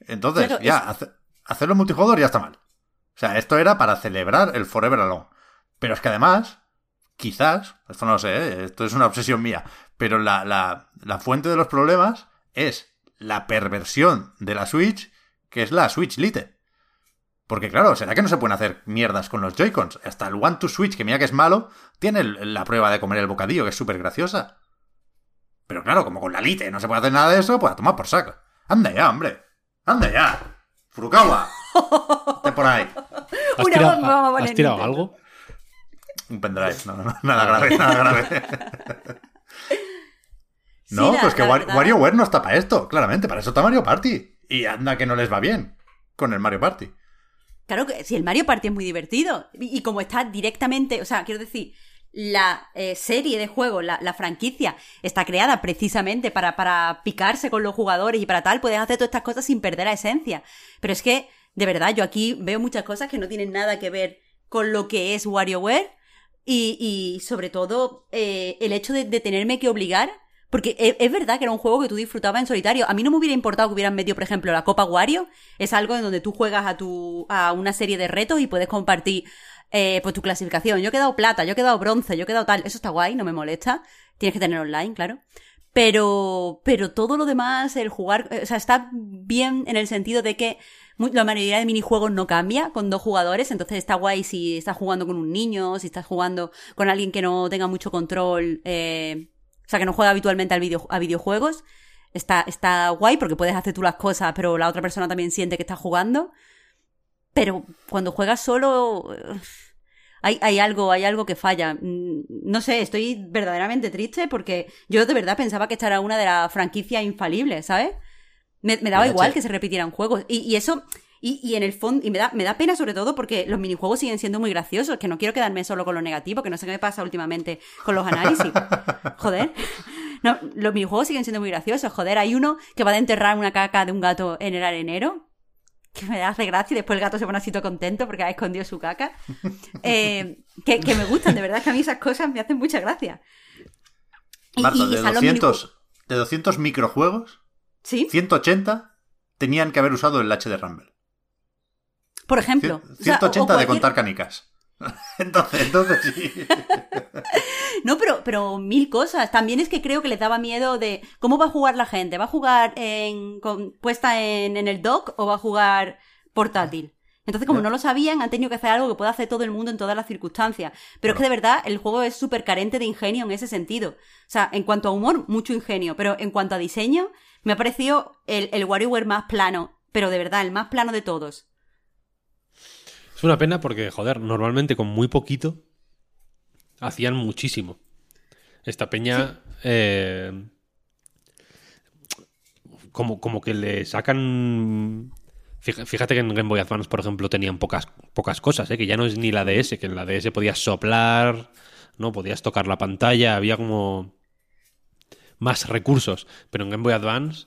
Entonces, ya, hacerlo multijugador ya está mal. O sea, esto era para celebrar el Forever Alone. Pero es que además, quizás, esto no lo sé, ¿eh? esto es una obsesión mía, pero la, la, la fuente de los problemas es la perversión de la Switch, que es la Switch Lite. Porque claro, ¿será que no se pueden hacer mierdas con los Joy-Cons? Hasta el One to Switch, que mira que es malo, tiene la prueba de comer el bocadillo, que es súper graciosa. Pero claro, como con la Lite no se puede hacer nada de eso, pues a tomar por saco. Anda ya, hombre. Anda ya. Furukawa. Esté por ahí. ¿Has tirado, ¿has tirado algo? Un pendrive. No, no, nada grave, nada grave. no, pues que WarioWare no está para esto, claramente. Para eso está Mario Party. Y anda que no les va bien con el Mario Party. Claro que si el Mario Party es muy divertido. Y, como está directamente, o sea, quiero decir, la eh, serie de juegos, la, franquicia, está creada precisamente para, para picarse con los jugadores y para tal, puedes hacer todas estas cosas sin perder la esencia. Pero es que, de verdad, yo aquí veo muchas cosas que no tienen nada que ver con lo que es WarioWare y, y sobre todo eh, el hecho de, tenerme que obligar. Porque es, es, verdad que era un juego que tú disfrutabas en solitario. A mí no me hubiera importado que hubieran metido, por ejemplo, la Copa Wario. Es algo en donde tú juegas a tu a una serie de retos y puedes compartir eh, pues tu clasificación. Yo he quedado plata, yo he quedado bronce, yo he quedado tal. Eso está guay, no me molesta. Tienes que tener online, claro. Pero, pero todo lo demás, el jugar, o sea, está bien en el sentido de que la mayoría de minijuegos no cambia con dos jugadores, entonces está guay si estás jugando con un niño, si estás jugando con alguien que no tenga mucho control, eh, o sea, que no juega habitualmente al video, a videojuegos. Está, está guay porque puedes hacer tú las cosas, pero la otra persona también siente que está jugando. Pero cuando juegas solo, hay, hay, algo, hay algo que falla. Mm, no sé, estoy verdaderamente triste porque yo de verdad pensaba que esta era una de las franquicias infalibles, ¿sabes? Me, me daba igual que se repitieran juegos. Y, y eso, y, y, en el fondo, y me da, me da pena sobre todo porque los minijuegos siguen siendo muy graciosos, que no quiero quedarme solo con lo negativo, que no sé qué me pasa últimamente con los análisis. Joder. No, los minijuegos siguen siendo muy graciosos. Joder, hay uno que va a enterrar una caca de un gato en el arenero que me hace gracia y después el gato se pone así todo contento porque ha escondido su caca. Eh, que, que, me gustan, de verdad que a mí esas cosas me hacen mucha gracia. Y, Marta, de, 200, de 200 microjuegos, ¿Sí? 180 tenían que haber usado el H de Rumble. Por ejemplo. 180 o sea, o cualquier... de contar canicas. Entonces, entonces sí. no, pero, pero mil cosas. También es que creo que les daba miedo de cómo va a jugar la gente. ¿Va a jugar en, con, puesta en, en, el dock o va a jugar portátil? Entonces, como no lo sabían, han tenido que hacer algo que pueda hacer todo el mundo en todas las circunstancias. Pero es que de verdad el juego es súper carente de ingenio en ese sentido. O sea, en cuanto a humor, mucho ingenio. Pero en cuanto a diseño, me ha parecido el, el WarioWare más plano. Pero de verdad, el más plano de todos. Es una pena porque, joder, normalmente con muy poquito hacían muchísimo. Esta peña. Sí. Eh, como, como que le sacan. Fíjate que en Game Boy Advance, por ejemplo, tenían pocas, pocas cosas, ¿eh? que ya no es ni la DS, que en la DS podías soplar, ¿no? Podías tocar la pantalla, había como más recursos. Pero en Game Boy Advance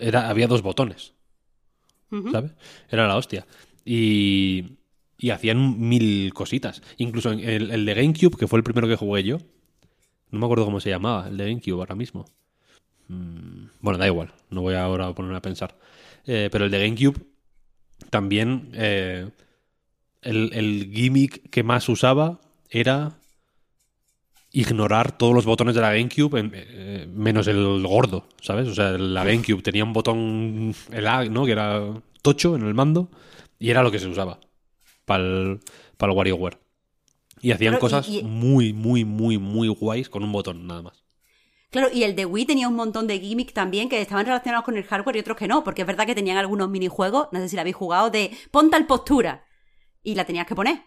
era, había dos botones. ¿Sabes? Era la hostia. Y, y hacían mil cositas. Incluso el, el, de GameCube, que fue el primero que jugué yo. No me acuerdo cómo se llamaba, el de GameCube ahora mismo. Mm, bueno, da igual, no voy ahora a ponerme a pensar. Eh, pero el de GameCube también. Eh, el, el gimmick que más usaba era ignorar todos los botones de la GameCube, en, eh, menos el gordo, ¿sabes? O sea, la GameCube tenía un botón, el A, ¿no? Que era tocho en el mando, y era lo que se usaba para el, para el WarioWare. Y hacían Claro, cosas y- muy, muy, muy, muy guays con un botón, nada más. Claro, y el de Wii tenía un montón de gimmicks también que estaban relacionados con el hardware y otros que no, porque es verdad que tenían algunos minijuegos, no sé si la habéis jugado, de pon tal postura y la tenías que poner.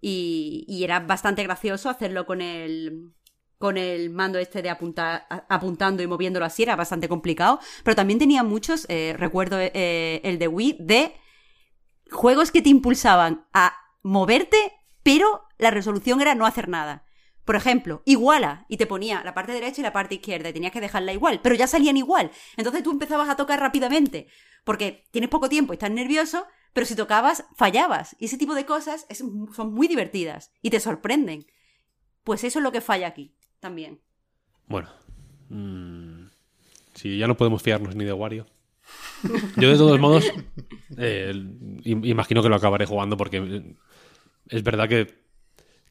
Y, y era bastante gracioso hacerlo con el con el mando este de apuntar, apuntando y moviéndolo así, era bastante complicado. Pero también tenía muchos, eh, recuerdo eh, el de Wii, de juegos que te impulsaban a moverte, pero la resolución era no hacer nada. Por ejemplo, iguala y te ponía la parte derecha y la parte izquierda y tenías que dejarla igual, pero ya salían igual. Entonces tú empezabas a tocar rápidamente porque tienes poco tiempo y estás nervioso, pero si tocabas fallabas. Y ese tipo de cosas son muy divertidas y te sorprenden. Pues eso es lo que falla aquí también. Bueno. mm, si ya no podemos fiarnos ni de Wario. Yo, de todos modos, eh, im- imagino que lo acabaré jugando porque es verdad que,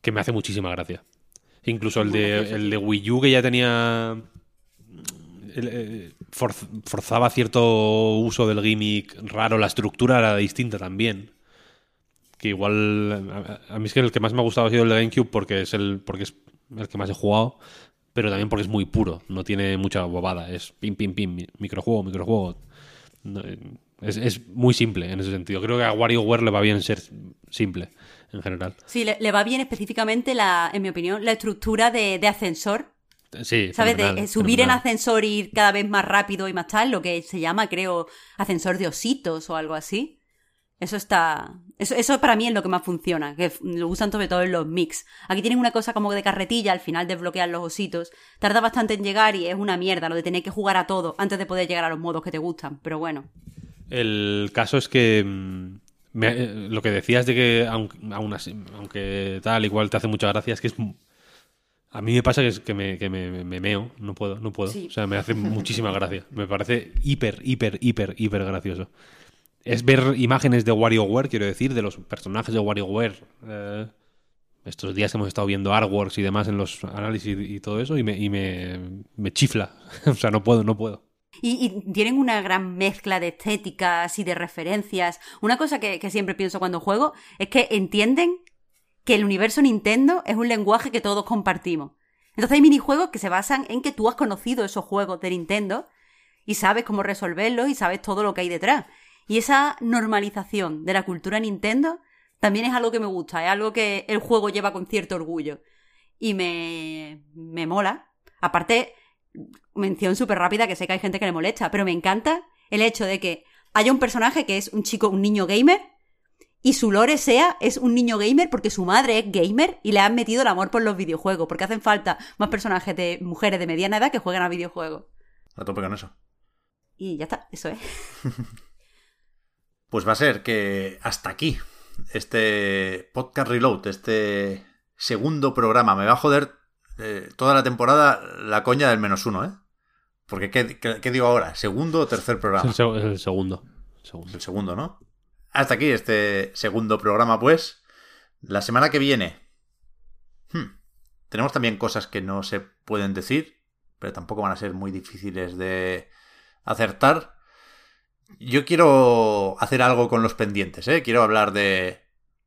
que me hace muchísima gracia. Incluso el de, el de Wii U que ya tenía. eh, forz- forzaba cierto uso del gimmick raro, la estructura era distinta también. Que igual. A, a mí es que el que más me ha gustado ha sido el de GameCube porque es el, porque es el que más he jugado, pero también porque es muy puro, no tiene mucha bobada. Es pim, pim, pim, mi- microjuego, microjuego. No, eh, es, es muy simple en ese sentido. Creo que a WarioWare le va bien ser simple en general. Sí, le, le va bien específicamente, la, en mi opinión, la estructura de, de ascensor. Sí, ¿Sabes? Fenomenal, eh, subir en ascensor y ir cada vez más rápido y más tal, lo que se llama, creo, ascensor de ositos o algo así. Eso está, Eso, eso para mí es lo que más funciona, que lo usan sobre todo en los mix. Aquí tienen una cosa como de carretilla, al final desbloquean los ositos. Tarda bastante en llegar y es una mierda lo de tener que jugar a todo antes de poder llegar a los modos que te gustan, pero bueno. El caso es que mm, eh, lo que decías de que aunque tal igual te hace mucha gracia es que es a mí me pasa que, es que, me, que me, meo, no puedo, no puedo. O sea, me hace muchísima gracia. Me parece hiper, hiper, hiper, hiper gracioso. Es ver imágenes de WarioWare, quiero decir, de los personajes de WarioWare. Eh, estos días hemos estado viendo artworks y demás en los análisis y, todo eso, y me, y me, chifla. o sea, no puedo, no puedo. Y, tienen una gran mezcla de estéticas y de referencias. Una cosa que, que siempre pienso cuando juego es que entienden que el universo Nintendo es un lenguaje que todos compartimos. Entonces hay minijuegos que se basan en que tú has conocido esos juegos de Nintendo y sabes cómo resolverlos y sabes todo lo que hay detrás. Y esa normalización de la cultura Nintendo también es algo que me gusta, es algo que el juego lleva con cierto orgullo. Y me, me mola. Aparte, mención súper rápida que sé que hay gente que le molesta, pero me encanta el hecho de que haya un personaje que es un chico, un niño gamer, y su lore sea es un niño gamer porque su madre es gamer y le han metido el amor por los videojuegos, porque hacen falta más personajes de mujeres de mediana edad que jueguen a videojuegos. A tope con eso. Y ya está, eso es. pues va a ser que hasta aquí este podcast reload, este segundo programa, me va a joder eh, toda la temporada la coña del menos uno, ¿eh? Porque, ¿qué, digo ahora? ¿Segundo o tercer programa? Es el, segundo. El segundo, ¿no? Hasta aquí este segundo programa, pues. La semana que viene. Hmm, tenemos también cosas que no se pueden decir, pero tampoco van a ser muy difíciles de acertar. Yo quiero hacer algo con los pendientes, ¿eh? Quiero hablar de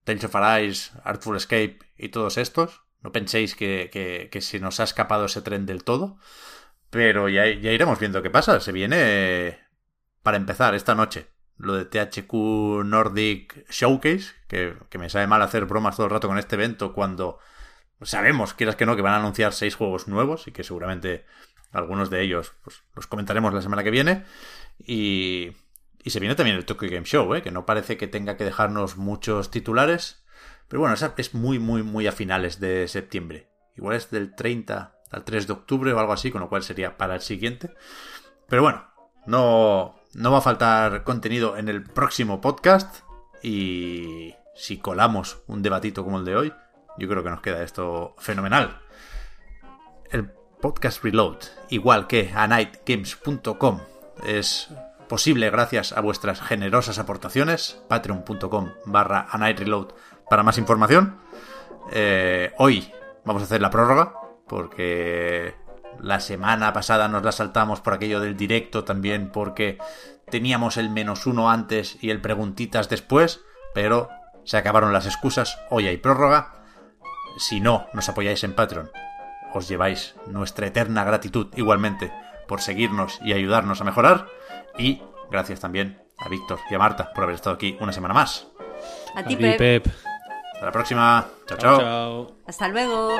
Tales of Arise, Artful Escape y todos estos. No penséis que, que, se nos ha escapado ese tren del todo. Pero ya, ya iremos viendo qué pasa. Se viene, para empezar, esta noche lo de THQ Nordic Showcase, que, me sabe mal hacer bromas todo el rato con este evento cuando sabemos, quieras que no, que van a anunciar seis juegos nuevos y que seguramente algunos de ellos pues, los comentaremos la semana que viene. Y, y se viene también el Tokyo Game Show, ¿eh? que no parece que tenga que dejarnos muchos titulares. Pero bueno, es muy, muy, muy a finales de septiembre. Igual es del 30 al 3 de octubre o algo así, con lo cual sería para el siguiente. Pero bueno, no, no va a faltar contenido en el próximo podcast y si colamos un debatito como el de hoy, yo creo que nos queda esto fenomenal. El podcast Reload, igual que a nightgames.com, es posible gracias a vuestras generosas aportaciones, patreon.com barra a nightreload para más información. Eh, hoy vamos a hacer la prórroga porque la semana pasada nos la saltamos por aquello del directo también porque teníamos el menos uno antes y el preguntitas después, pero se acabaron las excusas, hoy hay prórroga. Si no nos apoyáis en Patreon, os lleváis nuestra eterna gratitud igualmente por seguirnos y ayudarnos a mejorar. Y gracias también a Víctor y a Marta por haber estado aquí una semana más. A ti, Pep. Hasta la próxima. chao. chao. Hasta luego.